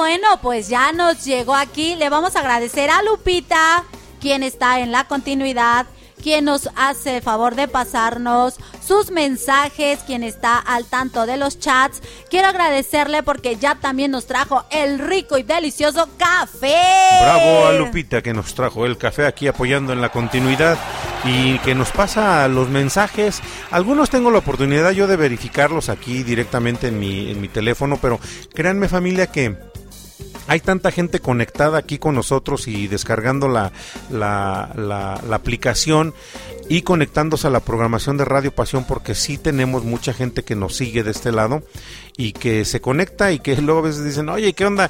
bueno, pues ya nos llegó aquí. Le vamos a agradecer a Lupita, quien está en la continuidad, quien nos hace el favor de pasarnos sus mensajes, quien está al tanto de los chats. Quiero agradecerle porque ya también nos trajo el rico y delicioso café. Bravo a Lupita que nos trajo el café aquí apoyando en la continuidad y que nos pasa los mensajes. Algunos tengo la oportunidad yo de verificarlos aquí directamente en mi, en mi teléfono, pero créanme familia que hay tanta gente conectada aquí con nosotros y descargando la, la, la- la aplicación y conectándose a la programación de Radio Pasión porque sí tenemos mucha gente que nos sigue de este lado y que se conecta y que (laughs) luego a veces dicen, oye, ¿qué onda?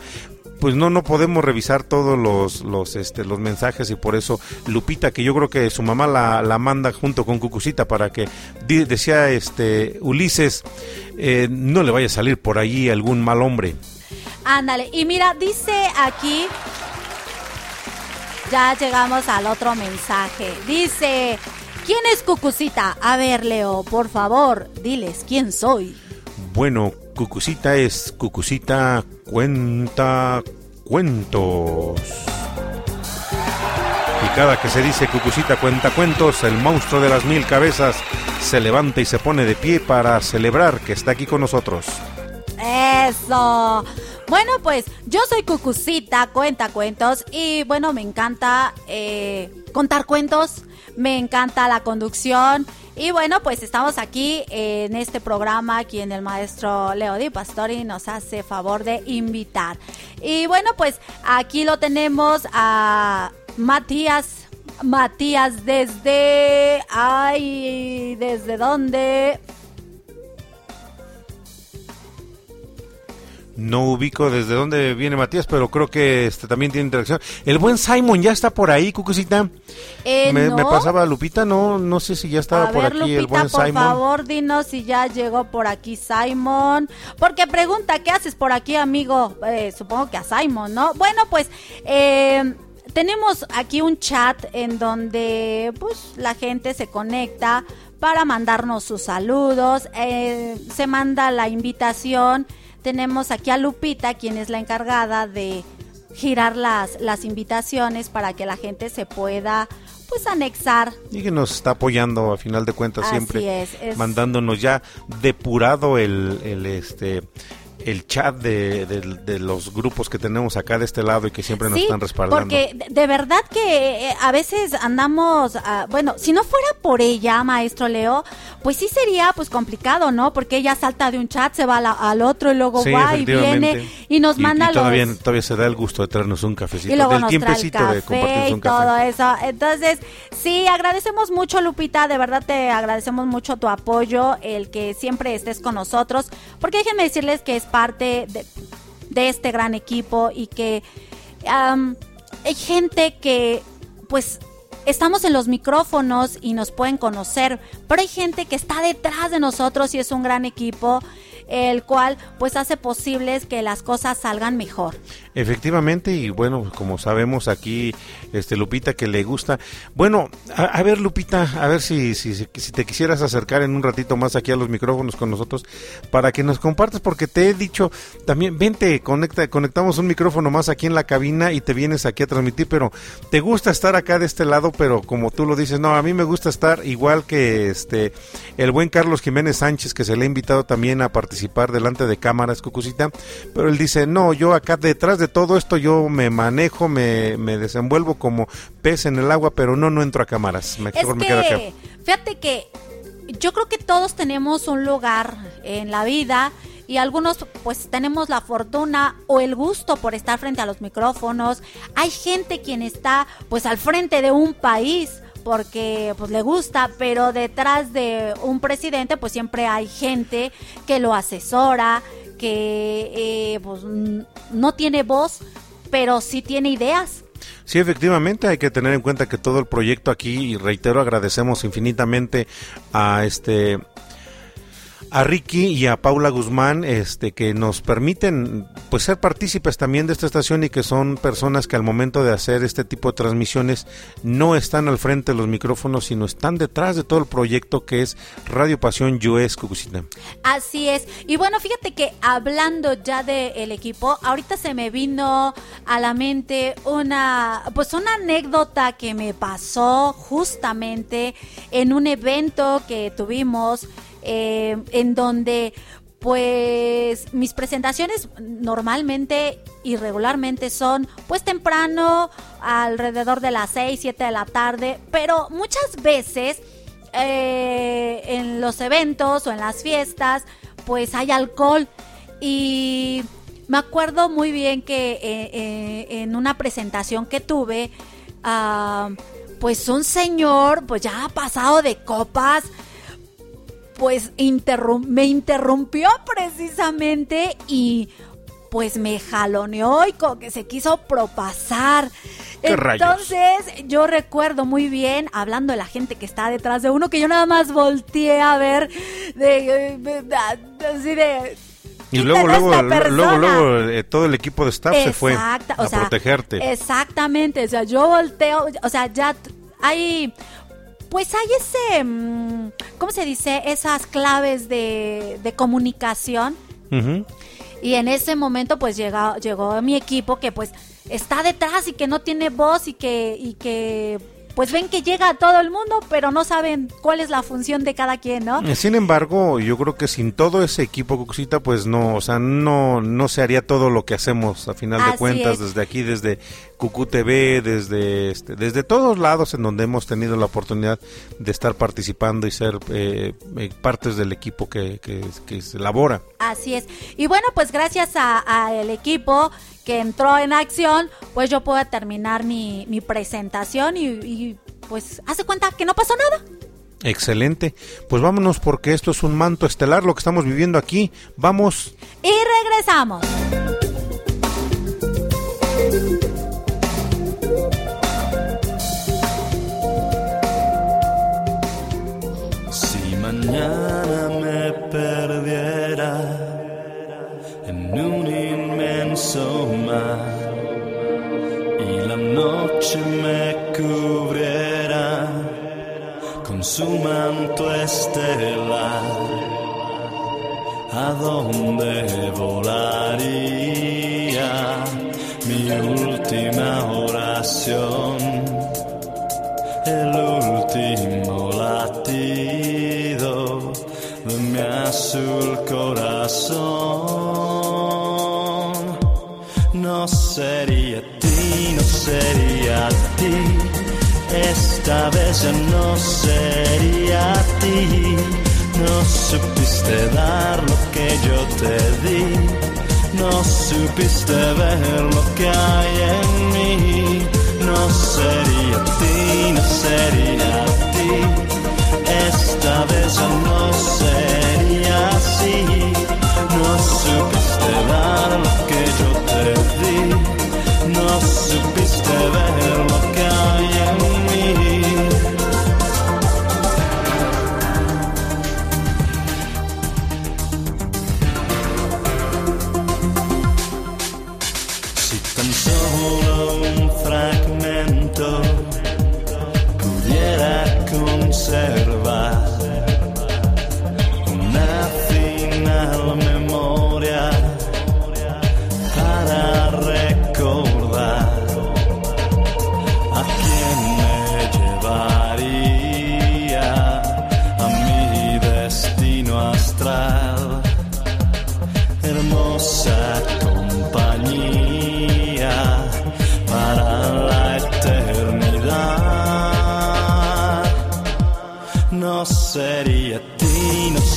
Pues no, no podemos revisar todos los, los, este, los mensajes y por eso Lupita, que yo creo que su mamá la, la manda junto con Cucucita para que, decía este Ulises, eh, no le vaya a salir por ahí algún mal hombre. Ándale, y mira, dice aquí, ya llegamos al otro mensaje. Dice, ¿quién es Cucucita? A ver, Leo, por favor, diles quién soy. Bueno, Cucucita es Cucucita cuenta cuentos. Y cada que se dice Cucucita cuenta cuentos, el monstruo de las mil cabezas se levanta y se pone de pie para celebrar que está aquí con nosotros. Eso. Bueno, pues yo soy Cucucita, cuenta cuentos y bueno, me encanta eh, contar cuentos, me encanta la conducción y bueno, pues estamos aquí en este programa, quien el maestro Leo Di Pastori nos hace favor de invitar. Y bueno, pues aquí lo tenemos a Matías. Matías desde... Ay, ¿desde dónde? No ubico desde dónde viene Matías, pero creo que este también tiene interacción. El buen Simon ya está por ahí, Cucucita. Eh, me, no. me pasaba Lupita, no, no sé si ya estaba A por ver, aquí el Lupita, buen por Simon. favor, dinos si ya llegó por aquí Simon. Porque pregunta, ¿qué haces por aquí, amigo? Eh, supongo que a Simon, ¿no? Bueno, pues eh, tenemos aquí un chat en donde pues la gente se conecta para mandarnos sus saludos. Eh, se manda la invitación. Tenemos aquí a Lupita, quien es la encargada de girar las, las invitaciones para que la gente se pueda pues anexar. Y que nos está apoyando a final de cuentas Así siempre, es, es- mandándonos ya depurado el, el este el chat de, de- de los grupos que tenemos acá de este lado y que siempre nos Sí, están respaldando. Porque de, verdad que eh, a veces andamos, ah, bueno, si no fuera por ella, maestro Leo, pues sí sería pues complicado, ¿no? Porque ella salta de un chat, se va la- al otro y luego Sí, va y viene y nos manda y todavía, los... todavía se da el gusto de traernos un cafecito, Y luego del nos trae el tiempecito de café compartirnos y un todo café. eso. Entonces, sí, agradecemos mucho, Lupita. De verdad te agradecemos mucho tu apoyo, el que siempre estés con nosotros. Porque déjenme decirles que es parte de, este gran equipo y que hay gente que, pues, estamos en los micrófonos y nos pueden conocer, pero hay gente que está detrás de nosotros y es un gran equipo el cual pues hace posibles que las cosas salgan mejor. Efectivamente, y bueno, como sabemos aquí, este Lupita que le gusta. Bueno, a, ver Lupita, a ver si, si, si, si te quisieras acercar en un ratito más aquí a los micrófonos con nosotros para que nos compartas, porque te he dicho también, vente, conecta, conectamos un micrófono más aquí en la cabina y te vienes aquí a transmitir, pero te gusta estar acá de este lado, pero como tú lo dices, no, a mí me gusta estar igual que este el buen Carlos Jiménez Sánchez, que se le ha invitado también a participar delante de cámaras, Cucucita, pero él dice, no, yo acá detrás de todo esto yo me manejo, me, me desenvuelvo como pez en el agua, pero no, no entro a cámaras, Es mejor me quedo acá. que, fíjate que yo creo que todos tenemos un lugar en la vida y algunos pues tenemos la fortuna o el gusto por estar frente a los micrófonos. Hay gente quien está pues al frente de un país porque pues le gusta, pero detrás de un presidente pues siempre hay gente que lo asesora, que eh, pues no tiene voz, pero sí tiene ideas. Sí, efectivamente, hay que tener en cuenta que todo el proyecto aquí, y reitero, agradecemos infinitamente a este a Ricky y a Paula Guzmán, este, que nos permiten pues ser partícipes también de esta estación y que son personas que al momento de hacer este tipo de transmisiones no están al frente de los micrófonos, sino están detrás de todo el proyecto que es Radio Pasión US Cucucita. Así es. Y bueno, fíjate que hablando ya del equipo, ahorita se me vino a la mente una, pues una anécdota que me pasó justamente en un evento que tuvimos eh, en donde pues mis presentaciones normalmente y regularmente son pues temprano, alrededor de las 6, 7 de la tarde, pero muchas veces eh, en los eventos o en las fiestas, pues hay alcohol. Y me acuerdo muy bien que eh, en una presentación que tuve, ah, pues un señor, pues ya pasado de copas, pues interrum- me interrumpió precisamente y pues me jaloneó y como que se quiso propasar. Entonces, yo recuerdo muy bien, hablando de la gente que está detrás de uno, que yo nada más volteé a ver de, de- de- así de Y luego, "Quítale a luego, luego, luego, persona". eh, todo el equipo de staff se fue a o sea, protegerte. Exactamente, o sea, yo volteo, o sea, ya hay, pues hay ese, mm, ¿cómo se dice? Esas claves de, de comunicación. Y en ese momento pues llegó, llegó mi equipo que pues está detrás y que no tiene voz y que, y que pues ven que llega a todo el mundo, pero no saben cuál es la función de cada quien, ¿no? Eh, Sin embargo, yo creo que sin todo ese equipo Cucucita, pues no, o sea, no, no se haría todo lo que hacemos a final de cuentas es. desde aquí, desde Cucu TV, desde, este, desde todos lados en donde hemos tenido la oportunidad de estar participando y ser eh, eh, partes del equipo que, que, que se elabora. Así es. Y bueno, pues gracias al equipo que entró en acción, pues yo puedo terminar mi, mi presentación y, y, pues hace cuenta que no pasó nada. Excelente. Pues vámonos porque esto es un manto estelar lo que estamos viviendo aquí. Vamos. Y regresamos. Si mañana y la noche me cubriera con su manto estelar, ¿a dónde volaría mi última oración? el último latido de mi azul corazón. No sería ti, no sería ti, esta vez ya no sería ti. No supiste dar lo que yo te di, no supiste ver lo que hay en mí. No sería ti, no sería ti. Esta vez ya no sería así. No supiste dar lo que yo te di. No supiste ver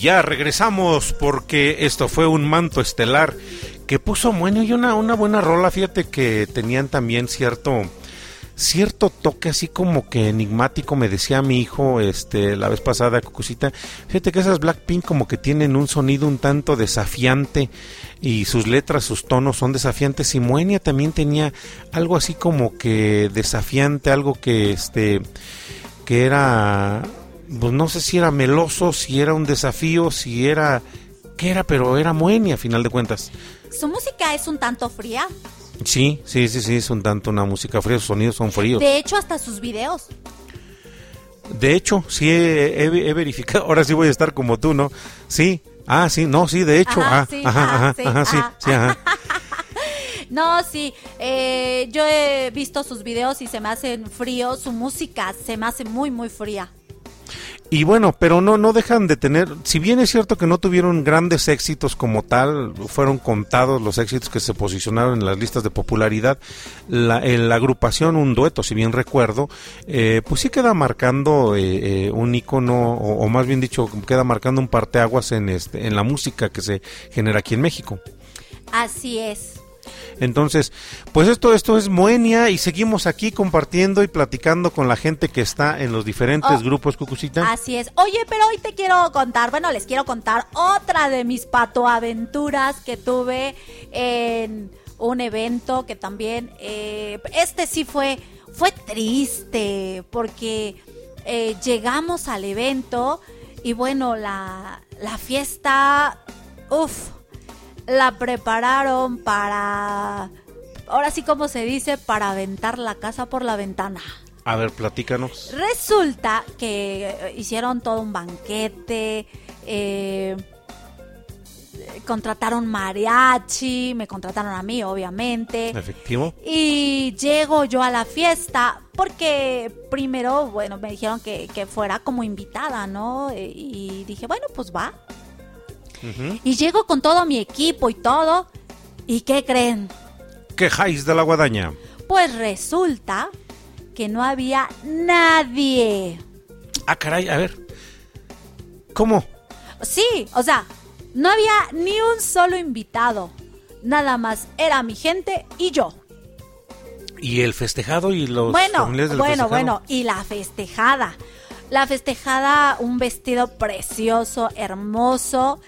Ya regresamos porque esto fue un manto estelar que puso bueno y una, una buena rola. Fíjate que tenían también cierto cierto toque así como que enigmático me decía mi hijo este la vez pasada Cucucita fíjate que esas Blackpink como que tienen un sonido un tanto desafiante y sus letras sus tonos son desafiantes y Moenia también tenía algo así como que desafiante algo que este que era pues no sé si era meloso si era un desafío si era qué era pero era Moenia a final de cuentas Su música es un tanto fría. Sí, sí, sí, sí, es un tanto una música fría, sus sonidos son fríos. De hecho, hasta sus videos. De hecho, sí he, he- he verificado, (laughs) ahora sí voy a estar como tú, ¿no? Sí, ah, sí, no, sí, de hecho, Ajá, ah, sí, ajá, ajá, sí, ajá, sí, ajá. sí, ajá. (laughs) No, sí, eh, yo he visto sus videos y se me hacen fríos. Su música se me hace muy, muy fría. Y bueno, pero no, no dejan de tener, si bien es cierto que no tuvieron grandes éxitos como tal, fueron contados los éxitos que se posicionaron en las listas de popularidad, la, en la agrupación, un dueto, si bien recuerdo, eh, pues sí queda marcando eh, eh, un icono, o, o más bien dicho, queda marcando un parteaguas en, este, en la música que se genera aquí en México. Así es. Entonces, pues esto, esto es Moenia y seguimos aquí compartiendo y platicando con la gente que está en los diferentes Oh. grupos, Cucucita. Así es. Oye, pero hoy te quiero contar, bueno, les quiero contar otra de mis patoaventuras que tuve en un evento que también, eh, este sí fue, fue triste porque eh, llegamos al evento y bueno, la, la fiesta, uff, la prepararon para, ahora sí como se dice, para aventar la casa por la ventana. A ver, platícanos. Resulta que hicieron todo un banquete, eh, contrataron mariachi, me contrataron a mí, obviamente. Efectivo. Y llego yo a la fiesta porque primero, bueno, me dijeron que, que fuera como invitada, ¿no? Y dije, bueno, pues va. Y llego con todo mi equipo y todo. ¿Y qué creen? Quejáis de la guadaña. Pues resulta que no había nadie. Ah, caray, a ver. ¿Cómo? Sí, o sea, no había ni un solo invitado. Nada más era mi gente y yo. ¿Y el festejado y los bueno, familiares del bueno, festejado? bueno, y la festejada. La festejada, un vestido precioso, hermoso.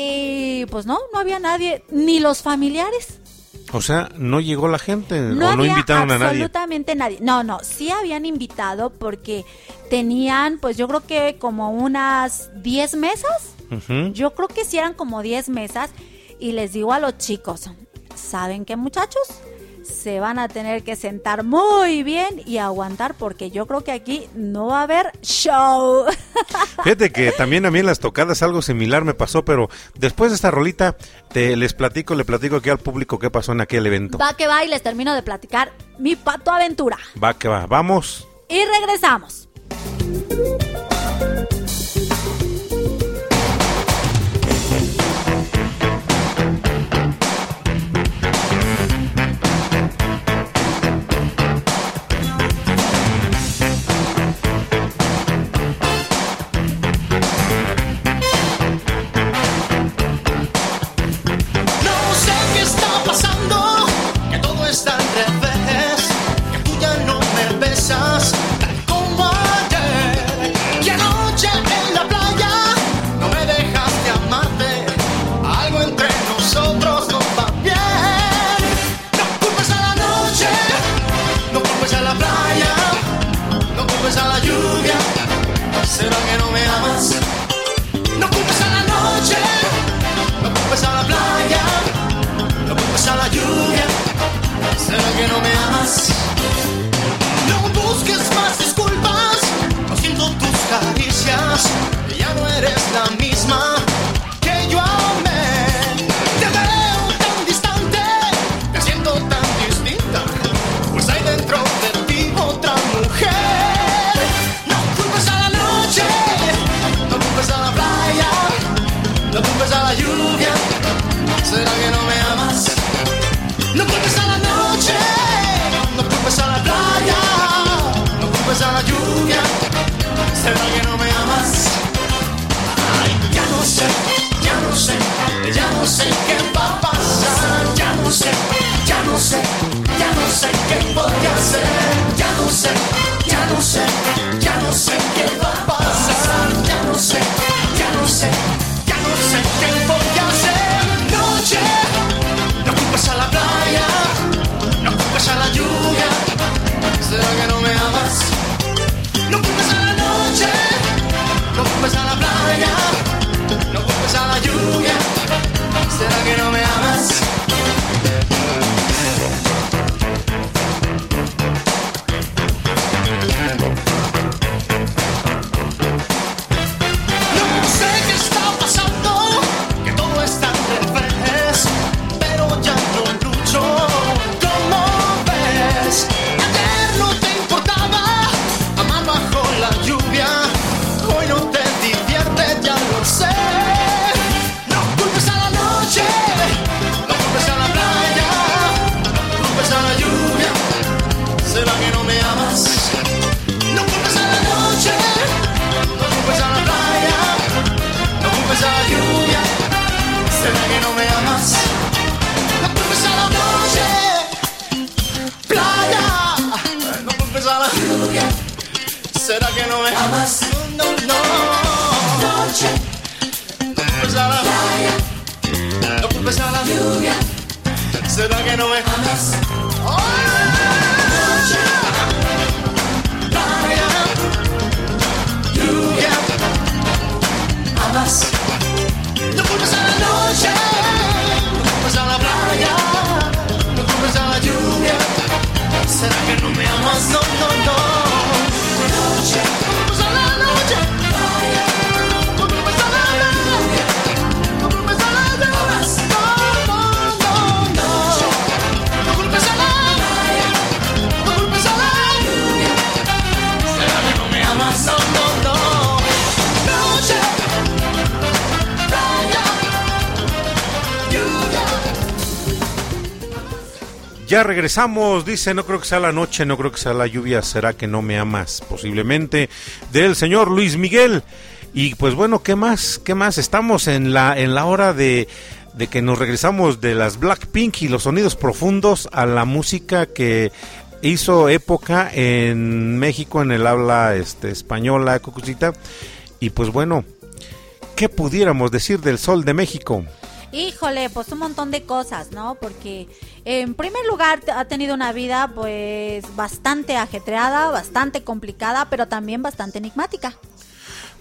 Y pues no, no había nadie, ni los familiares. O sea, no llegó la gente No o no invitaron a nadie. absolutamente nadie. No, no, sí habían invitado porque tenían, pues yo creo que como unas 10 mesas. Yo creo que sí eran como 10 mesas. Y les digo a los chicos, ¿saben qué muchachos? Se van a tener que sentar muy bien y aguantar porque yo creo que aquí no va a haber show. (laughs) Fíjate que también a mí en las tocadas algo similar me pasó, pero después de esta rolita te les platico, le platico aquí al público qué pasó en aquel evento. va que va y les termino de platicar mi pato aventura. Va que va, vamos. Y regresamos. podré hacer. Ya no sé, ya no sé, ya no sé qué va a pasar. Ya no sé, ya no sé, ya no sé qué voy a hacer. Noche, no culpes a la playa, no culpes a la lluvia. ¿Será que no me amas? No culpes a la noche, no culpes a la playa, no culpes a la lluvia. ¿Será que no no me amas? No, Ya regresamos, dice, no creo que sea la noche, no creo que sea la lluvia, será que no me amas, posiblemente, del señor Luis Miguel. Y pues bueno, ¿qué más? ¿Qué más? Estamos en la, en la hora de, de que nos regresamos de las Blackpink y los sonidos profundos a la música que hizo época en México, en el habla este, española, Cucucita. Y pues bueno, ¿qué pudiéramos decir del Sol de México? Híjole, pues un montón de cosas, ¿no? Porque en primer lugar ha tenido una vida pues bastante ajetreada, bastante complicada, pero también bastante enigmática.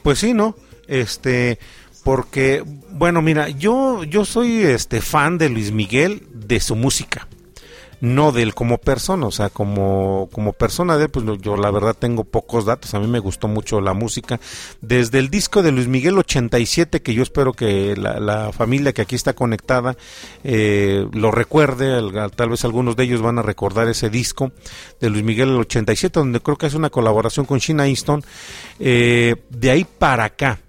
Pues sí, ¿no? Este, porque, bueno, mira, yo, yo soy este fan de Luis Miguel, de su música, no de él como persona, o sea, como, como persona de él, pues yo la verdad tengo pocos datos, a mí me gustó mucho la música, desde el disco de Luis Miguel 87, que yo espero que la, familia que aquí está conectada eh, lo recuerde, al- tal vez algunos de ellos van a recordar ese disco de Luis Miguel el 87, donde creo que es una colaboración con Sheena Easton, eh, de ahí para acá,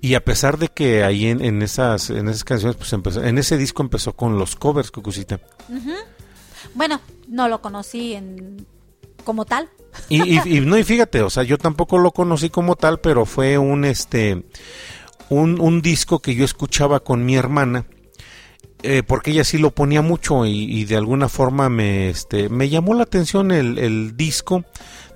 y a pesar de que ahí en, en esas en esas canciones pues empezó, en ese disco empezó con los covers Cucucita. Ujú. Bueno, no lo conocí en como tal. y, y- (laughs) y no y fíjate o sea yo tampoco lo conocí como tal pero fue un este un, un disco que yo escuchaba con mi hermana eh, porque ella sí lo ponía mucho y, y de alguna forma me este me llamó la atención el, el disco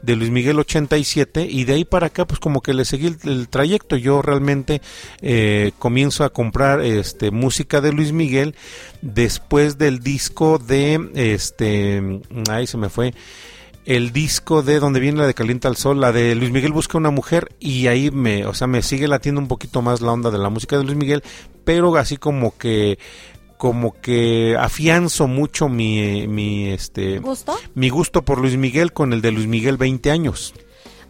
de Luis Miguel 87 y de ahí para acá pues como que le seguí el, trayecto. Yo realmente eh, comienzo a comprar este música de Luis Miguel después del disco de este ahí se me fue el disco de donde viene la de Calienta al Sol, la de Luis Miguel busca una mujer y ahí me, o sea, me sigue latiendo un poquito más la onda de la música de Luis Miguel, pero así como que como que afianzo mucho mi, mi este ¿Gusto? mi gusto por Luis Miguel con el de Luis Miguel 20 años.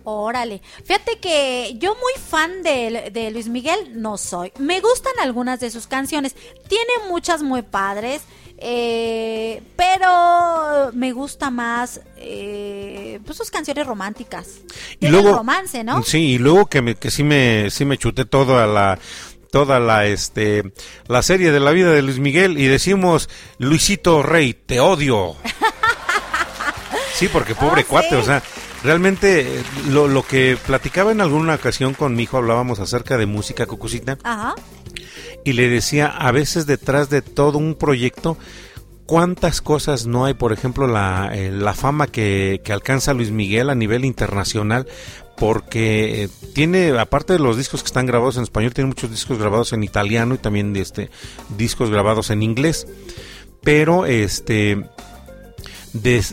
Órale. Fíjate que yo muy fan de, de Luis Miguel no soy. Me gustan algunas de sus canciones. Tiene muchas muy padres. eh, pero me gusta más eh, pues sus canciones románticas. Y Tiene luego romance, ¿no? Sí, y luego que me, que sí me sí me chuté toda la toda la este la serie de la vida de Luis Miguel y decimos Luisito Rey, te odio. Sí, porque pobre Oh, cuate, sí. o sea, realmente eh, lo, lo que platicaba en alguna ocasión con mi hijo, hablábamos acerca de música cucucita, Ajá. y le decía, a veces detrás de todo un proyecto, cuántas cosas no hay, por ejemplo, la, eh, la fama que, que alcanza Luis Miguel a nivel internacional, porque eh, tiene, aparte de los discos que están grabados en español, tiene muchos discos grabados en italiano y también este, discos grabados en inglés, pero este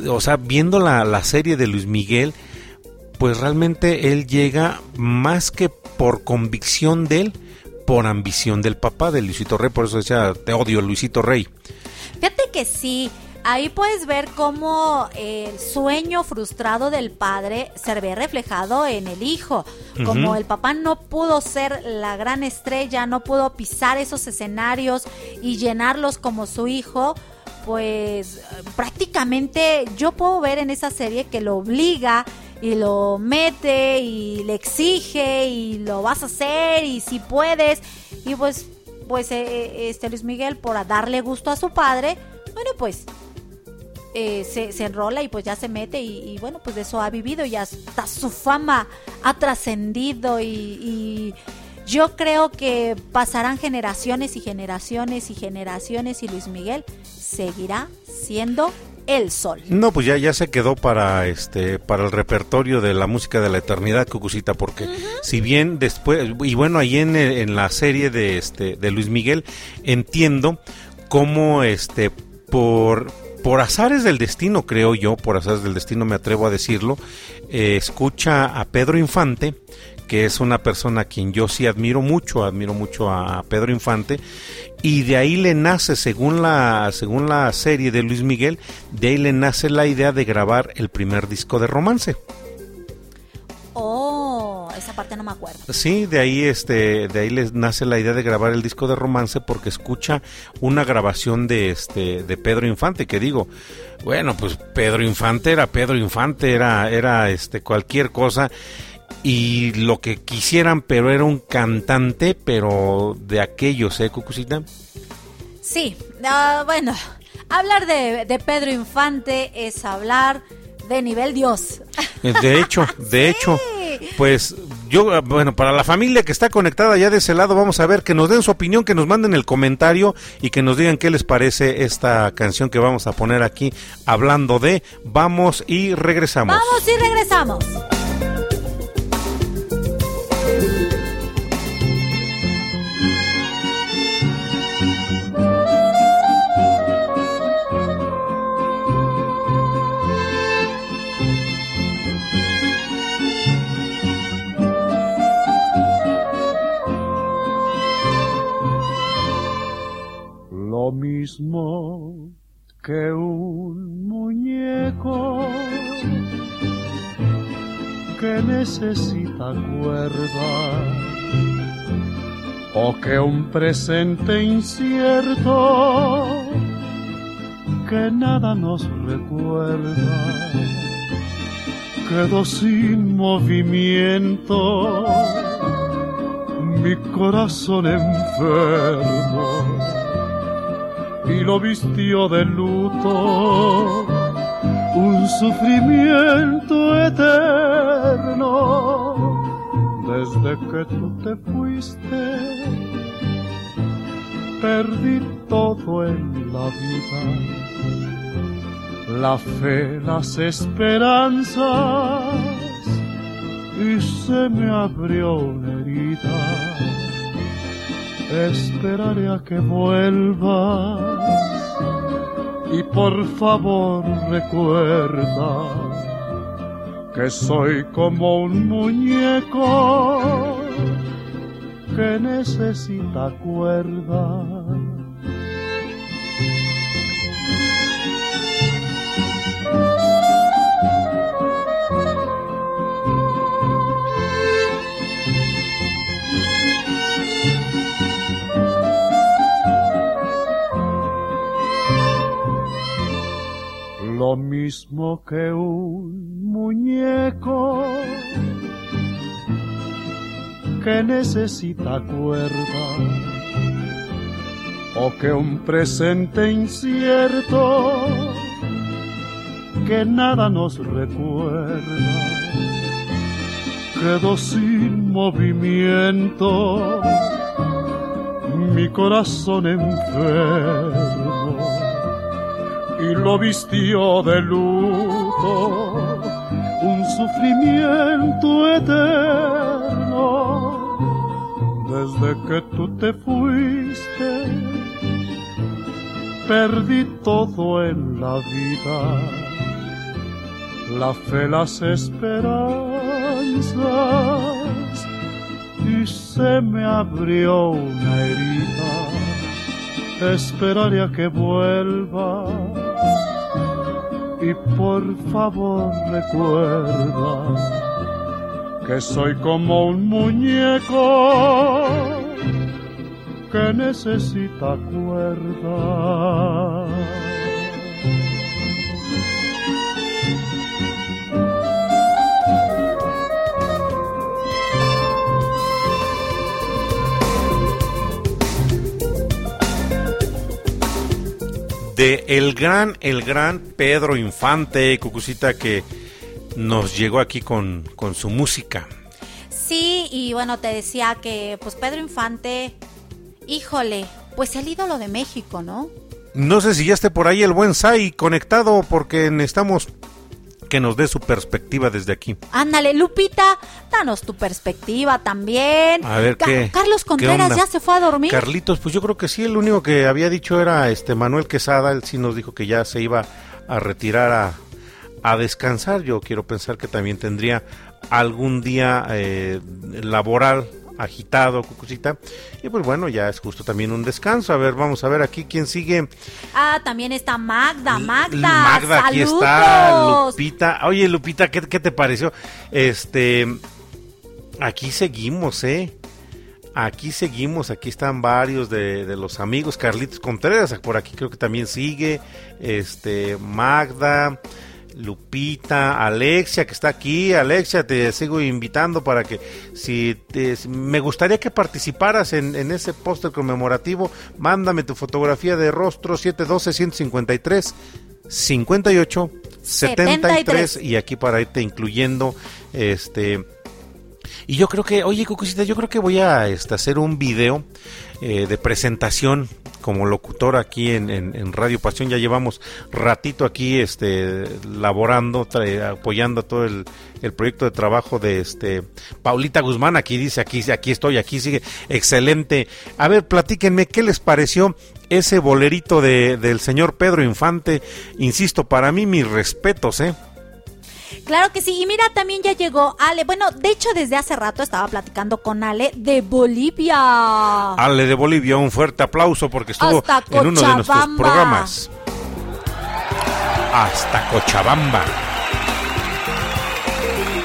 o sea, viendo la, la serie de Luis Miguel, pues realmente él llega más que por convicción de él, por ambición del papá de Luisito Rey, por eso decía, te odio Luisito Rey. Fíjate que sí, ahí puedes ver cómo el sueño frustrado del padre se ve reflejado en el hijo. Como el papá no pudo ser la gran estrella, no pudo pisar esos escenarios y llenarlos como su hijo, pues prácticamente yo puedo ver en esa serie que lo obliga y lo mete y le exige y lo vas a hacer y si puedes y pues pues eh, este Luis Miguel por darle gusto a su padre bueno pues eh, se, se enrola y pues ya se mete y, y bueno, pues de eso ha vivido y hasta su fama ha trascendido y, y yo creo que pasarán generaciones y generaciones y generaciones y Luis Miguel seguirá siendo el sol. No, pues ya, ya se quedó para este para el repertorio de la música de la eternidad, Cucucita, porque si bien después, y bueno, ahí en, en la serie de este de Luis Miguel, entiendo cómo este por por azares del destino, creo yo, por azares del destino me atrevo a decirlo, eh, escucha a Pedro Infante, que es una persona a quien yo sí admiro mucho, admiro mucho a Pedro Infante, y de ahí le nace, según la, según la serie de Luis Miguel, de ahí le nace la idea de grabar el primer disco de romance. Oh, esa parte no me acuerdo. Sí, de ahí este, de ahí les nace la idea de grabar el disco de romance porque escucha una grabación de este, de Pedro Infante, que digo, bueno, pues Pedro Infante era Pedro Infante, era, era este cualquier cosa y lo que quisieran, pero era un cantante, pero de aquellos, ¿eh, Cucucita? Sí, ah, bueno, hablar de, de Pedro Infante es hablar de nivel Dios. De hecho, de (laughs) hecho, pues yo, bueno, para la familia que está conectada ya de ese lado, vamos a ver que nos den su opinión, que nos manden el comentario y que nos digan qué les parece esta canción que vamos a poner aquí hablando de Vamos y regresamos. Vamos y regresamos. Lo mismo que un muñeco que necesita cuerda o que un presente incierto que nada nos recuerda quedó sin movimiento mi corazón enfermo y lo vistió de luto. Un sufrimiento eterno. Desde que tú te fuiste perdí todo en la vida. La fe las esperanzas y se me abrió una herida esperaré a que vuelvas y por favor recuerda que soy como un muñeco que necesita cuerda. Lo mismo que un muñeco que necesita cuerda o que un presente incierto que nada nos recuerda. Quedó sin movimiento mi corazón enfermo y lo vistió de luto. Un sufrimiento eterno. Desde que tú te fuiste perdí todo en la vida. La fe las esperanzas y se me abrió una herida. Esperaré a que vuelva y por favor recuerda que soy como un muñeco que necesita cuerda. De el gran, el gran Pedro Infante, Cucucita, que nos llegó aquí con, con su música. Sí, y bueno, te decía que pues Pedro Infante, híjole, pues el ídolo de México, ¿no? No sé si ya esté por ahí el buen Sai conectado porque necesitamos que nos dé su perspectiva desde aquí. Ándale, Lupita, danos tu perspectiva también. A ver Ca- qué. Carlos Contreras ya se fue a dormir. Carlitos, pues yo creo que sí, el único que había dicho era este Manuel Quesada, él sí nos dijo que ya se iba a retirar a, a descansar. Yo quiero pensar que también tendría algún día eh, laboral agitado, cucucita. Y pues bueno, ya es justo también un descanso. A ver, vamos a ver aquí quién sigue. Ah, también está Magda, Magda. Magda, aquí está, Lupita. Oye, Lupita, ¿qué, qué te pareció? Este, aquí seguimos, ¿eh? Aquí seguimos, aquí están varios de, de los amigos. Carlitos Contreras, por aquí creo que también sigue. Este, Magda, Lupita, Alexia, que está aquí. Alexia, te sigo invitando para que, si te- si- me gustaría que participaras en, en ese póster conmemorativo, mándame tu fotografía de rostro 712-153. 58 73 73. y aquí para irte incluyendo este y yo creo que, oye, Cucucita, yo creo que voy a este, hacer un video eh, de presentación como locutor aquí en, en- Radio Pasión. Ya llevamos ratito aquí este, laborando, apoyando todo el, el proyecto de trabajo de este Paulita Guzmán. Aquí dice, aquí, aquí estoy, aquí sigue. Excelente. A ver, platíquenme, ¿qué les pareció ese bolerito de, del señor Pedro Infante? Insisto, para mí mis respetos, ¿eh? Claro que sí. Y mira, también ya llegó Ale. Bueno, de hecho, desde hace rato estaba platicando con Ale de Bolivia. Ale de Bolivia, un fuerte aplauso porque estuvo Hasta en uno de nuestros programas. Hasta Cochabamba.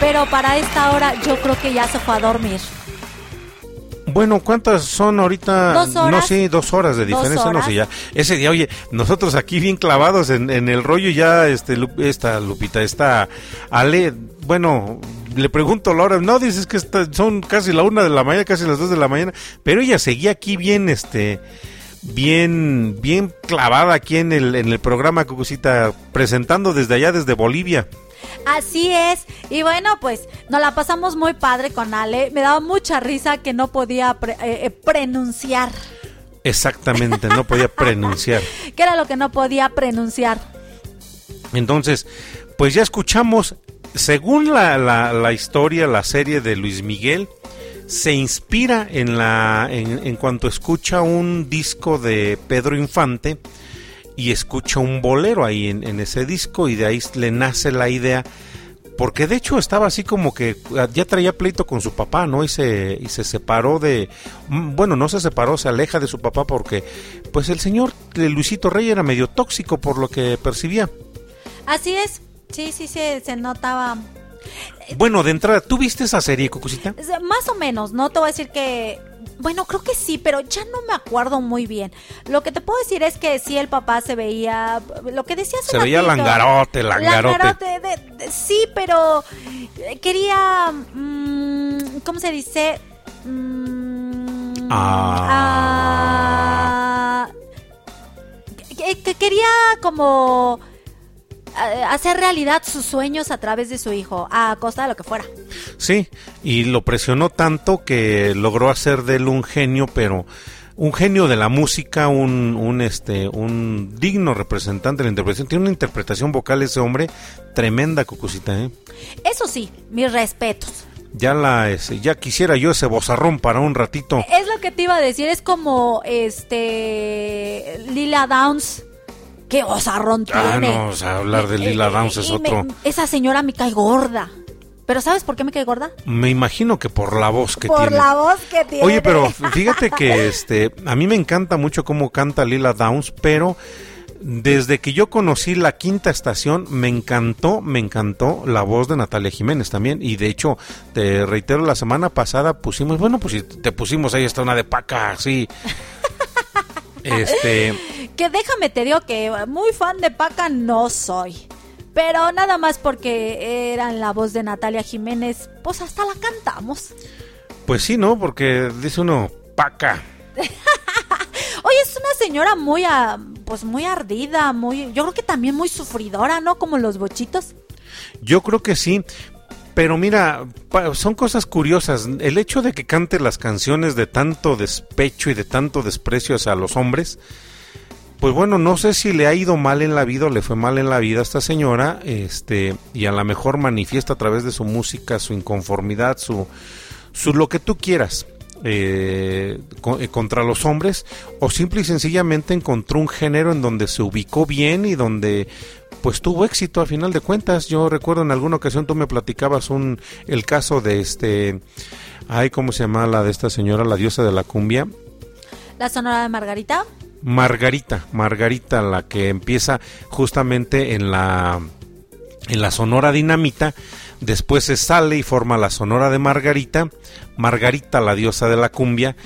Pero para esta hora yo creo que ya se fue a dormir. Bueno, ¿cuántas son ahorita? Dos horas. No, sí, dos horas de diferencia, no sé ya. Ese día, oye, nosotros aquí bien clavados en, en el rollo ya, este, esta Lupita, esta Ale, bueno, le pregunto a Laura, no, dices que está- son casi la una de la mañana, casi las dos de la mañana, pero ella seguía aquí bien, este, bien, bien clavada aquí en el, en el programa Cucucita, presentando desde allá, desde Bolivia. Así es. Y bueno, pues nos la pasamos muy padre con Ale. Me daba mucha risa que no podía pre- eh, eh, pronunciar. Exactamente, no podía (laughs) pronunciar. ¿Qué era lo que no podía pronunciar? Entonces, pues ya escuchamos, según la, la- la historia, la serie de Luis Miguel, se inspira en, la, en, en cuanto escucha un disco de Pedro Infante y escucha un bolero ahí en, en ese disco y de ahí le nace la idea. Porque de hecho estaba así como que ah, ya traía pleito con su papá, ¿no? Y se, y se separó de... mm, Bueno, no se separó, se aleja de su papá porque pues el señor Luisito Rey era medio tóxico por lo que percibía. Así es. Sí, sí, sí, se notaba. Bueno, de entrada, ¿tú viste esa serie, Cucucita? Más o menos, no te voy a decir que... Bueno, creo que sí, pero ya no me acuerdo muy bien. Lo que te puedo decir es que sí, el papá se veía... Lo que decía hace Se veía ratito. langarote, langarote. Langarote, de- de- sí, pero eh, quería... mm, ¿Cómo se dice? Mm, ah, que, que quería como hacer realidad sus sueños a través de su hijo, a costa de lo que fuera. Sí, y lo presionó tanto que logró hacer de él un genio, pero un genio de la música, un, un, este, un digno representante de la interpretación. Tiene una interpretación vocal ese hombre tremenda, Cucucita, ¿eh? Eso sí, mis respetos. Ya la, ya quisiera yo ese bozarrón para un ratito. Es lo que te iba a decir, es como este Lila Downs. Qué osarrón Ah, tiene. no, o sea, hablar de Lila Downs es me- otro. esa señora me cae gorda. Pero ¿sabes por qué me cae gorda? Me imagino que por la voz que por tiene. la voz que tiene. Oye, pero fíjate que este, a mí me encanta mucho cómo canta Lila Downs, pero desde que yo conocí la quinta estación, me encantó, me encantó la voz de Natalia Jiménez también. Y de hecho, te reitero, la semana pasada pusimos, bueno, pues si te pusimos ahí está una de paca, así. (laughs) Este, Que déjame te digo que muy fan de Paca no soy. Pero nada más porque eran la voz de Natalia Jiménez, pues hasta la cantamos. pues sí, ¿no? Porque dice uno, paca. (laughs) Oye, es una señora muy, ah, pues muy ardida, muy, yo creo que también muy sufridora, ¿no? Como los bochitos. Yo creo que sí. Pero mira, son cosas curiosas. El hecho de que cante las canciones de tanto despecho y de tanto desprecio hacia los hombres, pues bueno, no sé si le ha ido mal en la vida o le fue mal en la vida a esta señora, este, y a lo mejor manifiesta a través de su música su inconformidad, su, su lo que tú quieras eh, eh, contra los hombres, o simple y sencillamente encontró un género en donde se ubicó bien y donde pues tuvo éxito a final de cuentas. Yo recuerdo en alguna ocasión tú me platicabas un el caso de este ay, ¿cómo se llama la de esta señora, la diosa de la cumbia? La sonora de Margarita. Margarita, Margarita, la que empieza justamente en la en la Sonora Dinamita, después se sale y forma la Sonora de Margarita, Margarita la diosa de la cumbia,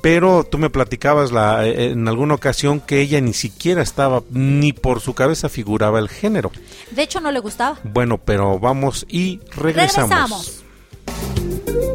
pero tú me platicabas la, eh, en alguna ocasión que ella ni siquiera estaba, ni por su cabeza figuraba el género. De hecho, no le gustaba. Bueno, pero vamos y regresamos. Regresamos.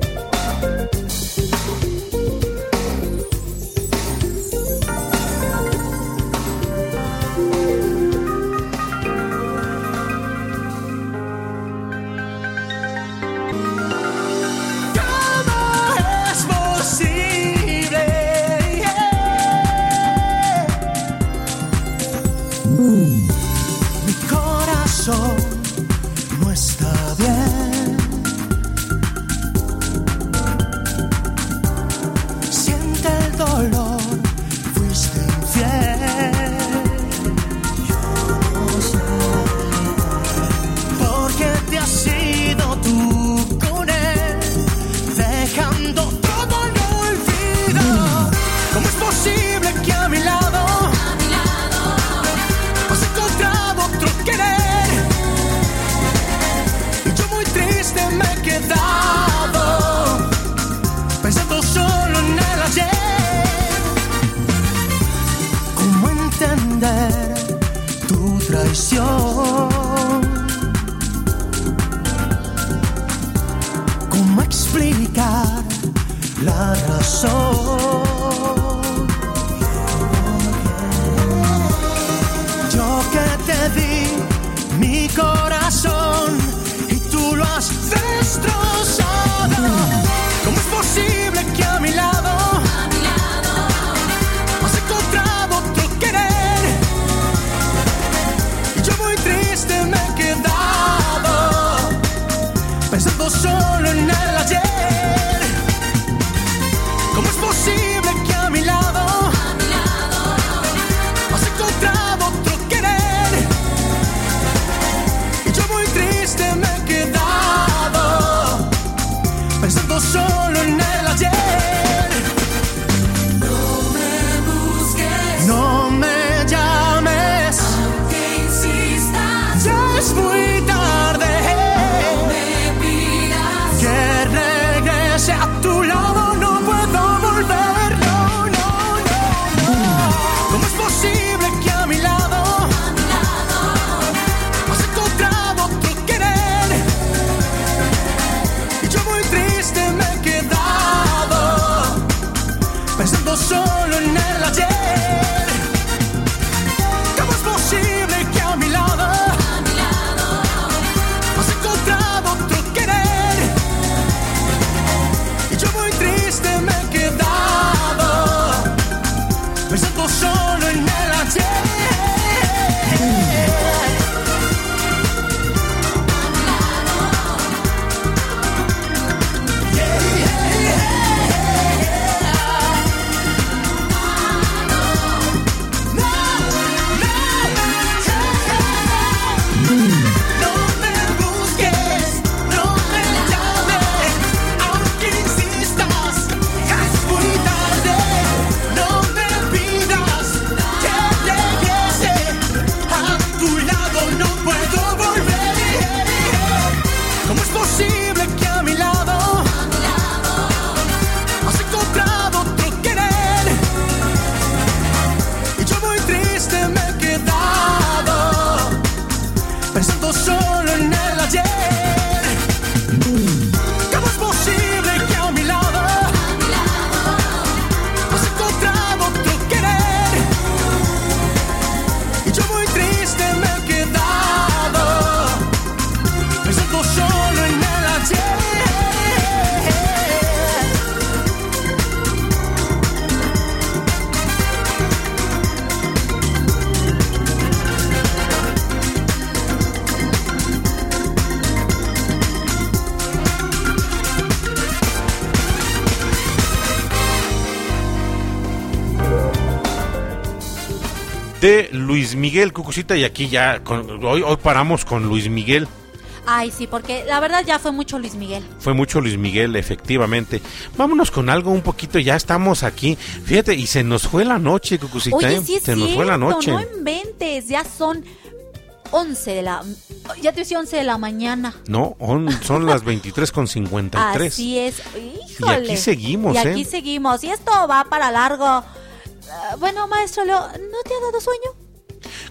Tu traición? ¿Cómo explicar la razón? Yo que te di mi corazón y tú lo has destrozado. Ayer. ¿Cómo es posible Miguel Cucucita y aquí ya con- hoy, hoy paramos con Luis Miguel. Ay, sí, porque la verdad ya fue mucho Luis Miguel. Fue mucho Luis Miguel, efectivamente. Vámonos con algo un poquito, ya estamos aquí. Fíjate, y se nos fue la noche, Cucucita. Oye, ¿eh? sí es se nos fue la cierto, noche. no inventes, ya son 11 de la... Ya te decía 11 de la mañana. No, on- son las 23 con 53. Así es, híjole. Y aquí seguimos, Y aquí ¿eh? seguimos, y esto va para largo. Ah, bueno, maestro Leo, ¿no te ha dado sueño?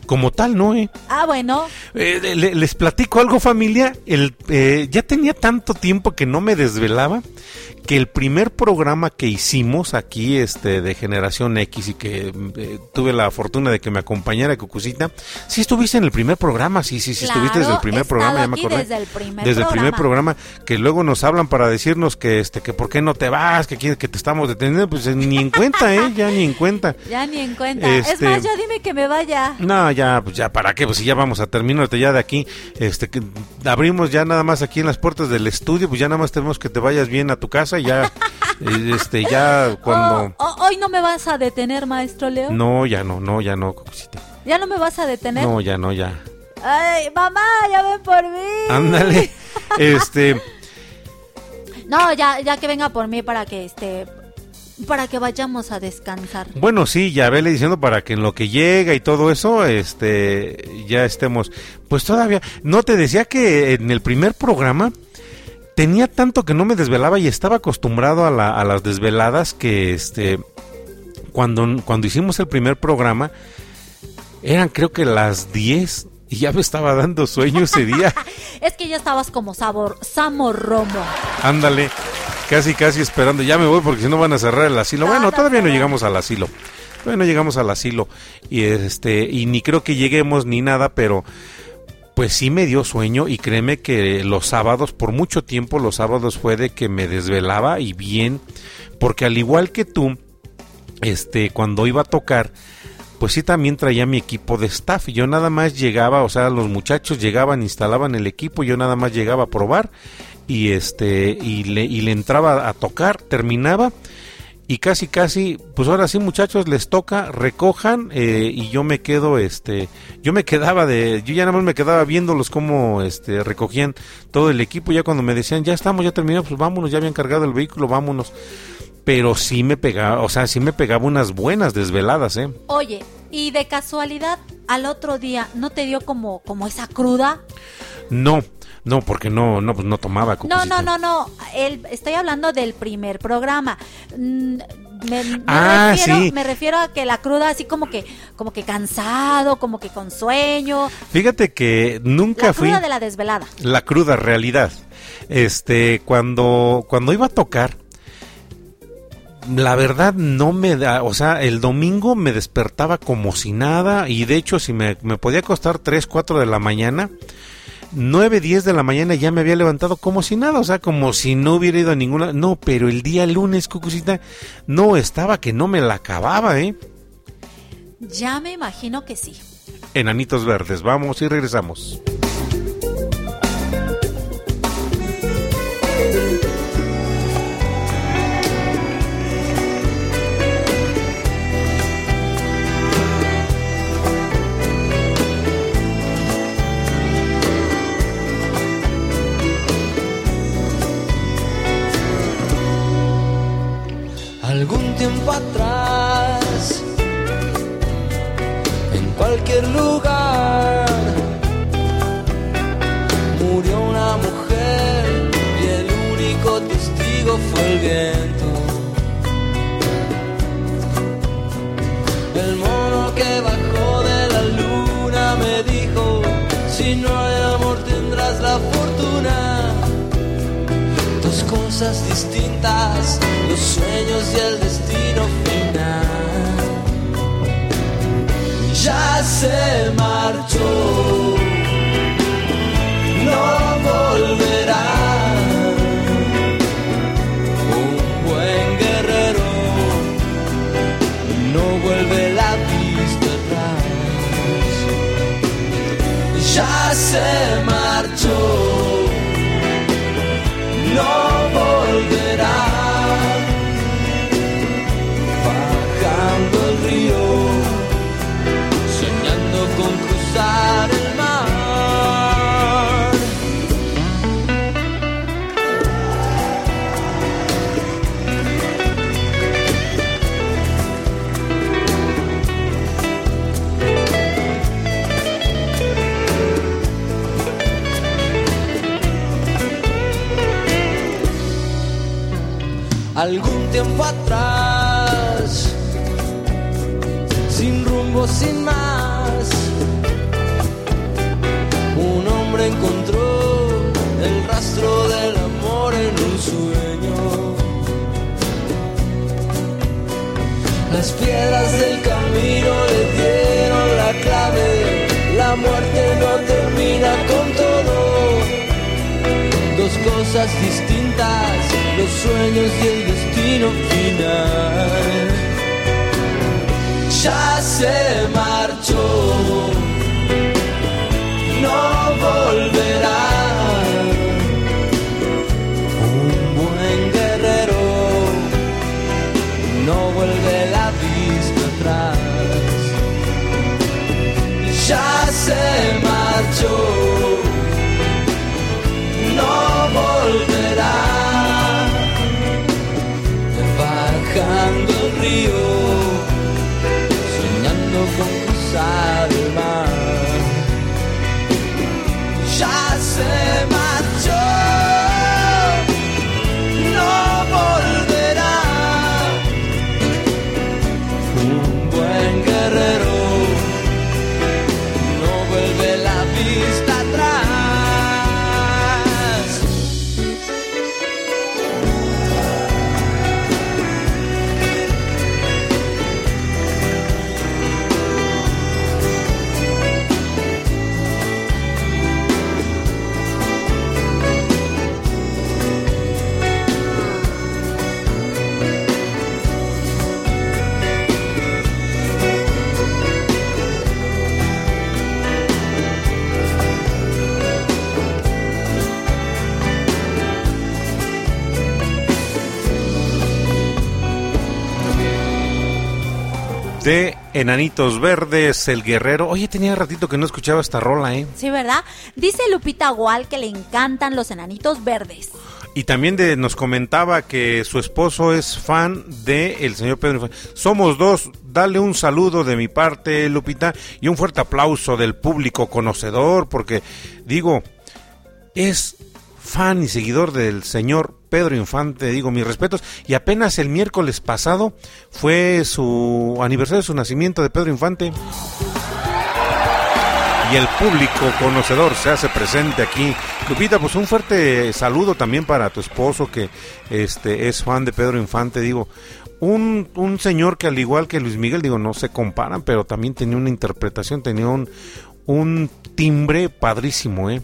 Como tal, no, ¿eh? Ah, bueno. Eh, le- les platico algo familia. El, eh, ya tenía tanto tiempo que no me desvelaba que el primer programa que hicimos aquí este de Generación X y que eh, tuve la fortuna de que me acompañara Cucucita, sí estuviste en el primer programa, sí, sí, sí, Claro, estuviste desde el primer programa, ya me acordé. desde el primer Desde el primer programa. programa que luego nos hablan para decirnos que este que por qué no te vas, que quieres que te estamos deteniendo, pues eh, ni en cuenta, eh, ya ni en cuenta. (laughs) Ya ni en cuenta. Es Este- más, ya dime que me vaya. No, ya, pues ya, ¿para qué? Pues si ya vamos a terminarte ya de aquí, este, que abrimos ya nada más aquí en las puertas del estudio, pues ya nada más tenemos que te vayas bien a tu casa, y ya, este, ya (laughs) cuando... Oh, oh, hoy no me vas a detener, maestro Leo. No, ya no, no, ya no, Cucucita. Ya no me vas a detener. No, ya no, ya. Ay, mamá, ya ven por mí. Ándale, (laughs) este, No, ya, ya que venga por mí para que este, para que vayamos a descansar. bueno, sí, ya vele diciendo para que en lo que llega y todo eso, este, ya estemos, pues todavía, no te decía que en el primer programa tenía tanto que no me desvelaba y estaba acostumbrado a, la- a las desveladas que este cuando, cuando hicimos el primer programa eran creo que las 10 y ya me estaba dando sueño ese día. (laughs) Es que ya estabas como sabor, Samo Romo. Ándale, casi casi esperando, ya me voy porque si no van a cerrar el asilo. No, Bueno, no, todavía no no. llegamos al asilo. Todavía no llegamos al asilo y este y ni creo que lleguemos ni nada, pero pues sí me dio sueño y créeme que los sábados, por mucho tiempo los sábados fue de que me desvelaba y bien, porque al igual que tú, este, cuando iba a tocar, pues sí también traía mi equipo de staff. Yo nada más llegaba, o sea, los muchachos llegaban, instalaban el equipo, yo nada más llegaba a probar y este y le, y le entraba a tocar, terminaba y casi casi, pues ahora sí muchachos les toca, recojan eh, y yo me quedo, este, yo me quedaba de, yo ya nada más me quedaba viéndolos cómo, este, recogían todo el equipo, ya cuando me decían ya estamos, ya terminamos, pues vámonos, ya habían cargado el vehículo, vámonos, pero sí me pegaba, o sea, sí me pegaba unas buenas desveladas, eh. Oye, y de casualidad, al otro día, ¿no te dio como, como esa cruda? No, no, porque no, no, pues no tomaba. No, Cucucita. no, no, no. El, estoy hablando del primer programa. Mm, Me, me Ah, refiero, sí. me refiero a que la cruda así como que, como que cansado, como que con sueño. Fíjate que nunca La fui cruda de la desvelada. la cruda realidad. Este, cuando, cuando iba a tocar, la verdad no me da, o sea, el domingo me despertaba como si nada y de hecho si me, me podía acostar 3, 4 de la mañana, 9, 10 de la mañana ya me había levantado como si nada, o sea, como si no hubiera ido a ninguna, no, pero el día lunes, Cucucita, no estaba que no me la acababa, ¿eh? Ya me imagino que sí. Enanitos verdes, vamos y regresamos. Algún tiempo atrás, en cualquier lugar, murió una mujer y el único testigo fue el viento. El mono que cosas distintas, los sueños y el destino final. Ya se marchó, no volverá. Un buen guerrero no vuelve la vista atrás. Ya se marchó no algún tiempo atrás, sin rumbo, sin más, un hombre encontró el rastro del amor en un sueño. Las piedras del camino le dieron la clave, la muerte no termina con todo dos cosas distintas, los sueños y el destino final. Ya se marchó, no volverá. Un buen guerrero no vuelve la vista atrás. Ya se marchó Ya Enanitos Verdes, El Guerrero. Oye, tenía ratito que no escuchaba esta rola, ¿eh? Sí, ¿verdad? Dice Lupita Gual que le encantan los enanitos verdes. Y también de, nos comentaba que su esposo es fan de el señor Pedro Infante. Somos dos. Dale un saludo de mi parte, Lupita, y un fuerte aplauso del público conocedor, porque digo, es fan y seguidor del señor Pedro Infante, digo mis respetos, y apenas el miércoles pasado fue su aniversario de su nacimiento de Pedro Infante. Y el público conocedor se hace presente aquí. Lupita, pues un fuerte saludo también para tu esposo que este es fan de Pedro Infante, digo, un, un señor que al igual que Luis Miguel, digo, no se comparan, pero también tenía una interpretación, tenía un, un timbre padrísimo, ¿eh?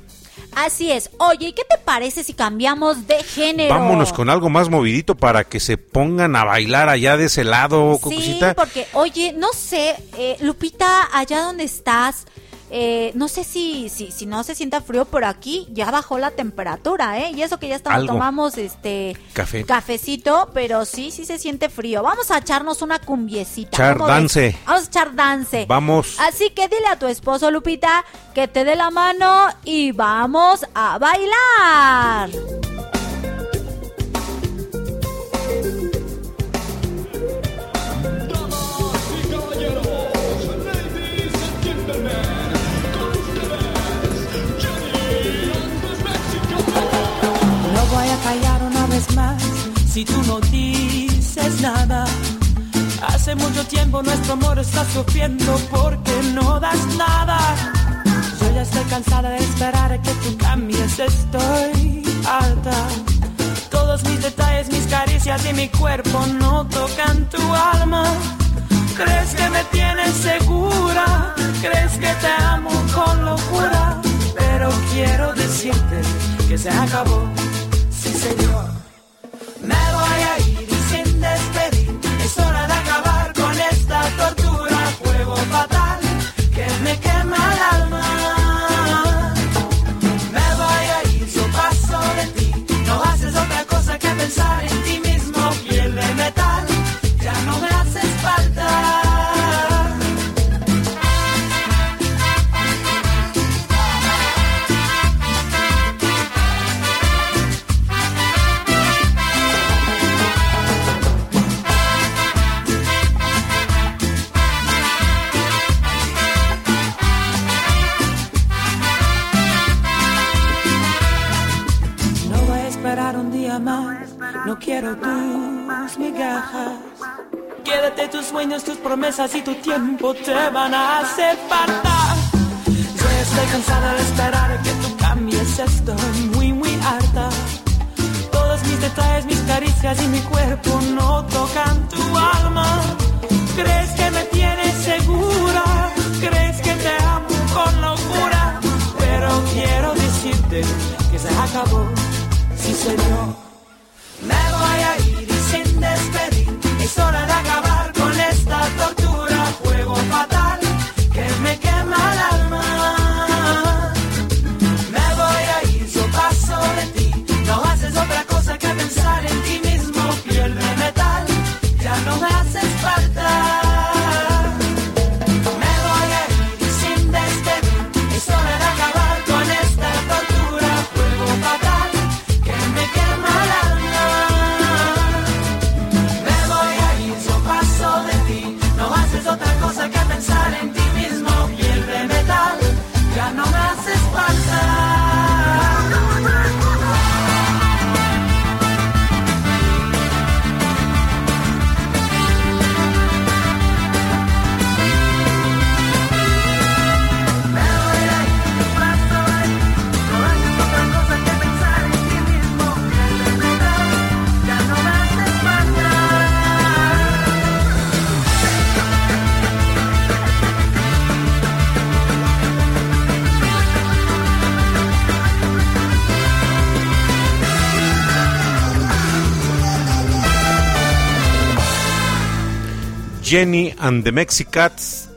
Así es. Oye, ¿y qué te parece si cambiamos de género? Vámonos con algo más movidito para que se pongan a bailar allá de ese lado, Sí, Cocosita. porque, oye, no sé, eh, Lupita, allá donde estás, eh, no sé si, si, si no se sienta frío, pero aquí ya bajó la temperatura, ¿eh? Y eso que ya estamos, tomamos este Café. cafecito, pero sí, sí se siente frío. Vamos a echarnos una cumbiecita. Echar ¿cómo ves? dance. Vamos a echar dance. Vamos. Así que dile a tu esposo, Lupita, que te dé la mano y vamos a bailar. Callar una vez más si tú no dices nada. Hace mucho tiempo nuestro amor está sufriendo porque no das nada. Yo ya estoy cansada de esperar a que tú cambies, estoy alta. Todos mis detalles, mis caricias y mi cuerpo no tocan tu alma. ¿Crees que me tienes segura? ¿Crees que te amo con locura? Pero quiero decirte que se acabó. Señor. Me voy a ir y sin despedir. Es hora de acabar con esta tortura. Juego fatal que me quema el alma. Me voy a ir, yo paso de ti. No haces otra cosa que pensar en ti quiero tus migajas. Quédate tus sueños, tus promesas y tu tiempo te van a hacer falta. Yo estoy cansada de esperar que tú cambies, estoy muy, muy harta. Todos mis detalles, mis caricias y mi cuerpo no tocan tu alma. ¿Crees que me tienes segura? ¿Crees que te amo con locura? Pero quiero decirte que se acabó, sí señor. Me voy a ir y sin despedir. Es hora de acabar Jenny and the Mexicats.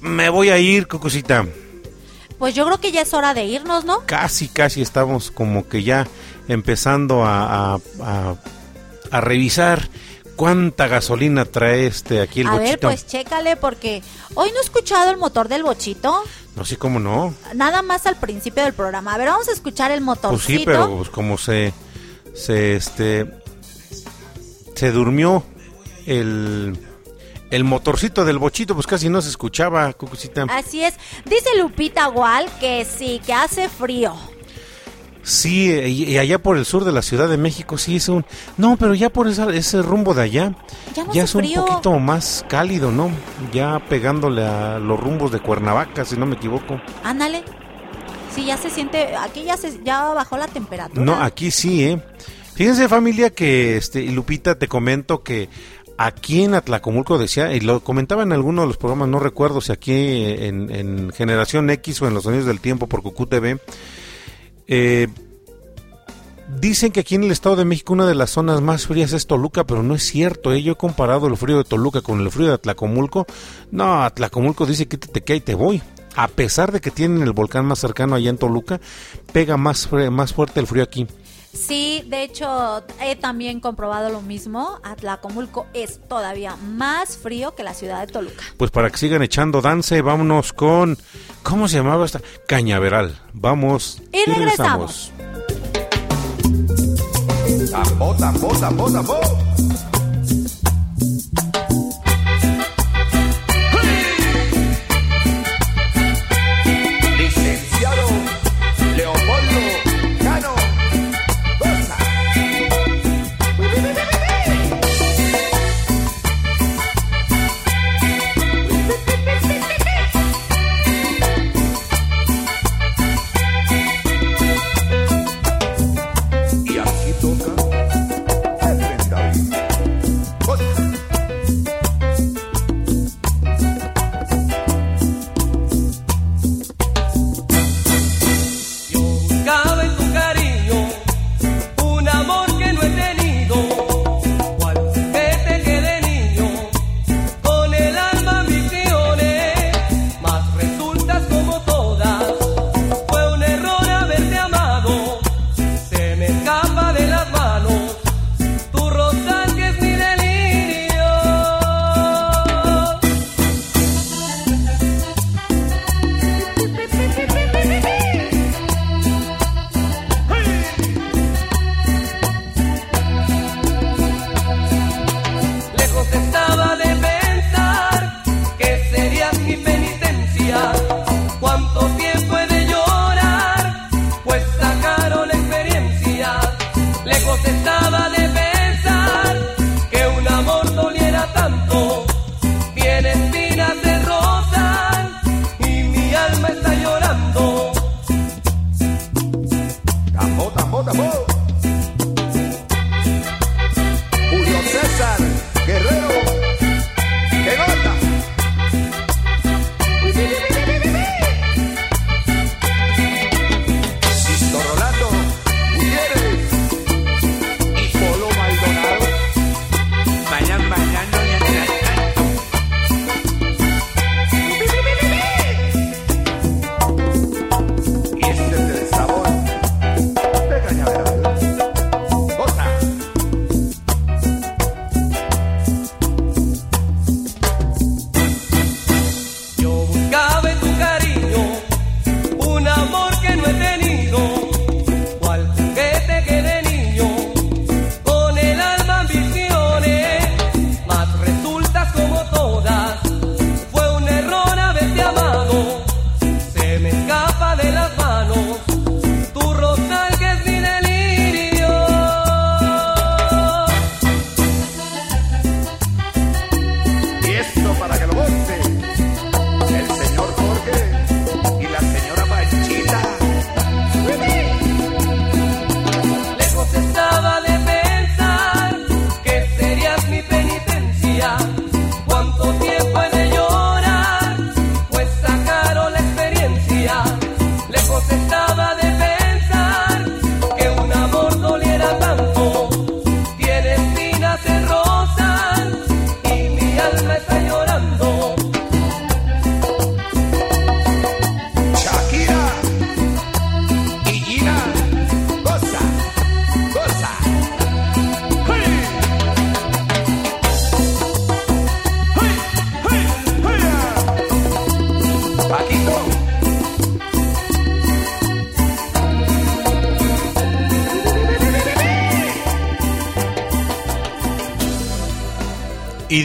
Me voy a ir, Cocosita. Pues yo creo que ya es hora de irnos, ¿no? Casi, casi estamos como que ya empezando a, a- a- a revisar cuánta gasolina trae este aquí el a ver, bochito. pues chécale porque hoy no he escuchado el motor del bochito, No sé cómo no. nada más al principio del programa. A ver, vamos a escuchar el Pues motorcito. sí, pero pues como se se este se durmió el el motorcito del bochito, pues casi no se escuchaba, Cucucita. Así es. Dice Lupita Gual que sí, que hace frío. Sí, y, allá por el sur de la Ciudad de México sí es un... No, pero ya por esa- ese rumbo de allá Ya no ya es un poquito más cálido, ¿no? Ya pegándole a los rumbos de Cuernavaca, si no me equivoco. Ándale. Sí, ya se siente, aquí ya se ya bajó la temperatura. No, aquí sí, ¿eh? Fíjense familia que, este, Lupita, te comento que aquí en Atlacomulco decía, y lo comentaba en alguno de los programas, no recuerdo si aquí en, en Generación X o en Los Sonidos del Tiempo por Cucú TV, eh, dicen que aquí en el Estado de México una de las zonas más frías es Toluca, pero no es cierto, ¿eh? yo he comparado el frío de Toluca con el frío de Atlacomulco, no, Atlacomulco dice que ahí te voy. A pesar de que tienen el volcán más cercano allá en Toluca, pega más, más fuerte el frío aquí. Sí, de hecho, he también comprobado lo mismo. Atlacomulco es todavía más frío que la ciudad de Toluca. Pues para que sigan echando dance, vámonos con. ¿Cómo se llamaba esta? Cañaveral. Vamos. Y regresamos.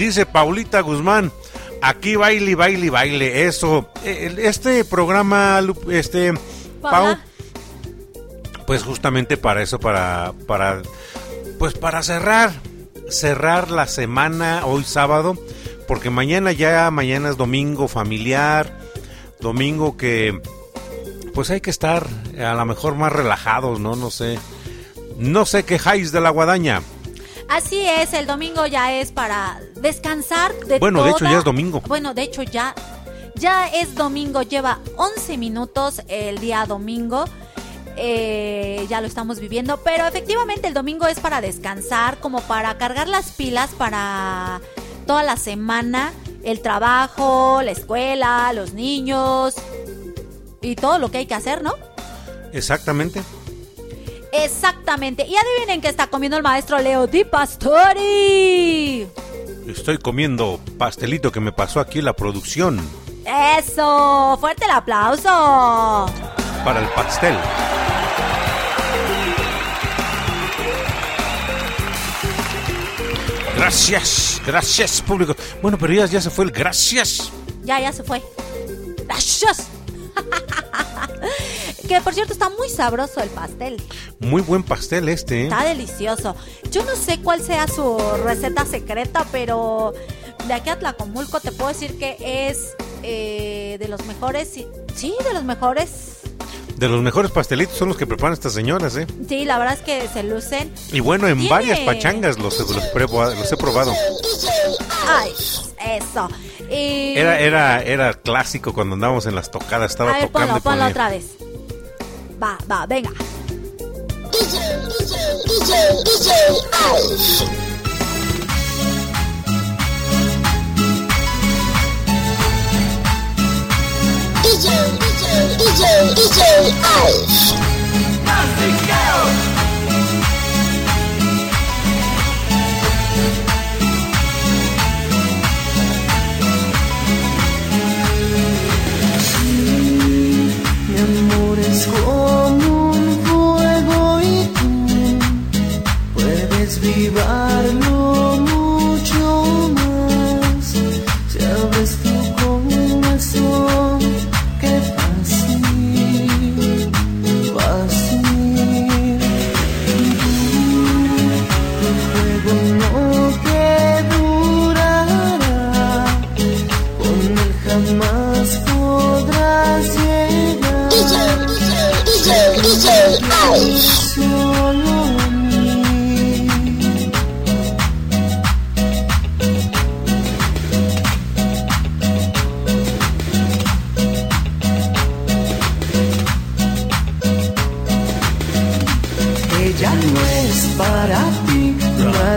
Dice Paulita Guzmán, aquí baile, baile, baile, eso. Eh, Este programa, este, Pau, pues justamente para eso, para, para, pues para cerrar, cerrar la semana hoy sábado, porque mañana ya, mañana es domingo familiar, domingo que, pues hay que estar a lo mejor más relajados, ¿no? No sé. No sé quejáis de la guadaña. Así es, el domingo ya es para descansar de Bueno, de hecho ya es domingo. Bueno, de hecho ya ya es domingo, lleva 11 minutos el día domingo. Eh, ya lo estamos viviendo, pero efectivamente el domingo es para descansar, como para cargar las pilas para toda la semana, el trabajo, la escuela, los niños y todo lo que hay que hacer, ¿no? Exactamente. Exactamente. Y adivinen qué está comiendo el maestro Leo Di Pastori. Estoy comiendo pastelito que me pasó aquí la producción Eso, fuerte el aplauso. para el pastel. Gracias, gracias público. Bueno, pero ya, ya se fue el gracias. Ya, ya se fue. Gracias. (laughs) que por cierto está muy sabroso el pastel. Muy buen pastel este. ¿eh? Está delicioso. Yo no sé cuál sea su receta secreta, pero de aquí a Tlacomulco te puedo decir que es eh, de los mejores. Sí, de los mejores. De los mejores pastelitos son los que preparan estas señoras, ¿eh? Sí, la verdad es que se lucen. Y bueno, en Tiene- varias pachangas los, los, he probado. Ay, eso. Y... Era, era, era clásico cuando andábamos en las tocadas, estaba a ver, tocando ponlo, ponlo otra vez. Va, va, venga. DJ, DJ, DJ, DJ Ice. DJ, DJ, DJ, DJ Ice. Let's go! Amor es puedes vivarlo mucho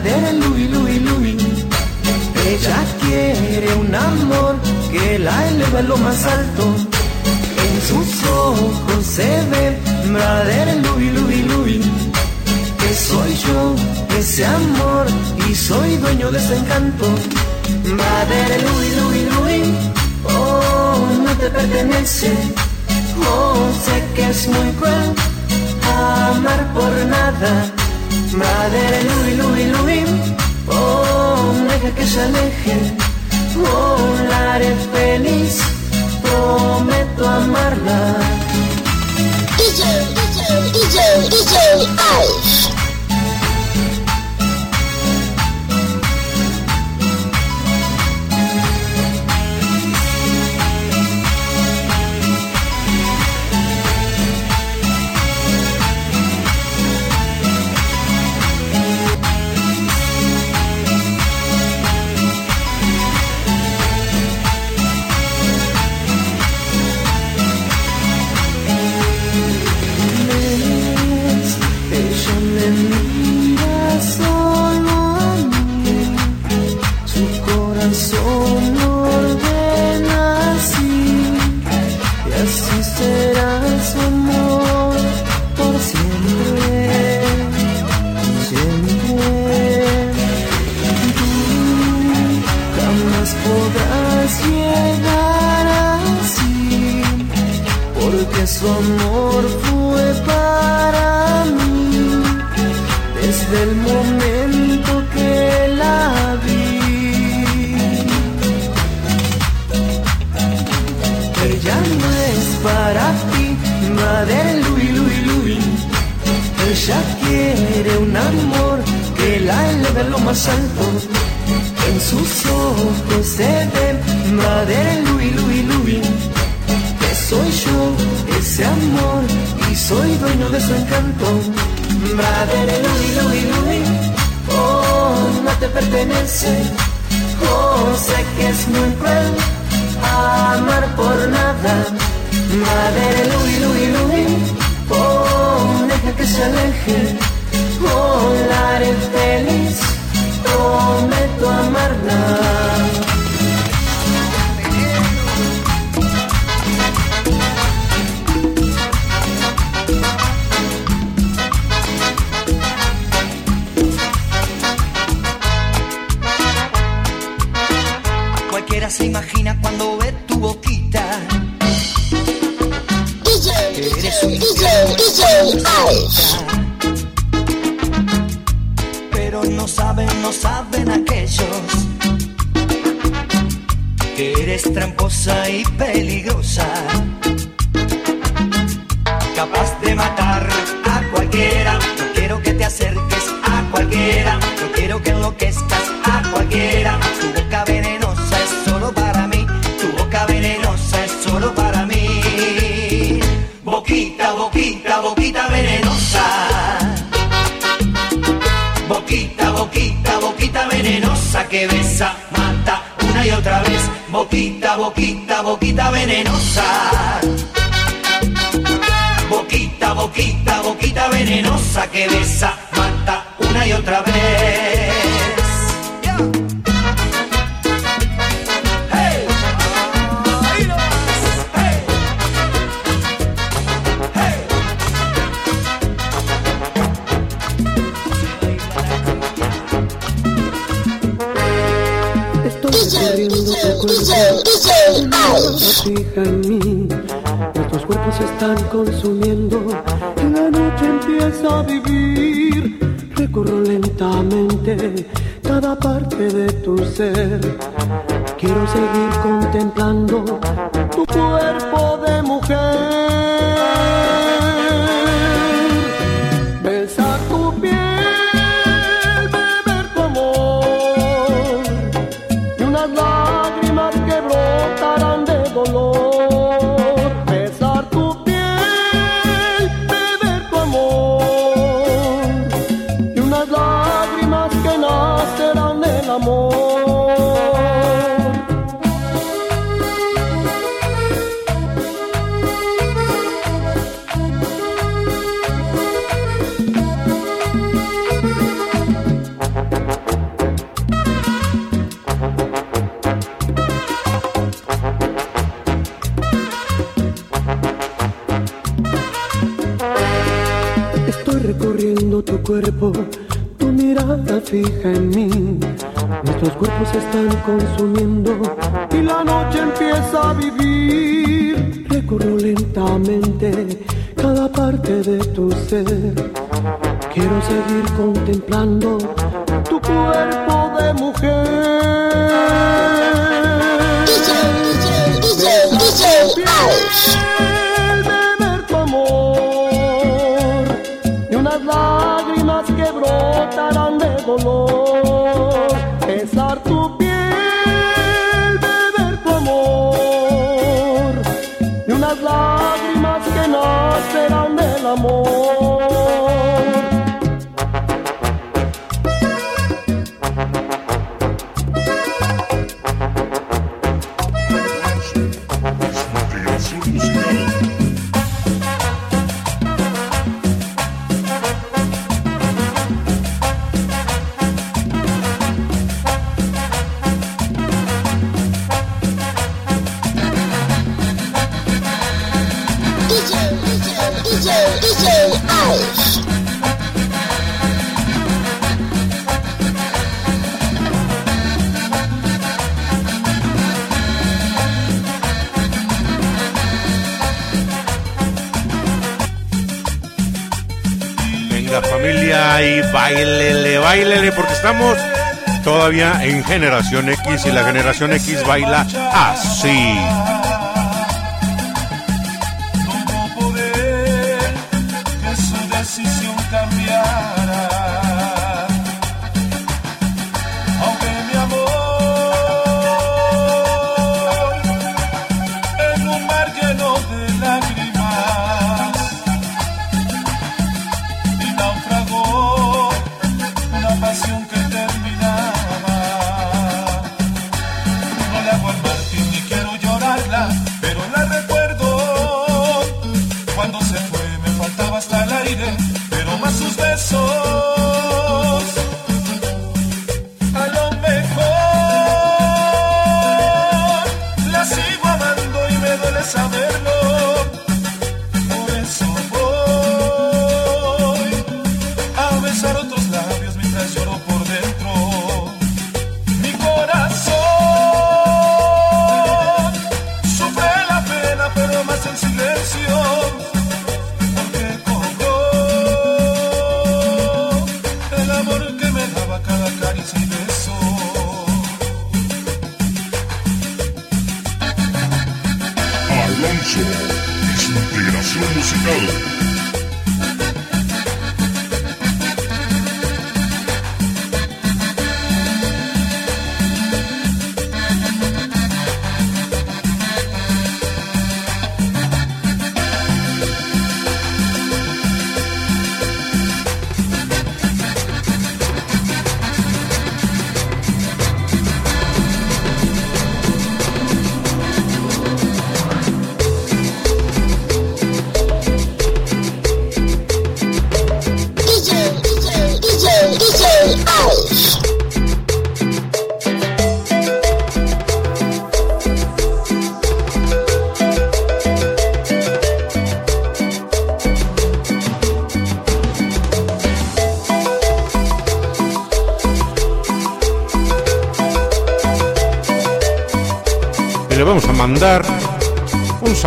madre Louis, Louis, Louis. Ella quiere un amor que la eleve a lo más alto. En sus ojos se ve, madre Louis, Louis, Louis. Que soy yo, ese amor, y soy dueño de ese encanto. Madre Louis, Louis, Louis. Oh, no te pertenece. Oh, sé que es muy cruel amar por nada. Madre Louis, Louis, Louis. Oh, deja que se aleje. La haré feliz. Prometo amarla. DJ, DJ, DJ, DJ Alf. Su amor fue para mí desde el momento que la vi. Ella no es para ti, madre Louis, Louis, Louis. Ella quiere un amor que la eleve lo más alto. En sus ojos se ve, dueño de su encanto. Madre Louis, Louis, Louis, oh, no te pertenece, oh, sé que es muy cruel amar por nada. Madre Louis, Louis, Louis, oh, deja que se aleje, oh, la haré feliz, prometo amarla. Tramposa y peligrosa, boquita, venenosa. Boquita, boquita, boquita venenosa que besa, cuerpos se todavía en Generación X y la Generación X baila así. No poder que su decisión cambiara.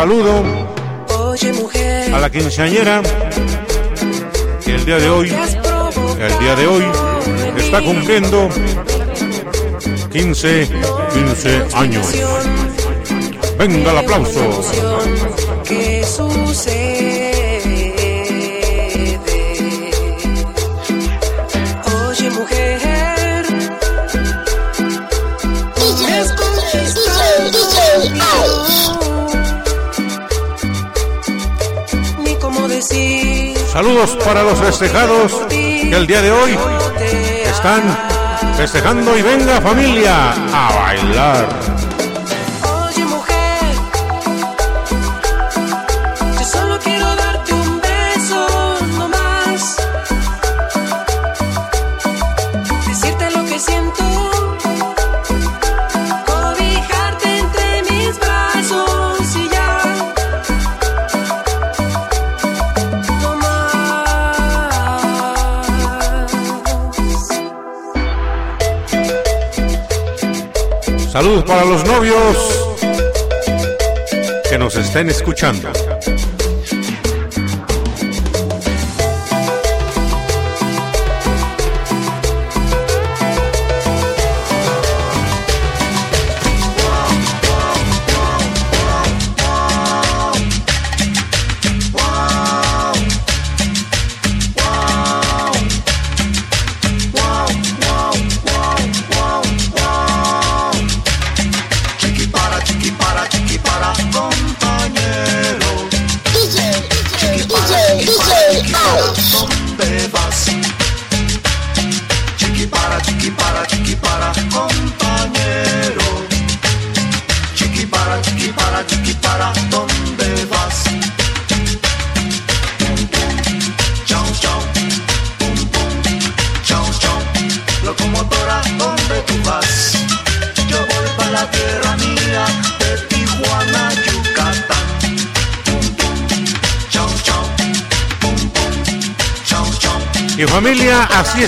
saludo a la quinceañera que el día de hoy, el día de hoy, está cumpliendo 15, 15 años. Venga el aplauso. Saludos para los festejados que el día de hoy están festejando y venga familia a bailar. Saludos para los novios que nos estén escuchando.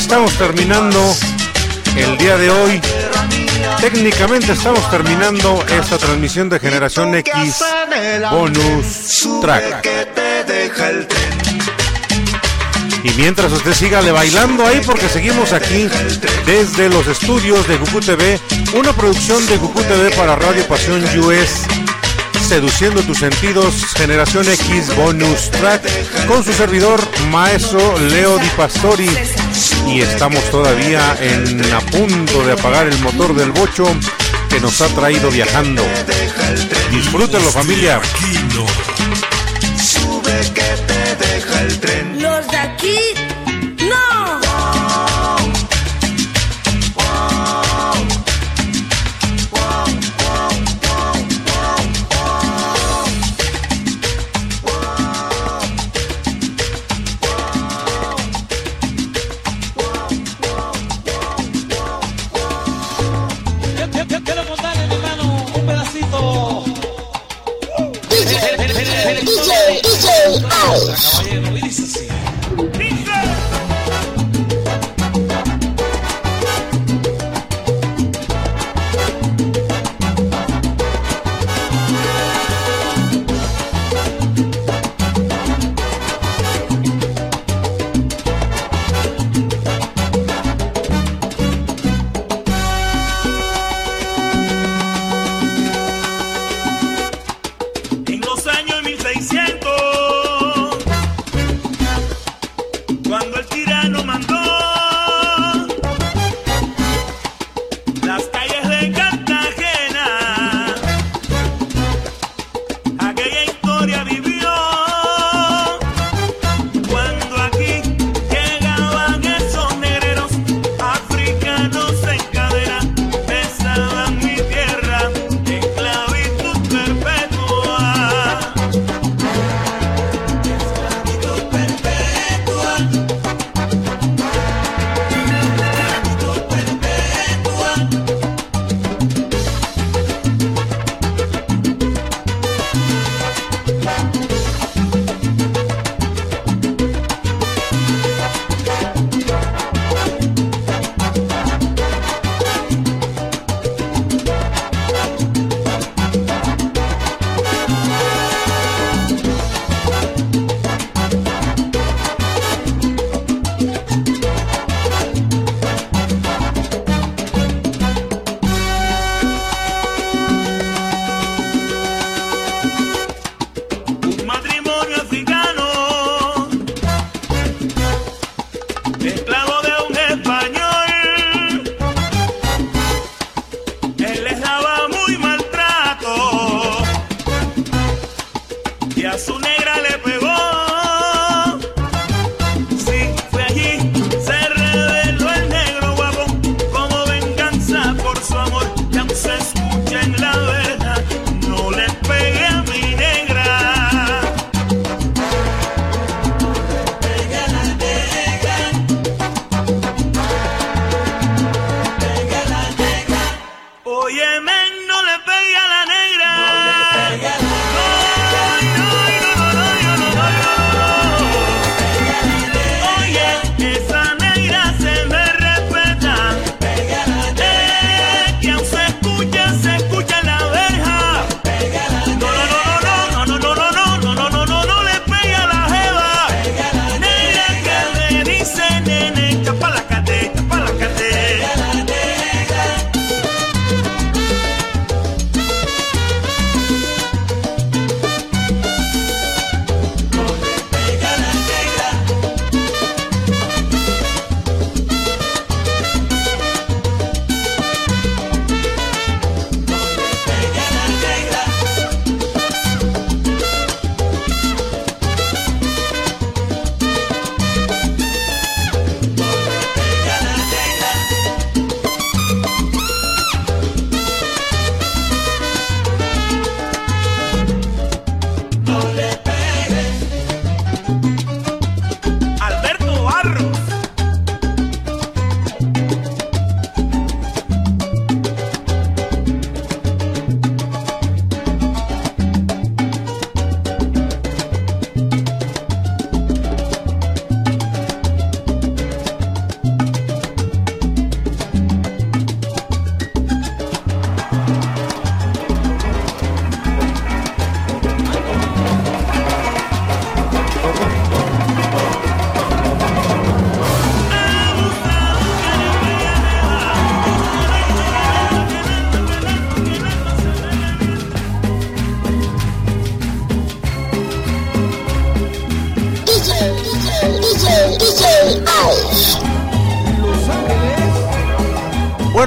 Estamos terminando el día de hoy. Técnicamente estamos terminando esta transmisión de Generación X Bonus Track. Y mientras usted siga le bailando ahí porque seguimos aquí desde los estudios de Cucú TV, una producción de Cucú TV para Radio Pasión US, seduciendo tus sentidos, Generación X Bonus Track, con su servidor maestro Leo Di Pastori. Y estamos todavía en a punto de apagar el motor del bocho que nos ha traído viajando. Disfrútenlo familia. Sube que te deja el tren. Los de aquí,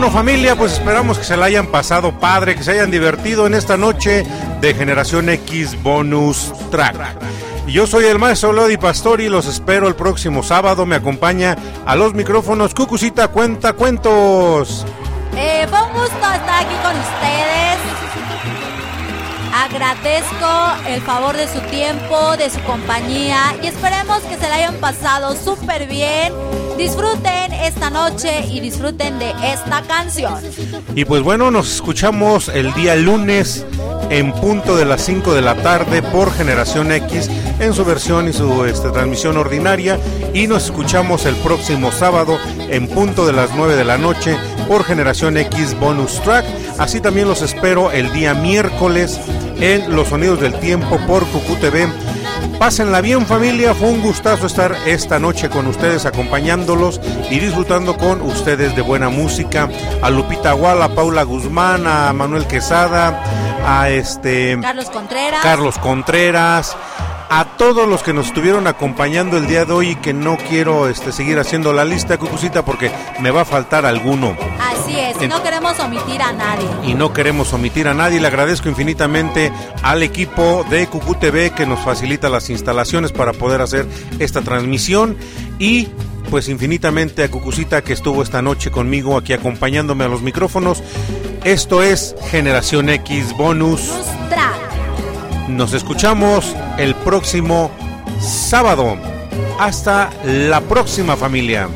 bueno familia, pues esperamos que se la hayan pasado padre, que se hayan divertido en esta noche de Generación X Bonus Track. Y Yo soy el maestro Lodi Pastori, los espero el próximo sábado, me acompaña a los micrófonos Cucucita Cuenta Cuentos. Eh, fue un gusto estar aquí con ustedes. Agradezco el favor de su tiempo, de su compañía y esperemos que se la hayan pasado súper bien. Disfruten esta noche y disfruten de esta canción. Y pues bueno, nos escuchamos el día lunes en punto de las 5 de la tarde por Generación X en su versión y su este, transmisión ordinaria. Y nos escuchamos el próximo sábado en punto de las 9 de la noche por Generación X Bonus Track. Así también los espero el día miércoles en Los Sonidos del Tiempo por Cucu TV. Pásenla bien familia, fue un gustazo estar esta noche con ustedes acompañándolos y disfrutando con ustedes de buena música. A Lupita Guala, a Paula Guzmán, a Manuel Quesada, a este Carlos Contreras. Carlos Contreras, a todos los que nos estuvieron acompañando el día de hoy y que no quiero este, seguir haciendo la lista, Cucucita, porque me va a faltar alguno. Es, y no queremos omitir a nadie. y no queremos omitir a nadie. Le agradezco infinitamente al equipo de Cucú TV que nos facilita las instalaciones para poder hacer esta transmisión y pues infinitamente a Cucucita que estuvo esta noche conmigo aquí acompañándome a los micrófonos. Esto es Generación X Bonus. Nos escuchamos el próximo sábado. Hasta la próxima familia.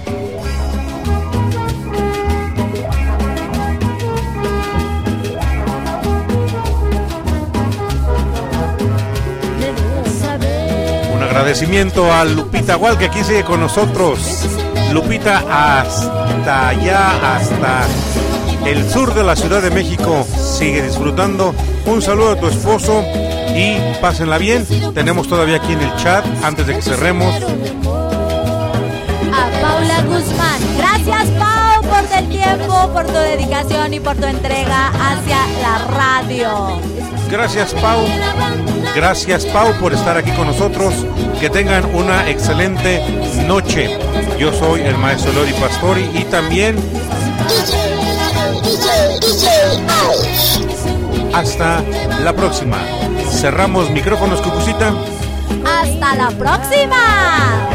Agradecimiento a Lupita Gual que aquí sigue con nosotros. Lupita hasta allá, hasta el sur de la Ciudad de México. Sigue disfrutando. Un saludo a tu esposo y pásenla bien. Tenemos todavía aquí en el chat, antes de que cerremos, A Paula Guzmán. Gracias, Pau, por el tiempo, por tu dedicación y por tu entrega hacia la radio. Gracias Pau. Gracias Pau por estar aquí con nosotros. Que tengan una excelente noche. Yo soy el maestro Lori Pastori y también hasta la próxima. Cerramos micrófonos, Cucucita. Hasta la próxima.